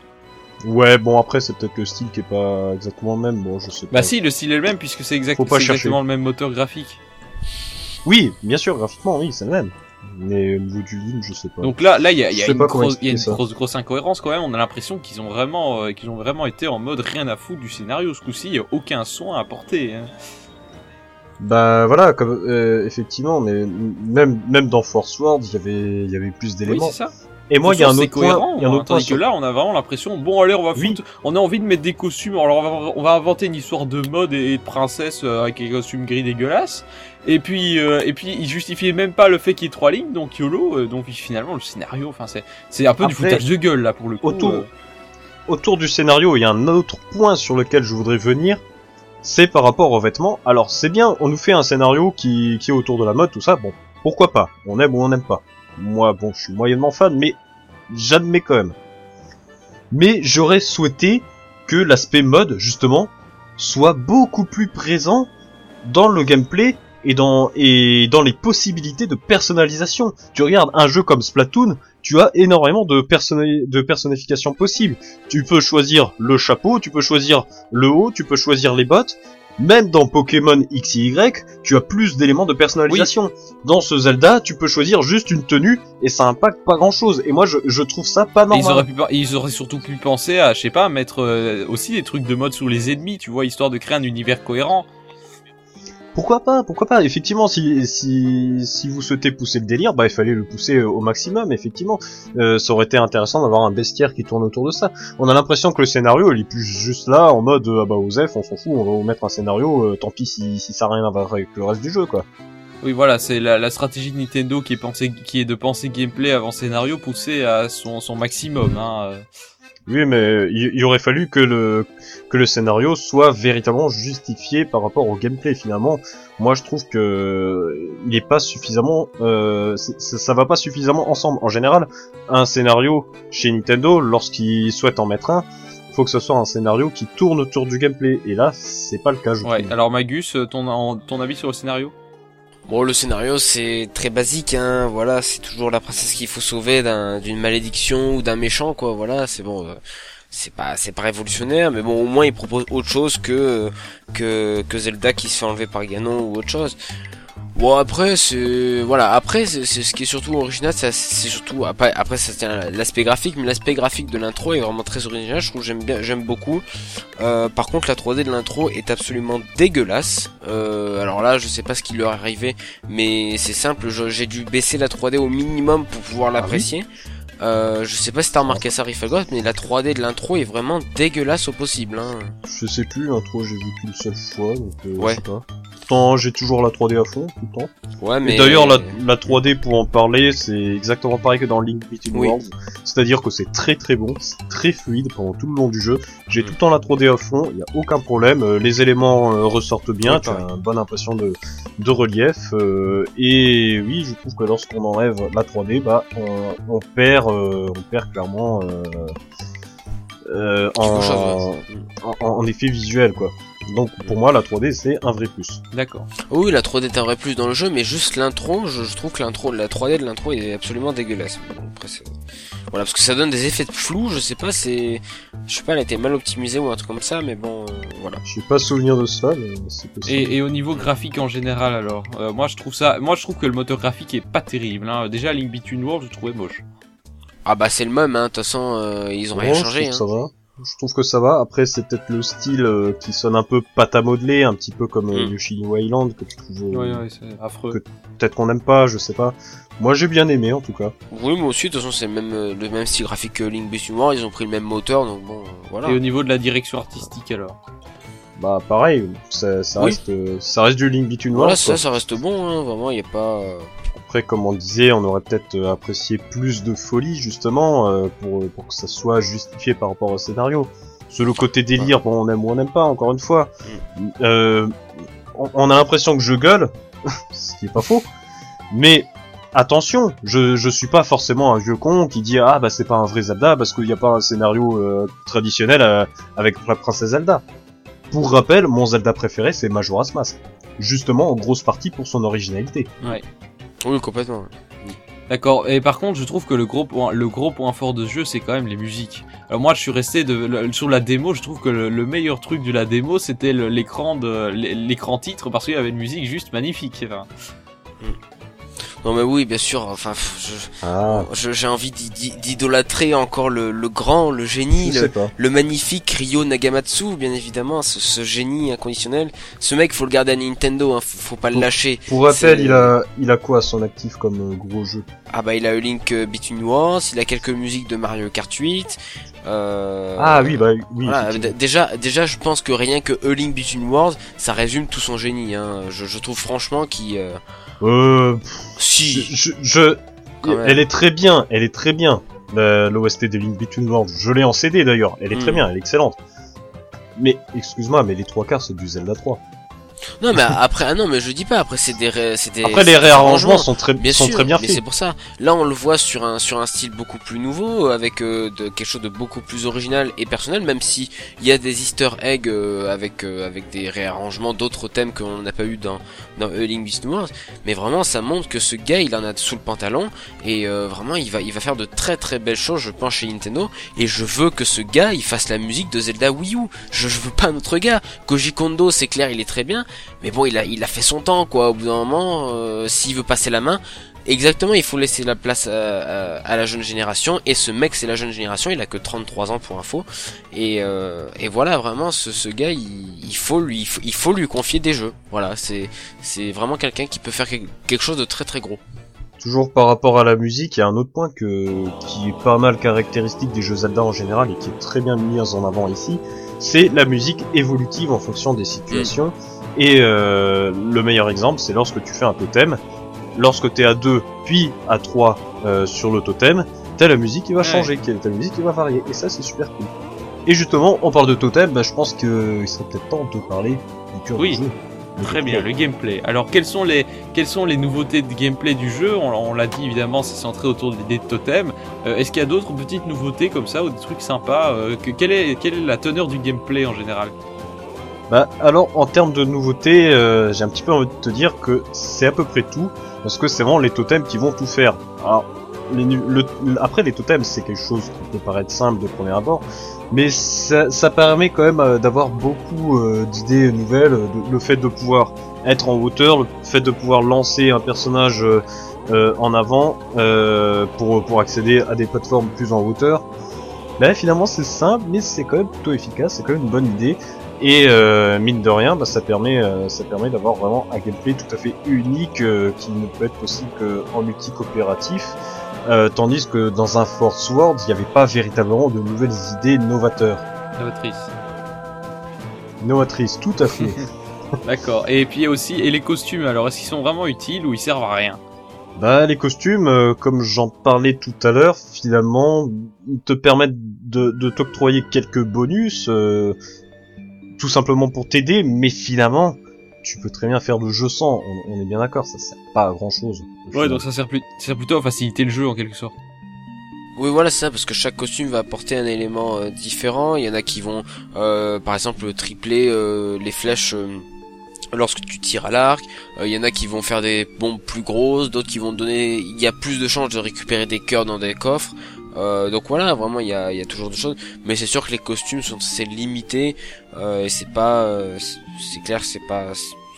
Ouais, bon après c'est peut-être le style qui est pas exactement le même, bon je sais pas. Bah si, le style est le même puisque c'est exact, exactement le même moteur graphique. Oui, bien sûr, graphiquement, oui, c'est le même. Mais au niveau du Link, je sais pas. Donc là, là, il y a, y une, grosse, y a une grosse, grosse incohérence quand même. On a l'impression qu'ils ont vraiment, euh, qu'ils ont vraiment été en mode rien à foutre du scénario. Ce coup-ci, il y a aucun soin à apporter. Hein. Bah voilà, comme euh, effectivement, mais même même dans Force World, il y avait il y avait plus Oui, d'éléments. c'est ça. Et moi, il y a un C'est autre point, cohérent, il y a un hein, autre point tandis sur- que là, on a vraiment l'impression, bon allez, on va Oui. foutre, on a envie de mettre des costumes, alors on va, on va inventer une histoire de mode et de princesse euh, avec des costumes gris dégueulasses. Et puis, euh, et puis, il justifiait même pas le fait qu'il y ait trois lignes, donc YOLO, euh, donc finalement, le scénario, enfin, c'est, c'est un peu du foutage de gueule, là, pour le coup. autour- euh. autour du scénario, il y a un autre point sur lequel je voudrais venir, c'est par rapport aux vêtements. Alors c'est bien, on nous fait un scénario qui, qui est autour de la mode, tout ça, bon, pourquoi pas? On aime ou on n'aime pas. Moi, bon, je suis moyennement fan, mais j'admets quand même. Mais j'aurais souhaité que l'aspect mode, justement, soit beaucoup plus présent dans le gameplay et dans, et dans les possibilités de personnalisation. Tu regardes un jeu comme Splatoon, tu as énormément de, personnali- de personnification possibles. Tu peux choisir le chapeau, tu peux choisir le haut, tu peux choisir les bottes. Même dans Pokémon X et Y, tu as plus d'éléments de personnalisation. Dans ce Zelda, tu peux choisir juste une tenue et ça impacte pas grand chose. Et moi, je, je trouve ça pas Et normal. Ils auraient, pu, ils auraient surtout pu penser à, je sais pas, mettre euh, aussi des trucs de mode sur les ennemis, tu vois, histoire de créer un univers cohérent. Pourquoi pas Pourquoi pas Effectivement, si, si, si vous souhaitez pousser le délire, bah il fallait le pousser euh, au maximum. Effectivement, Euh, ça aurait été intéressant d'avoir un bestiaire qui tourne autour de ça. On a l'impression que le scénario, il est plus juste là en mode euh, ah bah Osef, on s'en fout, on va vous mettre un scénario. euh, tant pis si, si ça a rien à voir avec le reste du jeu, quoi. Oui, voilà, c'est la, la stratégie de Nintendo qui est, pensée, qui est de penser gameplay avant scénario poussé à son, son maximum. Hein. Oui, mais il, il aurait fallu que le que le scénario soit véritablement justifié par rapport au gameplay. Finalement, moi je trouve que il est pas suffisamment, euh, ça, ça va pas suffisamment ensemble. En général, un scénario chez Nintendo, lorsqu'ils souhaitent en mettre un, faut que ce soit un scénario qui tourne autour du gameplay. Et là, c'est pas le cas, je Ouais, trouve. alors Magus, ton, ton avis sur le scénario? Bon, le scénario c'est très basique, hein. Voilà, c'est toujours la princesse qu'il faut sauver d'un- d'une malédiction ou d'un méchant, quoi. Voilà, c'est bon. euh, c'est pas, c'est pas révolutionnaire, mais bon, au moins il propose autre chose que que que Zelda qui se fait enlever par Ganon ou autre chose. Bon après c'est voilà. Après c'est ce qui est surtout original c'est surtout après après ça tient à l'aspect graphique mais l'aspect graphique de l'intro est vraiment très original. Je trouve que j'aime bien j'aime beaucoup. Euh, par contre la 3D de l'intro est absolument dégueulasse. Euh, alors là je sais pas ce qui leur est arrivé mais c'est simple. J'ai dû baisser la 3D au minimum pour pouvoir l'apprécier. Euh, je sais pas si t'as remarqué ça Rifagot mais la 3D de l'intro est vraiment dégueulasse au possible hein. Je sais plus, l'intro j'ai vu qu'une seule fois, donc euh, Ouais. je sais pas. Pourtant, j'ai toujours la 3D à fond tout le temps. ouais mais Et d'ailleurs, la, la 3D, pour en parler, c'est exactement pareil que dans Link Between Oui. Worlds. C'est-à-dire que c'est très très bon, c'est très fluide pendant tout le long du jeu. J'ai Mm. tout le temps la 3D à fond, il n'y a aucun problème. euh, les éléments euh, ressortent bien, tu as une bonne impression de, de relief. euh, et oui, je trouve que lorsqu'on enlève la 3D, bah, on, on perd, euh, on perd clairement euh, en, en, en effet visuel, quoi. Donc pour moi, la 3D, c'est un vrai plus. D'accord. Oui, la 3D est un vrai plus dans le jeu, mais juste l'intro, je, je trouve que l'intro, la 3D de l'intro est absolument dégueulasse. Bon, après, voilà, parce que ça donne des effets de flou, je sais pas, c'est, je sais pas, elle a été mal optimisée ou un truc comme ça, mais bon, euh, voilà. J'ai pas souvenir de ça, mais c'est possible. Et, et au niveau graphique en général, alors, euh, moi je trouve ça, moi je trouve que le moteur graphique est pas terrible. Hein. Déjà, Link Between Worlds, je trouvais moche. Ah bah c'est le même, hein, de toute façon, euh, ils ont rien Ouais, je changé. Hein. que ça va. Je trouve que ça va. Après, c'est peut-être le style euh, qui sonne un peu pâte à modeler, un petit peu comme euh, Mm. Yoshino Island, que tu trouves. euh, Ouais, ouais, c'est affreux. que- Peut-être qu'on n'aime pas, je sais pas. Moi, j'ai bien aimé, en tout cas. Oui, moi aussi, de toute façon, c'est le même, euh, le même style graphique que Link Between Worlds, ils ont pris le même moteur, donc bon, euh, voilà. Et au niveau de la direction artistique, alors? Bah pareil, ça, ça Oui. reste, ça reste du Link Between Worlds. ça, ça reste bon, hein, vraiment, il y a pas. euh, Après, comme on disait, on aurait peut-être euh, apprécié plus de folie justement euh, pour pour que ça soit justifié par rapport au scénario. Sur le côté délire, bon, on aime ou on n'aime pas. Encore une fois, euh, on, on a l'impression que je gueule, ce qui est pas faux. Mais attention, je je suis pas forcément un vieux con qui dit ah bah c'est pas un vrai Zelda parce qu'il n'y a pas un scénario euh, traditionnel euh, avec la princesse Zelda. Pour rappel, mon Zelda préféré c'est Majora's Mask, justement en grosse partie pour son originalité. Oui, complètement. D'accord. Et par contre, je trouve que le gros point, le gros point fort de ce jeu, c'est quand même les musiques. Alors moi, je suis resté de, le- sur la démo. Je trouve que le, le meilleur truc de la démo, c'était l'écran de l'écran titre parce qu'il y avait une musique juste magnifique. Enfin, Non, mais oui, bien sûr, enfin, je- Ah, je- j'ai envie d'i- d'i- d'idolâtrer encore le, le grand, le génie, le, le magnifique Ryo Nagamatsu, bien évidemment, ce, ce génie inconditionnel. Ce mec, faut le garder à Nintendo, hein, faut, faut pas le Pour- lâcher. Pour rappel, il a, il a quoi à son actif comme euh, gros jeu? Ah bah il a eu Link euh, Between Worlds, il a quelques musiques de Mario Kart 8. Euh, Ah oui, bah oui. Voilà, déjà, déjà, je pense que rien que A Link Between Worlds, ça résume tout son génie. Hein. Je, je trouve franchement qu'il, euh, Euh, si, je, elle est très bien, elle est très bien. L'OST de Link Between Worlds, je l'ai en CD d'ailleurs. Elle est très Hmm. bien, elle est excellente. Mais excuse-moi, mais les trois quarts c'est du Zelda 3. Non mais après, ah non mais je dis pas. Après c'est des, ré- c'est des. Après les réarrangements sont très, Bien sont sûr, très bien mais faits. c'est pour ça. Là, on le voit sur un sur un style beaucoup plus nouveau, avec euh, de, quelque chose de beaucoup plus original et personnel, même si il y a des Easter eggs euh, avec euh, avec des réarrangements d'autres thèmes qu'on n'a pas eu dans dans A Link Between Worlds. Mais vraiment, ça montre que ce gars, il en a sous le pantalon et euh, vraiment, il va il va faire de très très belles choses, je pense, chez Nintendo. Et je veux que ce gars, il fasse la musique de Zelda Wii U. Je, je veux pas un autre gars. Koji Kondo, c'est clair, il est très bien, mais bon, il a il a fait son temps, quoi. Au bout d'un moment, euh, s'il veut passer la main. Exactement, il faut laisser la place à, la jeune génération et ce mec c'est la jeune génération, il a que 33 ans pour info et, euh, voilà vraiment ce, gars il, faut lui il faut, lui confier des jeux. Voilà, c'est vraiment quelqu'un qui peut faire quel- quelque chose de très très gros. Toujours par rapport à la musique, il y a un autre point qui est pas mal caractéristique des jeux Zelda en général et qui est très bien mis en avant ici, c'est la musique évolutive en fonction des situations. Et euh, le meilleur exemple, c'est lorsque tu fais un totem. Lorsque t'es à 2 puis à 3 euh, sur le totem, t'as la musique qui va Ouais. changer, qui- ta musique qui va varier. Et ça, c'est super cool. Et justement, on parle de totem, bah, je pense qu'il serait peut-être temps de parler du cœur Oui. du jeu. Très bien, le gameplay. Alors, quelles sont les, quelles sont les nouveautés de gameplay du jeu? On, on l'a dit évidemment, c'est centré autour de l'idée de totem. Euh, Est-ce qu'il y a d'autres petites nouveautés comme ça ou des trucs sympas euh, que, quelle, est, quelle est la teneur du gameplay en général? Bah alors en termes de nouveautés, euh, j'ai un petit peu envie de te dire que c'est à peu près tout, parce que c'est vraiment les totems qui vont tout faire. Après les totems c'est quelque chose qui peut paraître simple de premier abord, mais ça, permet quand même euh, d'avoir beaucoup euh, d'idées nouvelles, le fait de pouvoir être en hauteur, le fait de pouvoir lancer un personnage en avant pour, pour accéder à des plateformes plus en hauteur. Là finalement c'est simple mais c'est quand même plutôt efficace, c'est quand même une bonne idée. Et euh, mine de rien, bah, ça permet, euh, ça permet d'avoir vraiment un gameplay tout à fait unique euh, qui ne peut être possible qu'en multi-coopératif. Euh, tandis que dans un Force World, il n'y avait pas véritablement de nouvelles idées novateurs. Novatrice. Novatrices, tout à fait. D'accord. Et puis aussi, et les costumes, alors est-ce qu'ils sont vraiment utiles ou ils servent à rien? Bah, les costumes, euh, comme j'en parlais tout à l'heure, finalement, ils te permettent de, de t'octroyer quelques bonus, euh, tout simplement pour t'aider, mais finalement, tu peux très bien faire le jeu sans, on, on est bien d'accord, ça sert pas à grand chose. Ouais, donc ça sert, plus, ça sert plutôt à faciliter le jeu en quelque sorte. Oui, voilà, c'est ça, parce que chaque costume va apporter un élément euh, différent. Il y en a qui vont, euh, par exemple, tripler euh, les flèches euh, lorsque tu tires à l'arc. Euh, Il y en a qui vont faire des bombes plus grosses, d'autres qui vont donner... Il y a plus de chances de récupérer des cœurs dans des coffres. Euh, donc voilà, vraiment, il y a, y a toujours des choses. Mais c'est sûr que les costumes sont assez limités. Euh, et c'est pas... euh, c'est- clair, que c'est pas...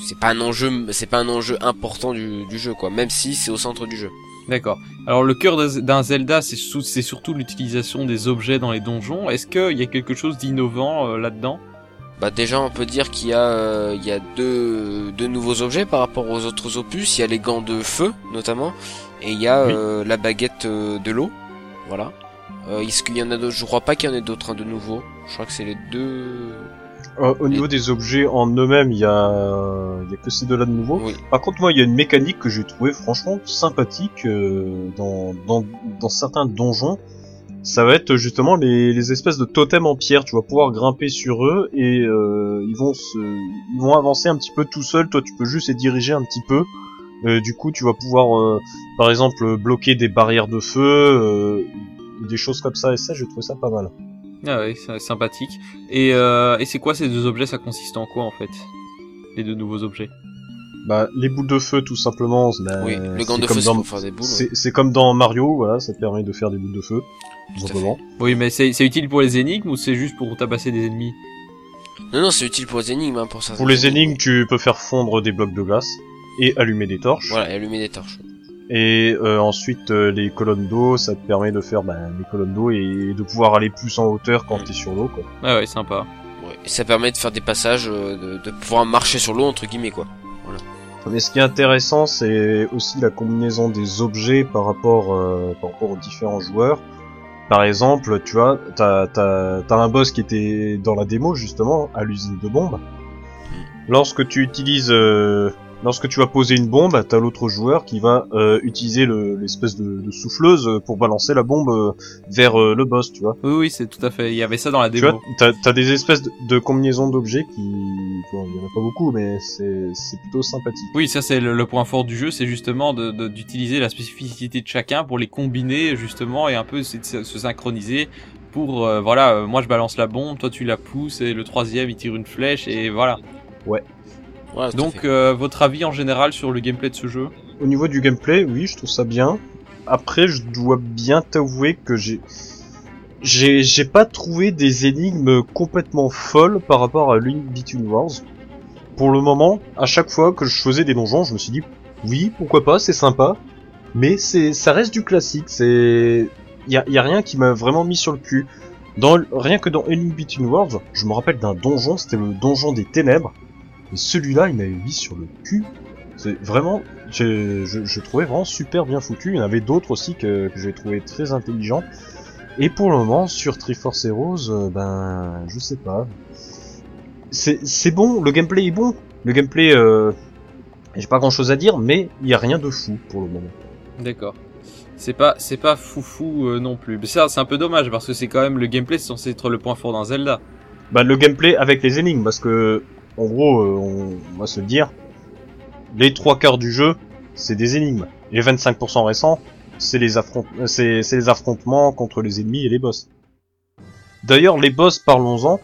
C'est pas un enjeu, c'est pas un enjeu important du, du jeu, quoi. Même si c'est au centre du jeu. D'accord. Alors le cœur d'un Zelda, c'est surtout l'utilisation des objets dans les donjons. Est-ce qu'il y a quelque chose d'innovant euh, là-dedans? Bah déjà on peut dire qu'il y a euh, il y a deux, deux nouveaux objets par rapport aux autres opus. Il y a les gants de feu notamment et il y a Oui. euh, la baguette de l'eau. Voilà. Euh, Est-ce qu'il y en a d'autres? Je crois pas qu'il y en ait d'autres hein, de nouveaux. Je crois que c'est les deux. Euh, au niveau des objets en eux-mêmes, il y a, il y a que ces deux-là de nouveau. Oui. Par contre, moi, il y a une mécanique que j'ai trouvé franchement sympathique euh, dans, dans, dans certains donjons. Ça va être justement les, les espèces de totems en pierre. Tu vas pouvoir grimper sur eux et euh, ils vont se, ils vont avancer un petit peu tout seuls. Toi, tu peux juste les diriger un petit peu. Euh, du coup, tu vas pouvoir, euh, par exemple, bloquer des barrières de feu, euh, des choses comme ça. Et ça, j'ai trouvé ça pas mal. Ah ouais, c'est sympathique. Et, euh, et c'est quoi ces deux objets? Ça consiste en quoi en fait? Les deux nouveaux objets? Bah, les boules de feu, tout simplement. bah, oui, le gant c'est de comme feu, c'est dans- pour faire des boules. ouais. C'est c'est comme dans Mario, voilà, ça te permet de faire des boules de feu, tout simplement. Oui, mais c'est c'est utile pour les énigmes ou c'est juste pour tabasser des ennemis? Non, non, c'est utile pour les énigmes, hein, pour ça. Pour les énigmes, tu peux faire fondre des blocs de glace et allumer des torches. Voilà, et allumer des torches. Et euh, ensuite, euh, les colonnes d'eau, ça te permet de faire bah, des colonnes d'eau et de pouvoir aller plus en hauteur quand Mm. t'es sur l'eau, quoi. Ah ouais, sympa. Ouais. Et ça permet de faire des passages, euh, de, de pouvoir marcher sur l'eau, entre guillemets, quoi. Mais ce qui est intéressant, c'est aussi la combinaison des objets par rapport, euh, par rapport aux différents joueurs. Par exemple, tu vois, t'as t'as t'as un boss qui était dans la démo justement à l'usine de bombes. Lorsque tu utilises, euh, lorsque tu vas poser une bombe, t'as l'autre joueur qui va euh, utiliser le- l'espèce de, de souffleuse pour balancer la bombe euh, vers euh, le boss, tu vois. Oui, oui, c'est tout à fait. Il y avait ça dans la Tu démo. vois, t'as as des espèces de, de combinaisons d'objets qui, bon, il y en a pas beaucoup, mais c'est plutôt sympathique. Oui, ça c'est le, le point fort du jeu, c'est justement de- de- d'utiliser la spécificité de chacun pour les combiner justement et un peu se, se- se synchroniser pour euh, voilà, euh, moi je balance la bombe, toi tu la pousses et le troisième il tire une flèche et voilà. Voilà, Donc euh, votre avis en général sur le gameplay de ce jeu Au niveau du gameplay, oui, je trouve ça bien. Après, je dois bien t'avouer que j'ai j'ai j'ai pas trouvé des énigmes complètement folles par rapport à Link Between Worlds. Pour le moment, à chaque fois que je faisais des donjons, je me suis dit oui, pourquoi pas, c'est sympa, mais c'est ça reste du classique, c'est y a, y a rien qui m'a vraiment mis sur le cul. Dans rien que dans Link Between Worlds, je me rappelle d'un donjon, c'était le donjon des ténèbres. Et celui-là, il m'avait mis sur le cul. C'est vraiment, je, je, je trouvais vraiment super bien foutu. Il y en avait d'autres aussi que, que j'ai trouvé très intelligents. Et pour le moment, sur Triforce Heroes, euh, ben, je sais pas. C'est c'est bon, le gameplay est bon. Le gameplay, euh, j'ai pas grand chose à dire, mais il y a rien de fou pour le moment. D'accord. C'est pas c'est pas foufou euh, non plus. Mais ça c'est un peu dommage parce que c'est quand même le gameplay c'est censé être le point fort d'un Zelda. Bah, le gameplay avec les énigmes, parce que, en gros, euh, on, va se le dire, les trois quarts du jeu, c'est des énigmes. Les 25% récents, c'est les, affront- euh, les affrontements contre les ennemis et les boss. D'ailleurs, les boss, parlons-en,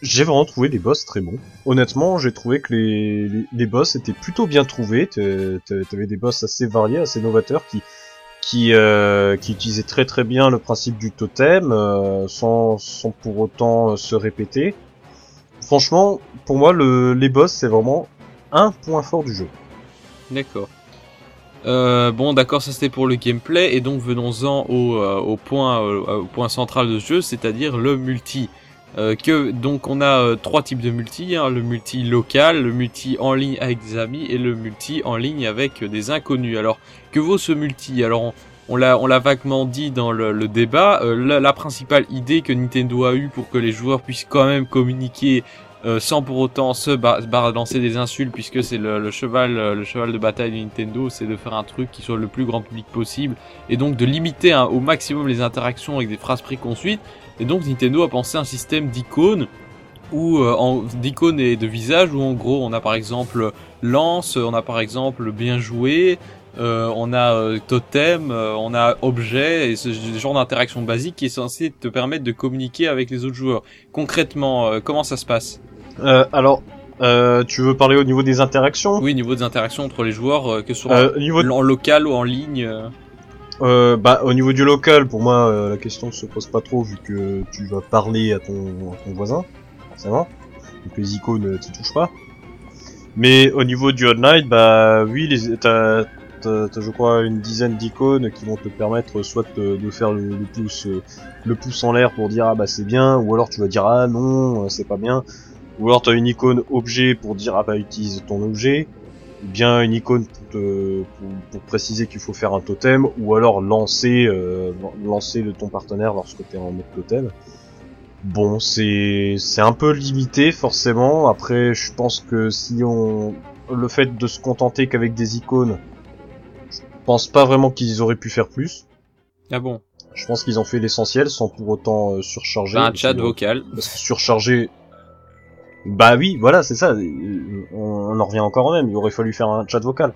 j'ai vraiment trouvé les boss très bons. Honnêtement, j'ai trouvé que les, les, boss étaient plutôt bien trouvés. T'avais des boss assez variés, assez novateurs qui qui, euh, qui utilisaient très très bien le principe du totem euh, sans, sans pour autant se répéter. Franchement, pour moi, le, les boss, c'est vraiment un point fort du jeu. D'accord. Euh, bon, d'accord, ça c'était pour le gameplay, et donc venons-en au, euh, point, euh, au point central de ce jeu, c'est-à-dire le multi. Que donc on a trois types de multi, hein, le multi local, le multi en ligne avec des amis et le multi en ligne avec des inconnus. Alors que vaut ce multi? Alors on l'a vaguement dit dans le, débat. euh, la, principale idée que Nintendo a eue pour que les joueurs puissent quand même communiquer euh, sans pour autant se ba- balancer des insultes puisque c'est le, le cheval euh, le cheval de bataille de Nintendo c'est de faire un truc qui soit le plus grand public possible et donc de limiter au maximum les interactions avec des phrases préconçues et donc Nintendo a pensé un système d'icônes ou d'icônes et de visages où en gros on a par exemple lance on a par exemple bien joué euh, on a euh, totem, euh, on a objet, et ce genre d'interaction basique qui est censé te permettre de communiquer avec les autres joueurs. Concrètement, euh, comment ça se passe alors, tu veux parler au niveau des interactions? Oui, niveau des interactions entre les joueurs, que ce soit au niveau de- en local ou en ligne. bah, au niveau du local, pour moi, la question ne se pose pas trop vu que tu vas parler à ton, à ton voisin, forcément. Donc les icônes, t'y touches pas. Mais au niveau du online, bah oui, les, t'as, t'as, je crois, une dizaine d'icônes qui vont te permettre soit de, faire le, pouce, euh, le pouce en l'air pour dire ah bah c'est bien, ou alors tu vas dire ah non, euh, c'est pas bien. Ou alors t'as une icône objet pour dire ah bah utilise ton objet ou bien une icône pour, te, pour, préciser qu'il faut faire un totem, ou alors lancer, euh, lancer ton partenaire lorsque tu es en mode totem. Bon, c'est c'est un peu limité forcément. Après, je pense que si on le fait de se contenter qu'avec des icônes, pense pas vraiment qu'ils auraient pu faire plus. Ah bon? Je pense qu'ils ont fait l'essentiel sans pour autant euh, surcharger. Bah, Un chat que- vocal. Parce que surcharger. Bah oui, voilà, c'est ça. On, on en revient encore au même. Il aurait fallu faire un chat vocal.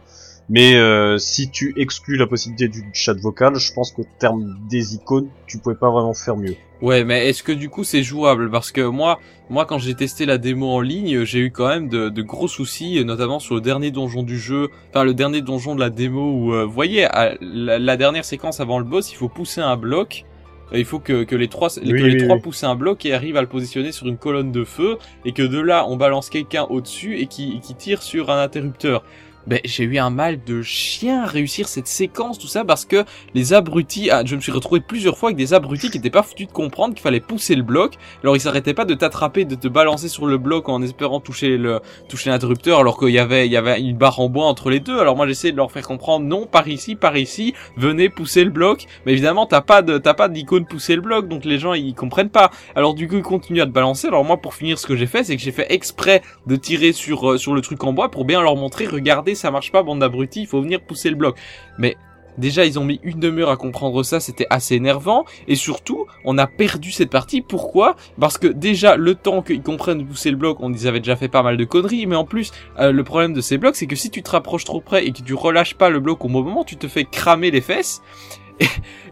Mais euh, si tu exclus la possibilité du chat vocal, je pense qu'au terme des icônes, tu pouvais pas vraiment faire mieux. Ouais, mais est-ce que du coup c'est jouable? Parce que moi, moi quand j'ai testé la démo en ligne, j'ai eu quand même de, de gros soucis, notamment sur le dernier donjon du jeu, enfin le dernier donjon de la démo où, euh, vous voyez, à la, la dernière séquence avant le boss, il faut pousser un bloc. Il faut que, que les trois, Oui, que les oui, trois oui. poussent un bloc et arrivent à le positionner sur une colonne de feu, et que de là on balance quelqu'un au-dessus et qui, qui tire sur un interrupteur. Ben, j'ai eu un mal de chien à réussir cette séquence, tout ça, parce que les abrutis, ah, je me suis retrouvé plusieurs fois avec des abrutis qui étaient pas foutus de comprendre qu'il fallait pousser le bloc. Alors ils s'arrêtaient pas de t'attraper, de te balancer sur le bloc en espérant toucher le toucher l'interrupteur, alors qu'il y avait il y avait une barre en bois entre les deux. Alors moi j'essayais de leur faire comprendre non, par ici, par ici, venez pousser le bloc. Mais évidemment t'as pas de t'as pas d'icône pousser le bloc, donc les gens ils comprennent pas. Alors du coup ils continuent à te balancer. Alors moi pour finir ce que j'ai fait, c'est que j'ai fait exprès de tirer sur euh, sur le truc en bois pour bien leur montrer, regardez ça marche pas bande d'abrutis, il faut venir pousser le bloc. Mais Déjà, ils ont mis une demi-heure à comprendre ça, c'était assez énervant. Et surtout, on a perdu cette partie. Pourquoi? Parce que déjà, le temps qu'ils comprennent de pousser le bloc, on ils avaient déjà fait pas mal de conneries. Mais en plus, euh, le problème de ces blocs, c'est que si tu te rapproches trop près et que tu relâches pas le bloc au bon moment, tu te fais cramer les fesses.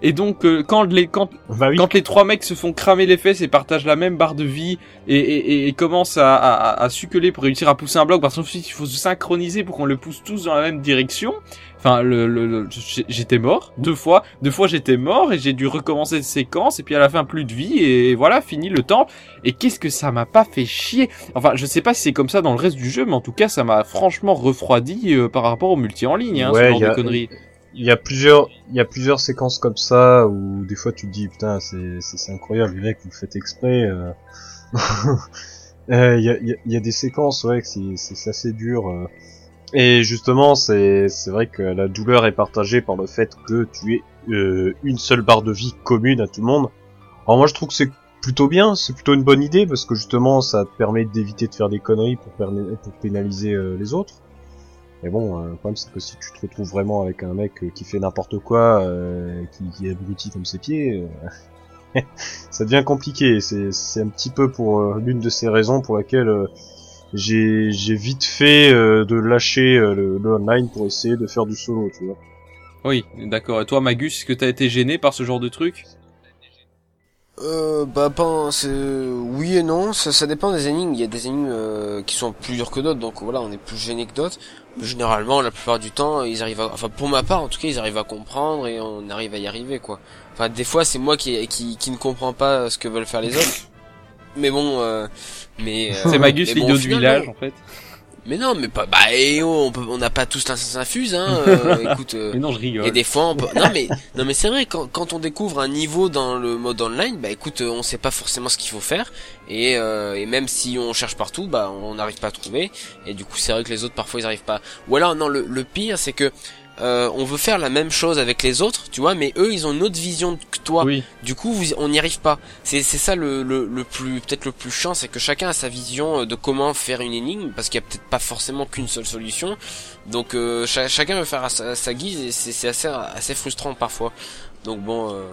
Et, donc, euh, quand les quand Bah oui. quand les trois mecs se font cramer les fesses et partagent la même barre de vie et, et, et- commencent à, à, à succoler pour réussir à pousser un bloc, parce qu'ensuite il faut se synchroniser pour qu'on le pousse tous dans la même direction. Enfin, le, le, le- j'étais mort deux fois, deux fois j'étais mort et j'ai dû recommencer cette séquence et puis à la fin plus de vie et voilà fini le temps. Et qu'est-ce que ça m'a pas fait chier. Enfin, je sais pas si c'est comme ça dans le reste du jeu, mais en tout cas ça m'a franchement refroidi euh, par rapport au multi en ligne, hein, Ouais, ce genre a- de conneries. Il y a plusieurs, il y a plusieurs séquences comme ça où des fois tu te dis putain c'est c'est incroyable les mecs vous le faites exprès. euh. Euh, Il y, a, il y a- il y a des séquences ouais que c'est assez dur. euh. Et justement c'est c'est vrai que la douleur est partagée par le fait que tu aies euh, une seule barre de vie commune à tout le monde. Alors moi je trouve que c'est plutôt bien, c'est plutôt une bonne idée parce que justement ça te permet d'éviter de faire des conneries pour, pour pénaliser euh, les autres. Mais bon, euh, le problème c'est que si tu te retrouves vraiment avec un mec euh, qui fait n'importe quoi, euh, qui, est abruti comme ses pieds, euh, ça devient compliqué. C'est un petit peu pour euh, l'une de ces raisons pour laquelle j'ai vite fait de lâcher le, le online pour essayer de faire du solo, tu vois. Oui, d'accord. Et toi, Magus, est-ce que t'as été gêné par ce genre de truc? Euh, bah, pas, c'est, oui et non, ça, ça dépend des énigmes. Il y a des énigmes euh, qui sont plus dures que d'autres, donc voilà, on est plus gêné que d'autres. Mais généralement, la plupart du temps, ils arrivent à, enfin, pour ma part, en tout cas, ils arrivent à comprendre et on arrive à y arriver, quoi. Enfin, des fois, c'est moi qui, qui, qui ne comprends pas ce que veulent faire les autres. Mais bon, euh, mais, euh, C'est Magus, bon, l'idiot du village, non. en fait. Mais non, mais pas, bah, eh oh, on peut, on n'a pas tous l'instinct infuse, hein, euh, écoute, euh, Mais non, je rigole. et des fois, on peut... non mais non mais c'est vrai quand quand on découvre un niveau dans le mode online, bah écoute, euh, on sait pas forcément ce qu'il faut faire et euh, et même si on cherche partout, bah on n'arrive pas à trouver et du coup c'est vrai que les autres parfois ils arrivent pas. Ou alors non le le pire c'est que euh, on veut faire la même chose avec les autres, tu vois, mais eux ils ont une autre vision que toi. Oui. Du coup, vous- on n'y arrive pas. C'est ça le, le, le plus peut-être le plus chiant, c'est que chacun a sa vision euh, de comment faire une énigme, parce qu'il y a peut-être pas forcément qu'une seule solution. Donc euh, cha- chacun veut faire à sa, à sa guise et c'est assez assez frustrant parfois. Donc bon, euh,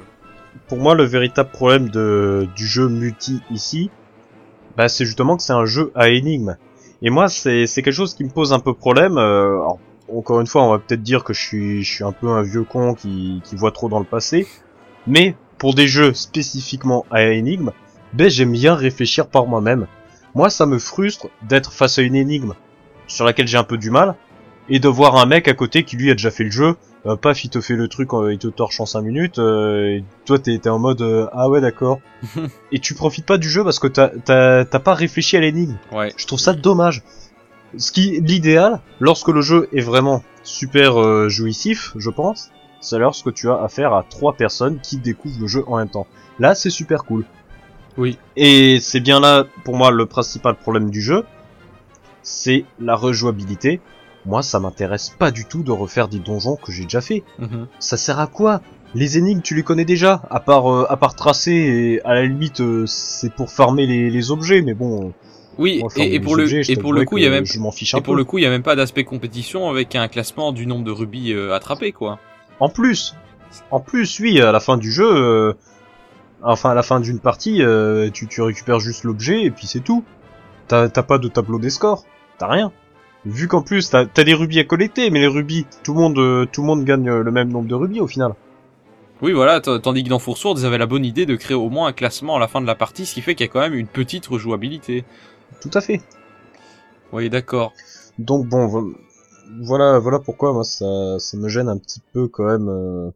Pour moi, le véritable problème de du jeu multi ici, bah c'est justement que c'est un jeu à énigmes. Et moi, c'est c'est quelque chose qui me pose un peu problème. euh, alors, encore une fois, on va peut-être dire que je suis je suis un peu un vieux con qui qui voit trop dans le passé, mais pour des jeux spécifiquement à énigmes, ben j'aime bien réfléchir par moi-même. Moi, ça me frustre d'être face à une énigme sur laquelle j'ai un peu du mal et de voir un mec à côté qui lui a déjà fait le jeu. Euh, paf, il te fait le truc, euh, il te torche en 5 minutes, euh, et toi t'es t'es en mode euh, ah ouais d'accord. et tu profites pas du jeu parce que t'as t'as t'as pas réfléchi à l'énigme. Ouais. Je trouve ça dommage. Ce qui l'idéal, lorsque le jeu est vraiment super euh, jouissif, je pense, c'est lorsque tu as affaire à trois personnes qui découvrent le jeu en même temps. Là, c'est super cool. Oui. Et c'est bien là, pour moi, le principal problème du jeu, c'est la rejouabilité. Moi, ça m'intéresse pas du tout de refaire des donjons que j'ai déjà fait. Mhm. Ça sert à quoi? Les énigmes, tu les connais déjà, à part euh, à part tracer et à la limite euh, c'est pour farmer les, les objets, mais bon. Oui, et, pour le et pour le coup, il y a même et pour le coup, il y a même pas d'aspect compétition avec un classement du nombre de rubis euh, attrapés quoi. En plus, en plus, oui, à la fin du jeu, euh, enfin à la fin d'une partie, euh, tu, tu récupères juste l'objet et puis c'est tout. T'as pas de tableau des scores, t'as rien. Vu qu'en plus t'as as des rubis à collecter, mais les rubis, tout le monde, tout le monde gagne le même nombre de rubis au final. Oui, voilà, tandis que dans Foursourde, ils avaient la bonne idée de créer au moins un classement à la fin de la partie, ce qui fait qu'il y a quand même une petite rejouabilité. Tout à fait. Oui, d'accord. Donc bon, vo- voilà, voilà pourquoi moi ça, ça me gêne un petit peu quand même. euh,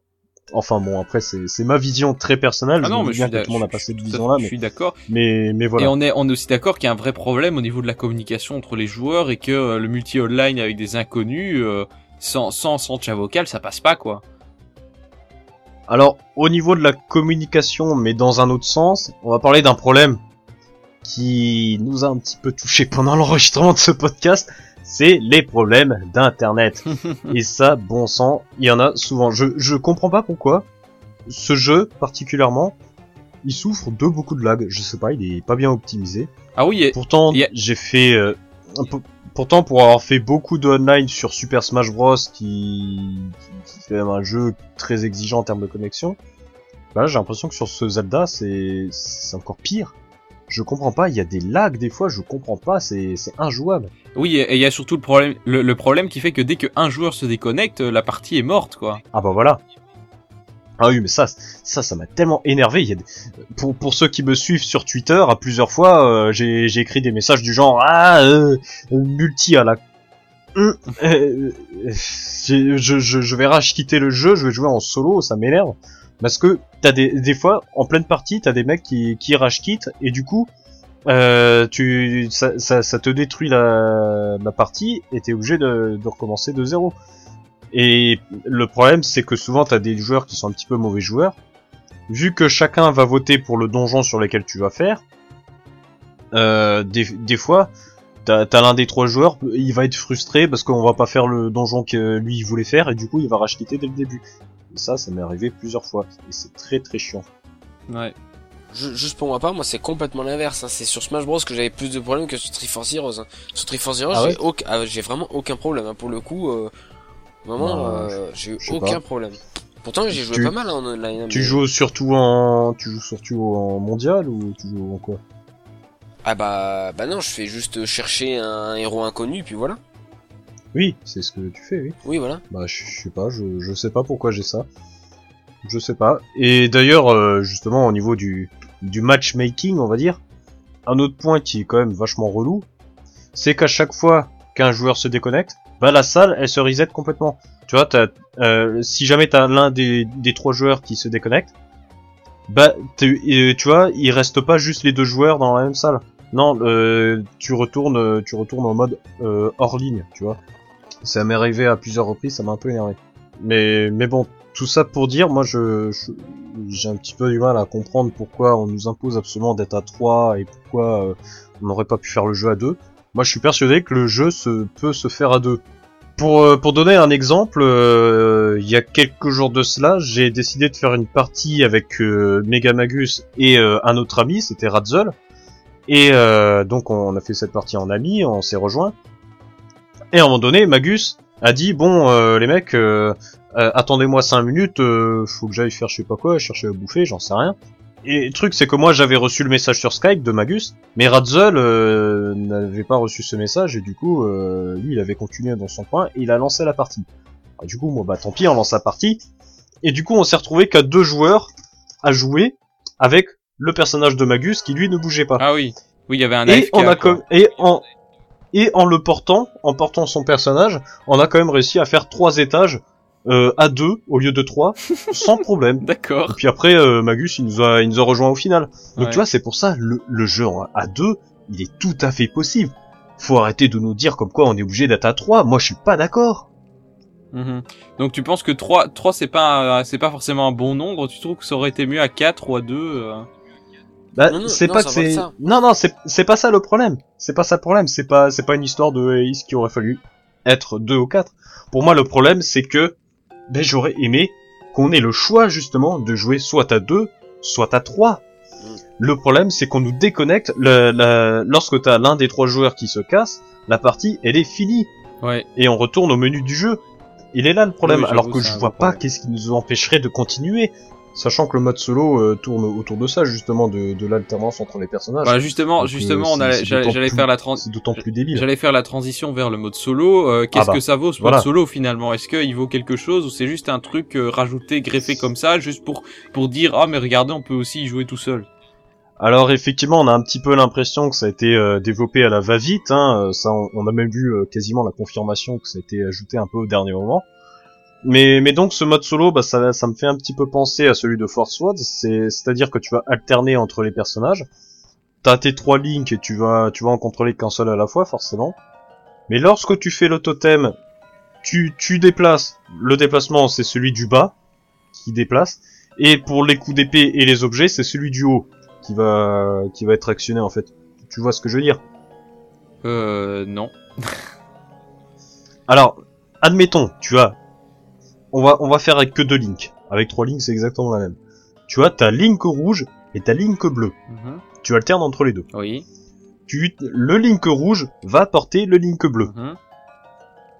Enfin bon, après c'est c'est ma vision très personnelle. Ah je non, mais je bien suis que tout le monde a je pas cette suis tout à vision-là, fait- je mais, suis d'accord. mais mais voilà. Et on est, on est aussi d'accord qu'il y a un vrai problème au niveau de la communication entre les joueurs et que euh, le multi-online avec des inconnus, euh, sans, sans, sans chat vocal, ça passe pas, quoi. Alors, au niveau de la communication, mais dans un autre sens, on va parler d'un problème qui nous a un petit peu touché pendant l'enregistrement de ce podcast, c'est les problèmes d'internet. Et ça, bon sang, il y en a souvent. Je, je comprends pas pourquoi ce jeu, particulièrement, il souffre de beaucoup de lag. Je sais pas, il est pas bien optimisé. Ah oui, et- Pourtant, j'ai fait. euh, pour- pourtant, pour avoir fait beaucoup de online sur Super Smash Bros, qui, qui, qui est quand même un jeu très exigeant en termes de connexion, bah là, j'ai l'impression que sur ce Zelda, c'est c'est encore pire. Je comprends pas, il y a des lags des fois, je comprends pas, c'est c'est injouable. oui, et il y a surtout le problème, le, le problème qui fait que dès qu'un joueur se déconnecte, la partie est morte, quoi. Ah bah voilà. Ah oui, mais ça, ça, ça m'a tellement énervé. Il y a des- pour, pour ceux qui me suivent sur Twitter, à plusieurs fois, euh, j'ai écrit des messages du genre ah euh, euh, multi à la. Euh, je, je, je je vais rage quitter le jeu, je vais jouer en solo, ça m'énerve. Parce que t'as des des fois en pleine partie, t'as des mecs qui qui rage et du coup. Euh, tu ça, ça, te détruit la, la partie et t'es obligé de, de recommencer de zéro. Et le problème, c'est que souvent, t'as des joueurs qui sont un petit peu mauvais joueurs. Vu que chacun va voter pour le donjon sur lequel tu vas faire, euh, des, des fois, t'as as, l'un des trois joueurs, il va être frustré parce qu'on va pas faire le donjon que lui voulait faire et du coup il va racheter dès le début. Et ça, ça m'est arrivé plusieurs fois et c'est très très chiant. Ouais. Ju- Juste pour ma part, moi c'est complètement l'inverse. hein. C'est sur Smash Bros que j'avais plus de problèmes que sur Triforce Heroes. hein. Sur Triforce Heroes, Ah ouais j'ai aucun- ah, j'ai vraiment aucun problème. hein. Pour le coup, euh, vraiment, euh, j'ai eu aucun pas. problème. Pourtant, j'ai joué Tu- pas mal en online. Tu mais- joues surtout en, tu joues surtout en mondial ou tu joues en quoi? Ah bah, bah non, je fais juste chercher un héros inconnu, puis voilà. Oui, c'est ce que tu fais, oui. Oui, voilà. Bah, je je sais pas, je, je sais pas pourquoi j'ai ça. Je sais pas. Et d'ailleurs, euh, justement, au niveau du, du matchmaking, on va dire, un autre point qui est quand même vachement relou, c'est qu'à chaque fois qu'un joueur se déconnecte, bah la salle, elle se reset complètement. Tu vois, t'as, euh, si jamais t'as l'un des, des trois joueurs qui se déconnecte, bah, tu vois, il reste pas juste les deux joueurs dans la même salle. Non, euh, tu retournes, tu retournes en mode euh, hors ligne, tu vois. Ça m'est arrivé à plusieurs reprises, ça m'a un peu énervé. Mais, mais bon, tout ça pour dire, moi, je, j'ai un petit peu du mal à comprendre pourquoi on nous impose absolument d'être à 3 et pourquoi euh, on n'aurait pas pu faire le jeu à 2. Moi, je suis persuadé que le jeu se, peut se faire à 2. Pour, euh, pour donner un exemple, euh, il y a quelques jours de cela, j'ai décidé de faire une partie avec euh, Megamagus et un autre ami, c'était Radzel. Et donc on a fait cette partie en ami, on s'est rejoint. Et à un moment donné, Magus a dit bon euh, les mecs, euh, euh, attendez-moi 5 minutes, euh, faut que j'aille faire je sais pas quoi, chercher à bouffer, j'en sais rien. Et le truc c'est que moi j'avais reçu le message sur Skype de Magus, mais Radzel euh, n'avait pas reçu ce message et du coup euh, lui il avait continué dans son coin et il a lancé la partie. Alors, du coup moi bah tant pis on lance la partie. Et du coup on s'est retrouvé qu'à deux joueurs à jouer avec le personnage de Magus qui lui ne bougeait pas Ah oui. Oui, il y avait un et AFK, on a quoi. et en et en le portant, en portant son personnage, on a quand même réussi à faire trois étages euh, à deux au lieu de trois, sans problème. Et D'accord. puis après, euh, Magus, il nous a, il nous a rejoint au final. Donc Ouais. tu vois, c'est pour ça le, le jeu en- à deux, il est tout à fait possible. Faut arrêter de nous dire comme quoi on est obligé d'être à trois. Moi, je suis pas d'accord. Mhm. Donc tu penses que 3, 3 c'est pas, c'est pas forcément un bon nombre, tu trouves que ça aurait été mieux à 4 ou à 2 Bah, Non, non, c'est pas ça que c'est non non c'est c'est pas ça le problème. C'est pas ça le problème. C'est pas c'est pas une histoire de Ace qui aurait fallu être deux ou quatre. Pour moi le problème c'est que ben j'aurais aimé qu'on ait le choix justement de jouer soit à deux, soit à trois. Mm. Le problème, c'est qu'on nous déconnecte. Le, la- lorsque t'as l'un des trois joueurs qui se casse, la partie, elle est finie Ouais. et on retourne au menu du jeu. Il est là le problème, Oui, alors que je vois pas qu'est-ce qui nous empêcherait de continuer, sachant que le mode solo euh, tourne autour de ça justement, de, de l'alternance entre les personnages. Voilà, justement, Donc, euh, justement, on allait- j'allais faire la trans- C'est d'autant plus débile. J'allais faire la transition vers le mode solo. Euh, Qu'est-ce Ah bah, que ça vaut ce voilà. mode solo finalement? Est-ce qu'il vaut quelque chose ou c'est juste un truc euh, rajouté, greffé comme ça, juste pour pour dire ah mais regardez on peut aussi y jouer tout seul? Alors effectivement, on a un petit peu l'impression que ça a été euh, développé à la va-vite. Hein. Ça, on, on a même vu euh, quasiment la confirmation que ça a été ajouté un peu au dernier moment. Mais, mais donc ce mode solo, bah, ça, ça me fait un petit peu penser à celui de Force. C'est, c'est-à-dire que tu vas alterner entre les personnages. T'as tes trois links et tu vas, tu vas en contrôler qu'un seul à la fois, forcément. Mais lorsque tu fais le totem, tu, tu déplaces. Le déplacement, c'est celui du bas qui déplace. Et pour les coups d'épée et les objets, c'est celui du haut qui va qui va être actionné en fait. Tu vois ce que je veux dire? Euh non. Alors, admettons, tu as on va on va faire avec que deux links. Avec trois links, c'est exactement la même. Tu as ta link rouge et ta link bleue. Mhm. Tu alternes entre les deux. Oui. Tu le link rouge va porter le link bleu. Mhm.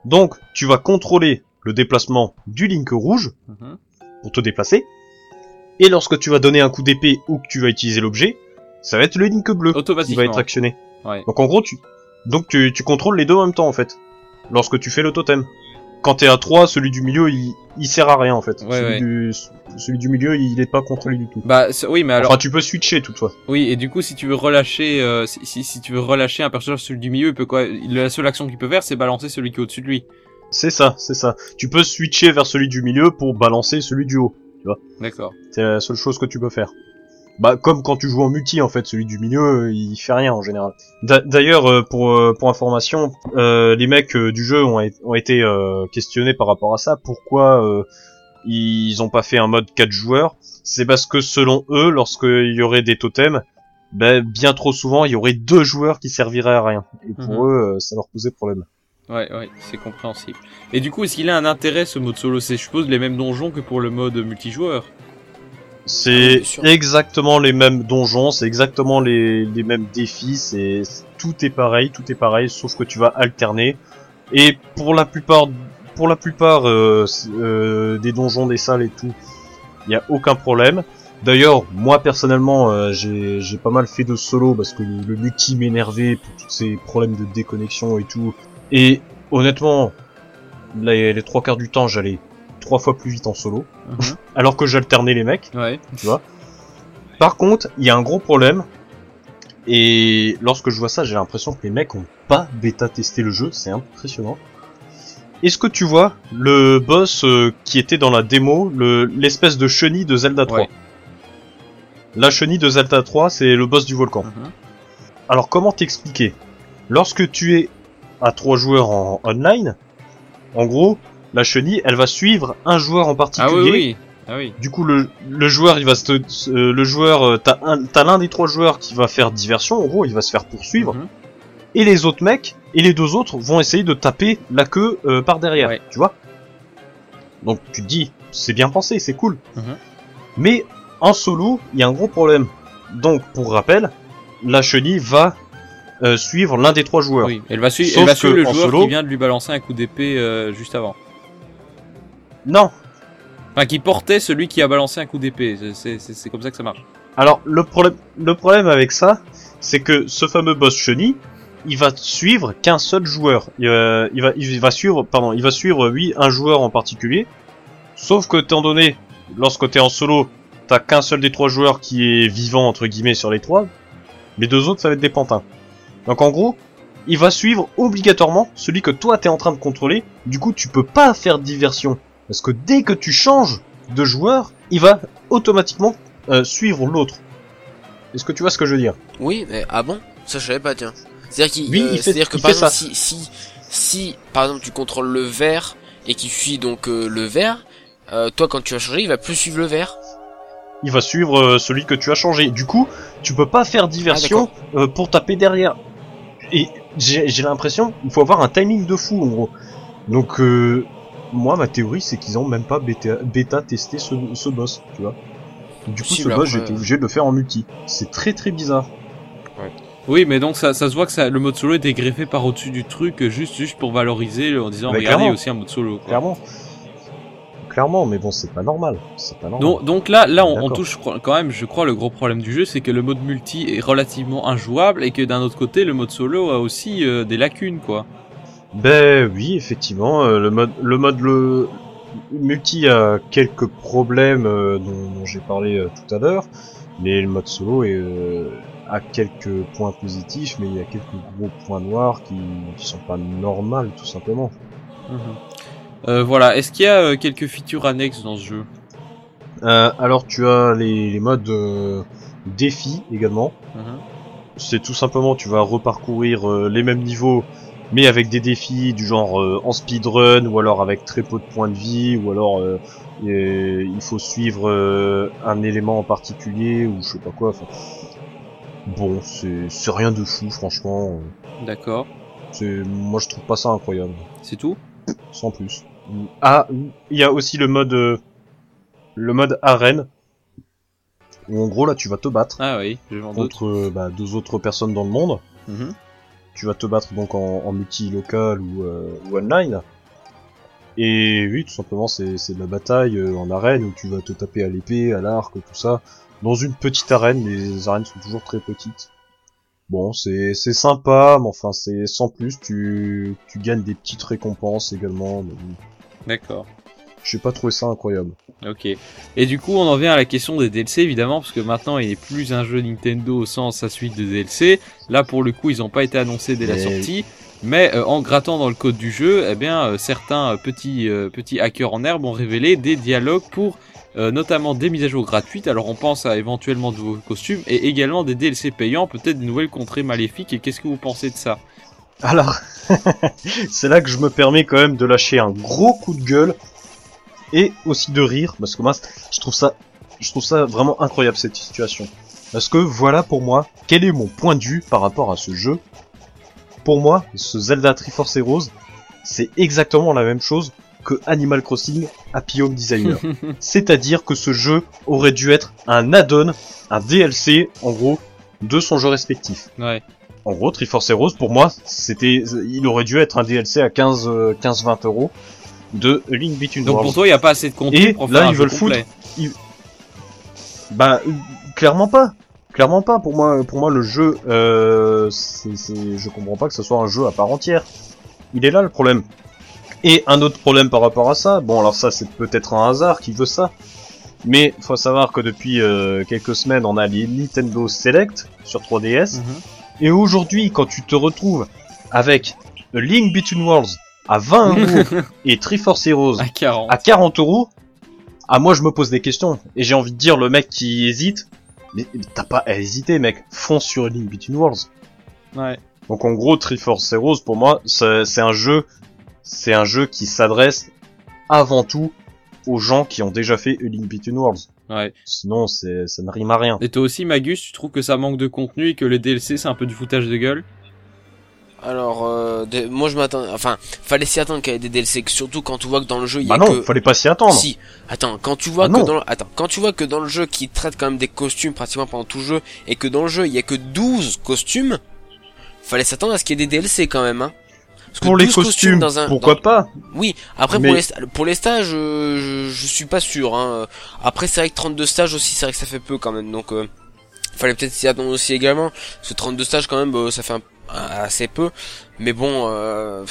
Donc, tu vas contrôler le déplacement du link rouge Mhm. pour te déplacer. Et lorsque tu vas donner un coup d'épée ou que tu vas utiliser l'objet, ça va être le link bleu qui va être actionné. Ouais. Donc en gros, tu donc tu, tu contrôles les deux en même temps en fait. Lorsque tu fais le totem. Quand t'es à 3, celui du milieu, il, il sert à rien en fait. Ouais, celui, ouais. Du, celui du milieu, il est pas contrôlé du tout. Bah oui mais alors Enfin, tu peux switcher toutefois. oui et du coup si tu veux relâcher euh, si, si si tu veux relâcher un personnage celui du milieu il peut quoi la seule action qu'il peut faire c'est balancer celui qui est au-dessus de lui. C'est ça, c'est ça. Tu peux switcher vers celui du milieu pour balancer celui du haut. D'accord. C'est la seule chose que tu peux faire. Bah comme quand tu joues en multi en fait, celui du milieu euh, il fait rien en général. D'a- D'ailleurs euh, pour euh, pour information, euh, les mecs du jeu ont, ont été euh, questionnés par rapport à ça. Pourquoi euh, ils ont pas fait un mode 4 joueurs? C'est parce que selon eux, lorsqu'il y aurait des totems, ben, bien trop souvent il y aurait deux joueurs qui serviraient à rien. Et pour Mhm. eux, ça leur posait problème. Ouais ouais c'est compréhensible. Et du coup est-ce qu'il a un intérêt ce mode solo? C'est je suppose les mêmes donjons que pour le mode multijoueur? Ah C'est sûr. exactement les mêmes donjons, c'est exactement les, les mêmes défis, c'est tout est pareil, tout est pareil, sauf que tu vas alterner. Et pour la plupart, pour la plupart euh, euh, des donjons, des salles et tout, il y a aucun problème. D'ailleurs, moi personnellement, euh, j'ai j'ai pas mal fait de solo parce que le, le multi m'énervait pour tous ces problèmes de déconnexion et tout. Et honnêtement, les, les trois quarts du temps, j'allais trois fois plus vite en solo, Mhm. alors que j'alternais les mecs. Ouais. Par contre, il y a un gros problème. Et lorsque je vois ça, j'ai l'impression que les mecs ont pas bêta testé le jeu, c'est impressionnant. Est-ce que tu vois le boss euh, qui était dans la démo, le l'espèce de chenille de Zelda 3 Ouais. La chenille de Zelda 3, c'est le boss du volcan. Mhm. Alors comment t'expliquer? Lorsque tu es à trois joueurs en online, en gros, la chenille, elle va suivre un joueur en Ah particulier. oui oui. Ah oui. Du coup, le, le joueur, il va se, euh, le joueur, euh, t'as un, t'as l'un des trois joueurs qui va faire diversion. En gros, il va se faire poursuivre. Mhm. Et les autres mecs et les deux autres vont essayer de taper la queue euh, par derrière. Ouais. Tu vois Donc tu te dis, c'est bien pensé, c'est cool. Mhm. Mais en solo, il y a un gros problème. Donc, pour rappel, la chenille va euh, suivre l'un des trois joueurs. Oui, elle va, suivre elle va suivre que le joueur solo- qui vient de lui balancer un coup d'épée euh, juste avant. Non. Enfin, qui portait celui qui a balancé un coup d'épée. C'est- C'est c'est comme ça que ça marche. Alors le problème, le problème avec ça, c'est que ce fameux boss chenille, il va suivre qu'un seul joueur. Il, euh, il va, il va suivre, pardon, il va suivre oui un joueur en particulier. Sauf que étant donné, lorsque t'es en solo, t'as qu'un seul des trois joueurs qui est vivant entre guillemets sur les trois. Les deux autres, ça va être des pantins. Donc en gros, il va suivre obligatoirement celui que toi t'es en train de contrôler. Du coup, tu peux pas faire de diversion parce que dès que tu changes de joueur, il va automatiquement euh, suivre l'autre. Est-ce que tu vois ce que je veux dire? Oui, mais ah bon? Ça je savais pas, tiens. C'est-à-dire qu'il, Oui, euh, c'est-à-dire que il par fait exemple, ça. si, si, si, par exemple, tu contrôles le vert et qu'il suit donc euh, le vert, euh, toi quand tu vas changer, il va plus suivre le vert. Il va suivre euh, celui que tu as changé. Du coup, tu peux pas faire diversion euh, pour taper derrière. Et j'ai j'ai l'impression, il faut avoir un timing de fou en gros. Donc euh, moi, ma théorie, c'est qu'ils ont même pas bêta, bêta testé ce, ce boss, tu vois. Du coup, ce boss, après, j'étais obligé de le faire en multi. C'est très très bizarre. Oui, mais donc ça, ça se voit que ça, le mode solo est dégreffé par au-dessus du truc, juste, juste pour valoriser, en disant, Mais regardez, il y a clairement. aussi un mode solo. quoi. Clairement. Clairement, mais bon, c'est pas normal. C'est pas normal. Donc, donc là, là, on, touche quand même, je crois, le gros problème du jeu, c'est que le mode multi est relativement injouable et que d'un autre côté, le mode solo a aussi euh, des lacunes, quoi. Ben oui, effectivement, euh, le mode, le mode le multi a quelques problèmes euh, dont, dont j'ai parlé euh, tout à l'heure, mais le mode solo est, euh, a quelques points positifs, mais il y a quelques gros points noirs qui, qui sont pas normaux, tout simplement. Euh, voilà. Est-ce qu'il y a quelques features annexes dans ce jeu? Euh, alors tu as les, les modes euh, défis également. Mhm. C'est tout simplement tu vas reparcourir les mêmes niveaux mais avec des défis du genre euh, en speedrun ou alors avec très peu de points de vie ou alors euh, et il faut suivre euh, un élément en particulier ou je sais pas quoi. bon, c'est c'est rien de fou franchement. D'accord. C'est moi je trouve pas ça incroyable C'est tout? Sans plus. Ah, il y a aussi le mode euh, le mode arène où en gros là tu vas te battre Ah oui, je contre euh, bah, deux autres personnes dans le monde. Mhm. Tu vas te battre donc en, en multi local ou, euh, ou online. Et oui, tout simplement c'est de la bataille euh, en arène où tu vas te taper à l'épée, à l'arc, tout ça dans une petite arène. Les arènes sont toujours très petites. Bon, c'est sympa, mais enfin c'est sans plus. Tu tu gagnes des petites récompenses également. D'accord. J'ai pas trouvé ça incroyable. Ok. Et du coup, on en vient à la question des DLC, évidemment, parce que maintenant, il n'est plus un jeu Nintendo au sens sa suite de DLC. Là, pour le coup, ils n'ont pas été annoncés dès la sortie. Mais euh, en grattant dans le code du jeu, eh bien, euh, certains euh, petits euh, petits hackers en herbe ont révélé des dialogues pour euh, notamment des mises à jour gratuites. Alors, on pense à éventuellement de nouveaux costumes et également des DLC payants, peut-être des nouvelles contrées maléfiques. Et qu'est-ce que vous pensez de ça? Alors, c'est là que je me permets quand même de lâcher un gros coup de gueule et aussi de rire parce que moi, je trouve ça, je trouve ça vraiment incroyable cette situation. Parce que voilà pour moi, quel est mon point de vue par rapport à ce jeu. Pour moi, ce Zelda Triforce Heroes, c'est exactement la même chose que Animal Crossing Happy Home Designer. C'est-à-dire que ce jeu aurait dû être un add-on, un DLC, en gros, de son jeu respectif. Ouais. En gros, Triforce Heroes, pour moi, c'était, il aurait dû être un DLC à 15, euh, 15-20 euros de Link Between Donc, Worlds. pour toi, il n'y a pas assez de contenu Et pour là, faire un ils jeu veulent complet. Bah, clairement pas. Clairement pas. Pour moi, pour moi, le jeu, euh, c'est, c'est- je comprends pas que ce soit un jeu à part entière. Il est là le problème. Et un autre problème par rapport à ça, bon alors ça c'est peut-être un hasard qui veut ça, mais faut savoir que depuis euh, quelques semaines on a les Nintendo Select sur 3DS, Mhm. Et aujourd'hui, quand tu te retrouves avec A Link Between Worlds à 20 euros et Triforce Heroes À 40. à 40 euros, ah moi je me pose des questions. Et j'ai envie de dire le mec qui hésite, mais t'as pas à hésiter mec, fonce sur Link Between Worlds. Ouais. Donc en gros, Triforce Heroes pour moi, c'est un jeu, c'est un jeu qui s'adresse avant tout aux gens qui ont déjà fait A Link Between Worlds. Ouais. Sinon, c'est ça ne rime à rien. Et toi aussi, Magus, tu trouves que ça manque de contenu et que les DLC c'est un peu du foutage de gueule? Alors, euh, moi je m'attends, enfin, fallait s'y attendre qu'il y ait des DLC, surtout quand tu vois que dans le jeu il y Bah a non, que fallait pas s'y attendre. Si, attends, quand tu vois Ah que non. dans le... attends, quand tu vois que dans le jeu qui traite quand même des costumes pratiquement pendant tout le jeu et que dans le jeu il y a que 12 costumes, fallait s'attendre à ce qu'il y ait des DLC quand même hein. Pour les 12 costumes, dans un pourquoi dans- pas? Oui, après Mais- pour les sta- pour les stages euh, je, je suis pas sûr hein. Après c'est vrai que 32 stages aussi, c'est vrai que ça fait peu quand même donc euh, fallait peut-être s'y attendre aussi également parce que 32 stages quand même euh, ça fait un- assez peu mais bon euh,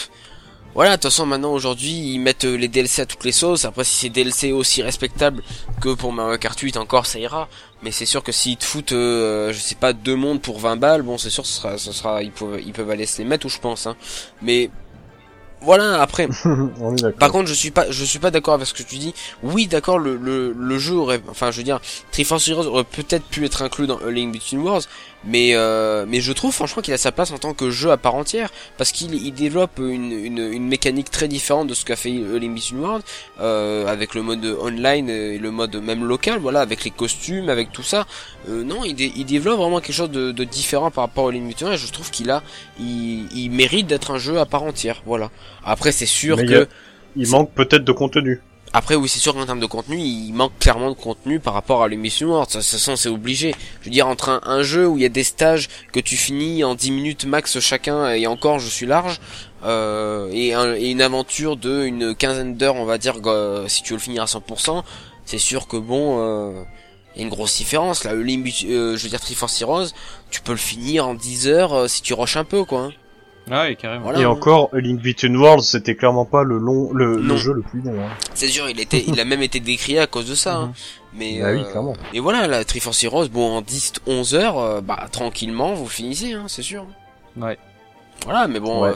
voilà, de toute façon maintenant aujourd'hui ils mettent euh, les DLC à toutes les sauces. Après si c'est DLC aussi respectable que pour Mario Kart 8 encore ça ira. Mais c'est sûr que s'ils te foutent, euh, je sais pas, deux mondes pour 20 balles, bon c'est sûr ce sera, ce sera, ils peuvent, ils peuvent aller se les mettre où je pense. Hein. Mais voilà après. Par contre, je suis pas, je suis pas d'accord avec ce que tu dis. Oui, d'accord, le, le, le jeu aurait, enfin, je veux dire, Triforce Heroes aurait peut-être pu être inclus dans A Link Between Worlds, mais euh, mais je trouve franchement qu'il a sa place en tant que jeu à part entière parce qu'il il développe une, une, une mécanique très différente de ce qu'a fait Link Between Worlds euh, avec le mode online et le mode même local, voilà, avec les costumes, avec tout ça. Euh, non, il, dé- il développe vraiment quelque chose de, de différent par rapport à A Link Between Worlds. Et je trouve qu'il a, il, il mérite d'être un jeu à part entière, voilà. Après, c'est sûr Mais que il manque peut-être de contenu. Après, oui, c'est sûr qu'en termes de contenu, il manque clairement de contenu par rapport à l'émission Wars. Ça, ça, c'est obligé. Je veux dire, entre un, jeu où il y a des stages que tu finis en 10 minutes max chacun, et encore, je suis large, euh, et, un, et, une aventure de une quinzaine d'heures, on va dire, si tu veux le finir à 100%, c'est sûr que bon, euh, il y a une grosse différence. Là, le euh, je veux dire, Triforce Heroes, tu peux le finir en 10 heures si tu rushes un peu, quoi. Hein. Ah oui, carrément. Voilà, et hein. encore, Link Between Worlds, c'était clairement pas le long, le, le jeu le plus long. Hein. C'est sûr, il était, il a même été décrié à cause de ça. hein. Mais bah oui, clairement. Et voilà, la Triforce Heroes, bon, en 10, 11 heures, euh, bah tranquillement, vous finissez, hein, c'est sûr. Ouais. Voilà, mais bon, Ouais. euh,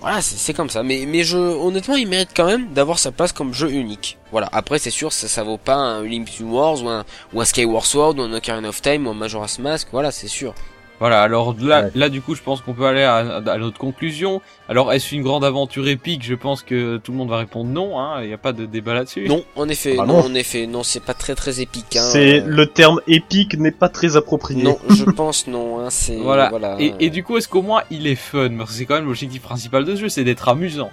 voilà, c'est c'est comme ça. Mais mais je, honnêtement, il mérite quand même d'avoir sa place comme jeu unique. Voilà. Après, c'est sûr, ça, ça vaut pas un Link Between Wars ou un ou un Skyward Sword ou un Ocarina of Time ou un Majora's Mask. Voilà, c'est sûr. Voilà, alors là, Ouais. là du coup, je pense qu'on peut aller à, à notre conclusion. Alors, est-ce une grande aventure épique? Je pense que tout le monde va répondre non, hein, il n'y a pas de débat là-dessus. Non, en effet, Ah non, non. en effet, non, c'est pas très très épique. Hein, C'est euh, le terme épique n'est pas très approprié. Non, je pense non. Hein, c'est Voilà. voilà. Et, et du coup, est-ce qu'au moins il est fun? Parce que c'est quand même l'objectif principal de ce jeu, c'est d'être amusant.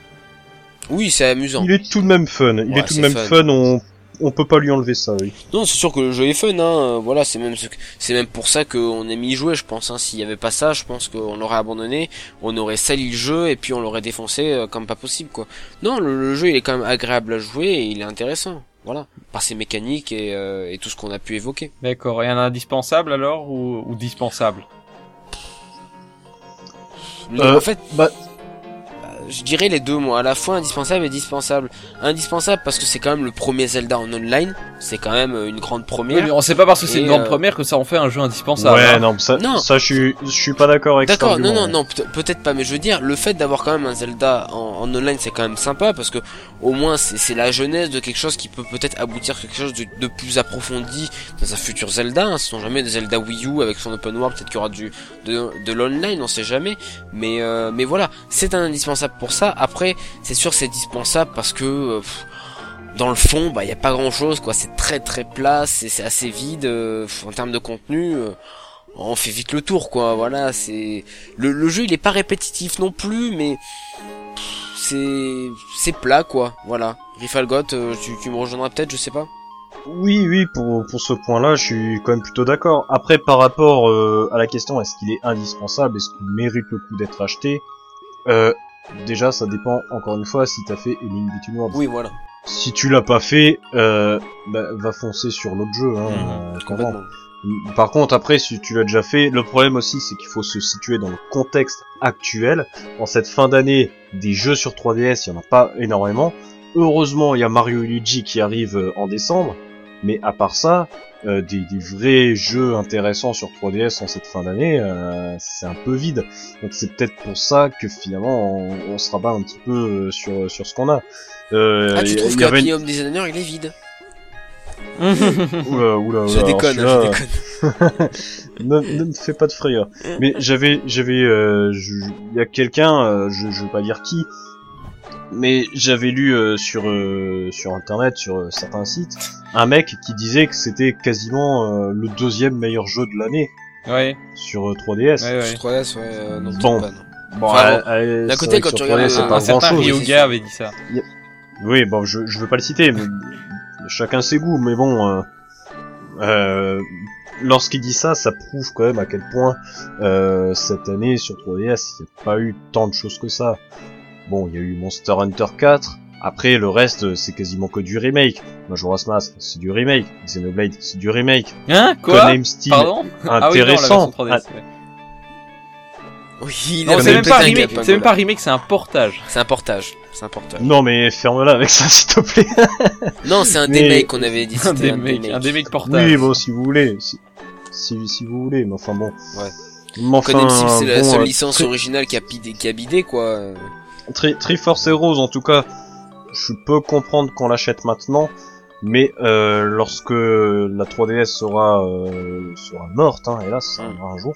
Oui, c'est amusant. Il est tout de même fun. Il Ouais, est tout de même fun. fun. On on peut pas lui enlever ça. Oui. Non, c'est sûr que le jeu est fun, hein. euh, Voilà, c'est même ce que- c'est même pour ça qu'on aime y jouer, je pense. Hein. S'il y avait pas ça, je pense qu'on l'aurait abandonné, on aurait sali le jeu et puis on l'aurait défoncé euh, comme pas possible, quoi. Non, le, le jeu il est quand même agréable à jouer et il est intéressant. Voilà, par ses mécaniques et, euh, et tout ce qu'on a pu évoquer. D'accord. Et un indispensable alors ou, ou dispensable? Le- Euh, en fait, bah- je dirais les deux, moi, à la fois indispensable et dispensable. Indispensable parce que c'est quand même le premier Zelda en online, c'est quand même euh, une grande Oui, première. mais on sait pas parce que c'est une grande euh, première que ça en fait un jeu indispensable. ouais, hein. non, ça, Non. ça, je suis, je suis pas d'accord avec D'accord, non, non, non, peut- peut-être pas, mais je veux dire, le fait d'avoir quand même un Zelda en, en online, c'est quand même sympa parce que au moins c'est c'est la jeunesse de quelque chose qui peut peut-être aboutir à quelque chose de, de plus approfondi dans un futur Zelda. Hein, ce sont jamais des Zelda Wii U avec son open world, peut-être qu'il y aura du de, de l'online, on sait jamais. Mais euh, mais voilà, c'est un indispensable pour ça. Après, c'est sûr, c'est dispensable parce que euh, dans le fond, bah il y a pas grand chose, quoi. C'est très très plat, c'est assez vide euh, en termes de contenu. euh, on fait vite le tour quoi voilà c'est le, jeu il est pas répétitif non plus mais c'est c'est plat quoi voilà Rifalgot euh, tu, tu me rejoindras peut-être je sais pas Oui, oui, pour, pour ce point-là, je suis quand même plutôt d'accord. Après, par rapport euh, à la question, est-ce qu'il est indispensable, est-ce qu'il mérite le coup d'être acheté euh, Déjà, ça dépend, encore une fois, si t'as fait A Link Between Worlds. oui voilà Si tu l'as pas fait, euh, bah, va foncer sur l'autre jeu. Hein, Mhm, euh, Par contre, après, si tu l'as déjà fait, le problème aussi, c'est qu'il faut se situer dans le contexte actuel. En cette fin d'année, des jeux sur 3DS, il y en a pas énormément. Heureusement, il y a Mario et Luigi qui arrive euh, en décembre. Mais à part ça, euh, des, des vrais jeux intéressants sur 3DS en cette fin d'année, euh, c'est un peu vide. Donc c'est peut-être pour ça que finalement on, on se rabat un petit peu euh, sur sur ce qu'on a. Euh, ah tu trouves que avait Home Designer il est vide Oula, oula, je oula, déconne alors hein, je déconne ne, ne me fais pas de frayeur. Mais j'avais, j'avais, euh, je- il y a quelqu'un, euh, je, je veux pas dire qui, mais j'avais lu euh, sur euh, sur internet, sur euh, certains sites, un mec qui disait que c'était quasiment euh, le deuxième meilleur jeu de l'année ouais, sur euh, 3DS. ouais, ouais. sur 3DS ouais euh, non, Bon. peut-être pas, non. Bon, Enfin, euh, euh, d'un c'est côté, quand tu regardes 3DS, c'est un- pas grand chose. sûr. avait dit ça. Oui, bon, je, je veux pas le citer, mais chacun ses goûts, mais bon, euh, euh, lorsqu'il dit ça, ça prouve quand même à quel point euh, cette année sur 3DS, il n'y a pas eu tant de choses que ça. Bon, il y a eu Monster Hunter 4, après le reste, c'est quasiment que du remake. Majora's Mask, c'est du remake. Xenoblade, c'est du remake. Hein Quoi Codename Pardon Ah oui, non, la intéressant. version 3DS, ouais. oui il Non, c'est même pas un remake, c'est même pas remake, c'est un portage. c'est un portage c'est un portage non mais ferme-la avec ça s'il te plaît. non c'est un Mais- remake qu'on avait dit Un c'était remake, un remake portage. oui, bon, si vous voulez, si, si, si vous voulez, mais enfin bon. Ouais. Mais enfin, c'est la bon, seule euh, licence originale qui a bidé, qui a bidé quoi. Tri Triforce Heroes, en tout cas, je peux comprendre qu'on l'achète maintenant, mais euh, lorsque la 3DS sera euh, sera morte, hein, hélas, ça arrivera un jour.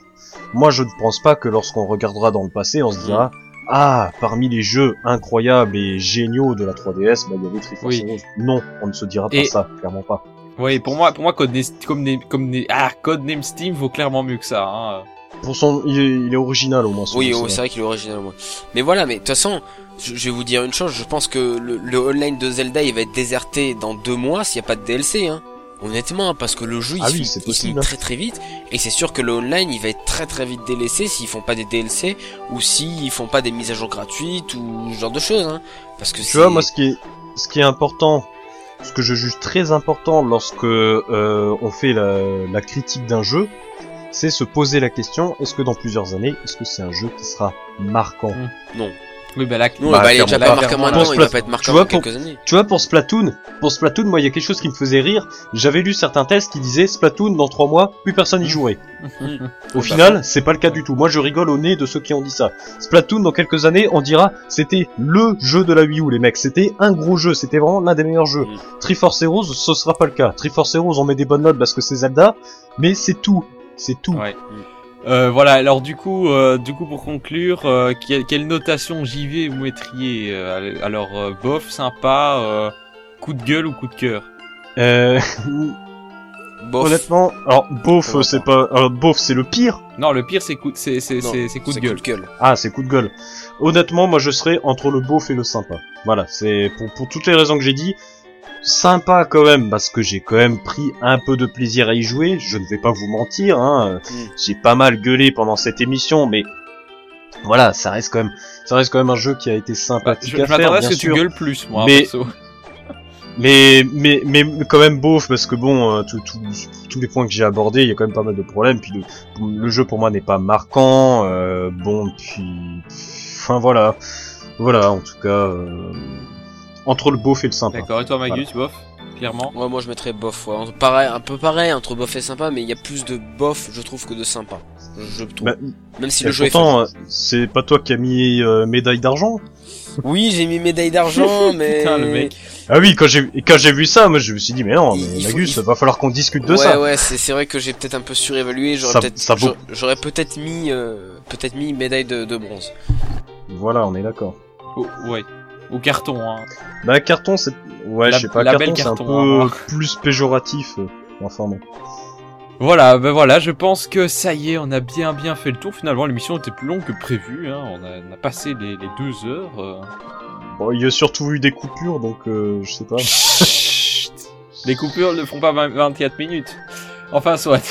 Moi, je ne pense pas que lorsqu'on regardera dans le passé, on se dira Mm. ah, parmi les jeux incroyables et géniaux de la 3DS, bah, il y avait Triforce Oui. Heroes. Non, on ne se dira pas Et- ça, clairement pas. Oui, pour moi, pour moi, Codename, Codename, Codename- ah, Codename Steam vaut clairement mieux que ça. Hein. Pour son, il est, il est original au moins. Oui, oh, c'est vrai. qu'il est original au moins. Mais voilà, mais de toute façon, je, je vais vous dire une chose, je pense que le, le online de Zelda, il va être déserté dans deux mois s'il n'y a pas de DLC, hein. Honnêtement, parce que le jeu, il, Ah se oui, finit- il finit hein. très très vite, et c'est sûr que le online, il va être très très vite délaissé s'ils font pas des DLC, ou s'ils font pas des mises à jour gratuites, ou ce genre de choses, hein. Parce que Tu vois, moi, ce qui est, ce qui est important, ce que je juge très important lorsque euh, on fait la, la critique d'un jeu, c'est se poser la question est-ce que dans plusieurs années, est-ce que c'est un jeu qui sera marquant non. Oui, bah là, Non, Bah, bah, il est déjà pas maintenant, pour il va pas être vois, dans quelques années. Tu vois, pour Splatoon, pour Splatoon, moi, il y a quelque chose qui me faisait rire. J'avais lu certains tests qui disaient Splatoon, dans trois mois, plus personne y jouerait. Au bah, final, c'est pas le cas du tout. Moi, je rigole au nez de ceux qui ont dit ça. Splatoon, dans quelques années, on dira, c'était LE jeu de la Wii U, les mecs. C'était un gros jeu. C'était vraiment l'un des meilleurs jeux. Triforce Heroes, ce sera pas le cas. Triforce Heroes, on met des bonnes notes parce que c'est Zelda, mais c'est tout. C'est tout. Ouais. Euh, voilà, alors du coup, euh, du coup pour conclure, euh, quelle, quelle notation JV vous mettriez euh, Alors, euh, bof, sympa, euh, coup de gueule ou coup de cœur? Euh, Bof. honnêtement, alors, beauf, Ouais, c'est pas, alors, beauf, c'est le pire. Non, le pire c'est coup, de- c'est c'est Non, c'est c'est coup de gueule. Ah, c'est coup de gueule. Honnêtement, moi, je serais entre le beauf et le sympa. Voilà, c'est pour, pour toutes les raisons que j'ai dit. Sympa quand même, parce que j'ai quand même pris un peu de plaisir à y jouer. Je ne vais pas vous mentir, hein. Mm. J'ai pas mal gueulé pendant cette émission, mais voilà, ça reste quand même, ça reste quand même un jeu qui a été Bah, sympathique je je à faire, m'attendais à bien ce que tu sûr. gueules plus, moi, Mais- perso. Mais, mais, mais quand même beauf, parce que bon, euh, tout- tout- tous les points que j'ai abordés, il y a quand même pas mal de problèmes. Puis le, le jeu pour moi n'est pas marquant. euh, bon, puis, enfin voilà, voilà. En tout cas, euh, entre le beauf et le sympa. D'accord, et toi Magus, bof Clairement Ouais, moi je mettrais bof, ouais. Entre- Pareil, un peu pareil entre bof et sympa, mais il y a plus de bof, je trouve, que de sympa. Je, trouve. Bah, Même si le jeu est pourtant, euh, c'est pas toi qui as mis euh, médaille d'argent Oui, j'ai mis médaille d'argent, mais. Putain, le mec. Ah oui, quand j'ai quand j'ai vu ça, moi je me suis dit mais non, Il- mais il faut- Magus, il- va falloir qu'on discute de ouais, ça. ouais, c'est c'est vrai que j'ai peut-être un peu surévalué. J'aurais Ça- peut-être, ça vaut- j'aurais- j'aurais peut-être mis, euh, peut-être mis médaille de, de bronze. Voilà, on est d'accord. Oh, ouais. Au carton, hein. Bah carton, c'est ouais, je sais pas, carton c'est un peu hein, plus péjoratif. euh, Enfin bon. Voilà, ben voilà, je pense que ça y est, on a bien bien fait le tour. Finalement, l'émission était plus longue que prévu. Hein. On, a, on a passé les, les deux heures. euh. Bon, il y a surtout eu des coupures, donc euh, je sais pas. Chut. les coupures ne font pas 20 24 minutes. Enfin, soit.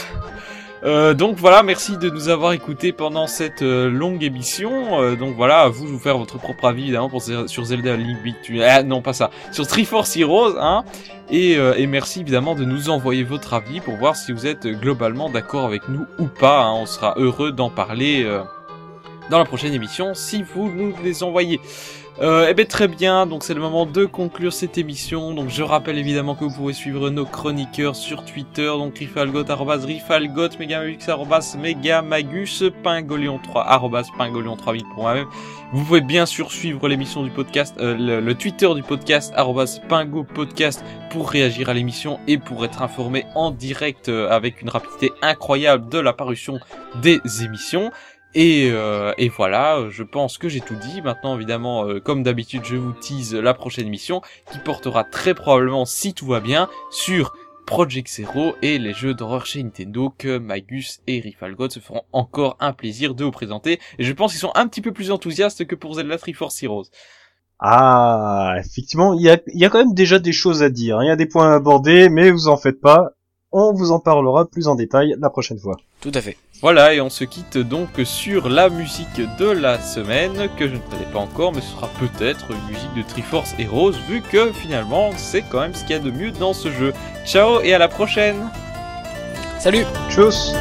Euh, donc voilà, merci de nous avoir écoutés pendant cette euh, longue émission. Euh, donc voilà, à vous de vous faire votre propre avis évidemment pour, sur Zelda Link Between. Ah non, pas ça. Sur Triforce Heroes, hein. Et, euh, et merci évidemment de nous envoyer votre avis pour voir si vous êtes globalement d'accord avec nous ou pas. hein. On sera heureux d'en parler dans la prochaine émission si vous nous les envoyez. Euh, eh ben très bien, donc c'est le moment de conclure cette émission. Donc je rappelle évidemment que vous pouvez suivre nos chroniqueurs sur Twitter, donc Rifalgot, arrobas Rifalgot, Megamagux, arrobas Megamagus, Pingolion3, arrobas Pingolion3000 pour moi-même. Vous pouvez bien sûr suivre l'émission du podcast, euh, le, Twitter du podcast, arrobas Pingo Podcast, pour réagir à l'émission et pour être informé en direct euh, avec une rapidité incroyable de la parution des émissions. Et, euh, et voilà, je pense que j'ai tout dit. Maintenant, évidemment, euh, comme d'habitude, je vous tease la prochaine émission qui portera très probablement, si tout va bien, sur Project Zero et les jeux d'horreur chez Nintendo que Magus et Rifalgot se feront encore un plaisir de vous présenter. Et je pense qu'ils sont un petit peu plus enthousiastes que pour Zelda Triforce Heroes. Ah, effectivement, il y a, il y a quand même déjà des choses à dire. hein. Il y a des points à aborder, mais vous en faites pas. On vous en parlera plus en détail la prochaine fois. Tout à fait. Voilà, et on se quitte donc sur la musique de la semaine, que je ne connais pas encore, mais ce sera peut-être une musique de Triforce Heroes, vu que finalement, c'est quand même ce qu'il y a de mieux dans ce jeu. Ciao et à la prochaine. Salut. Tchuss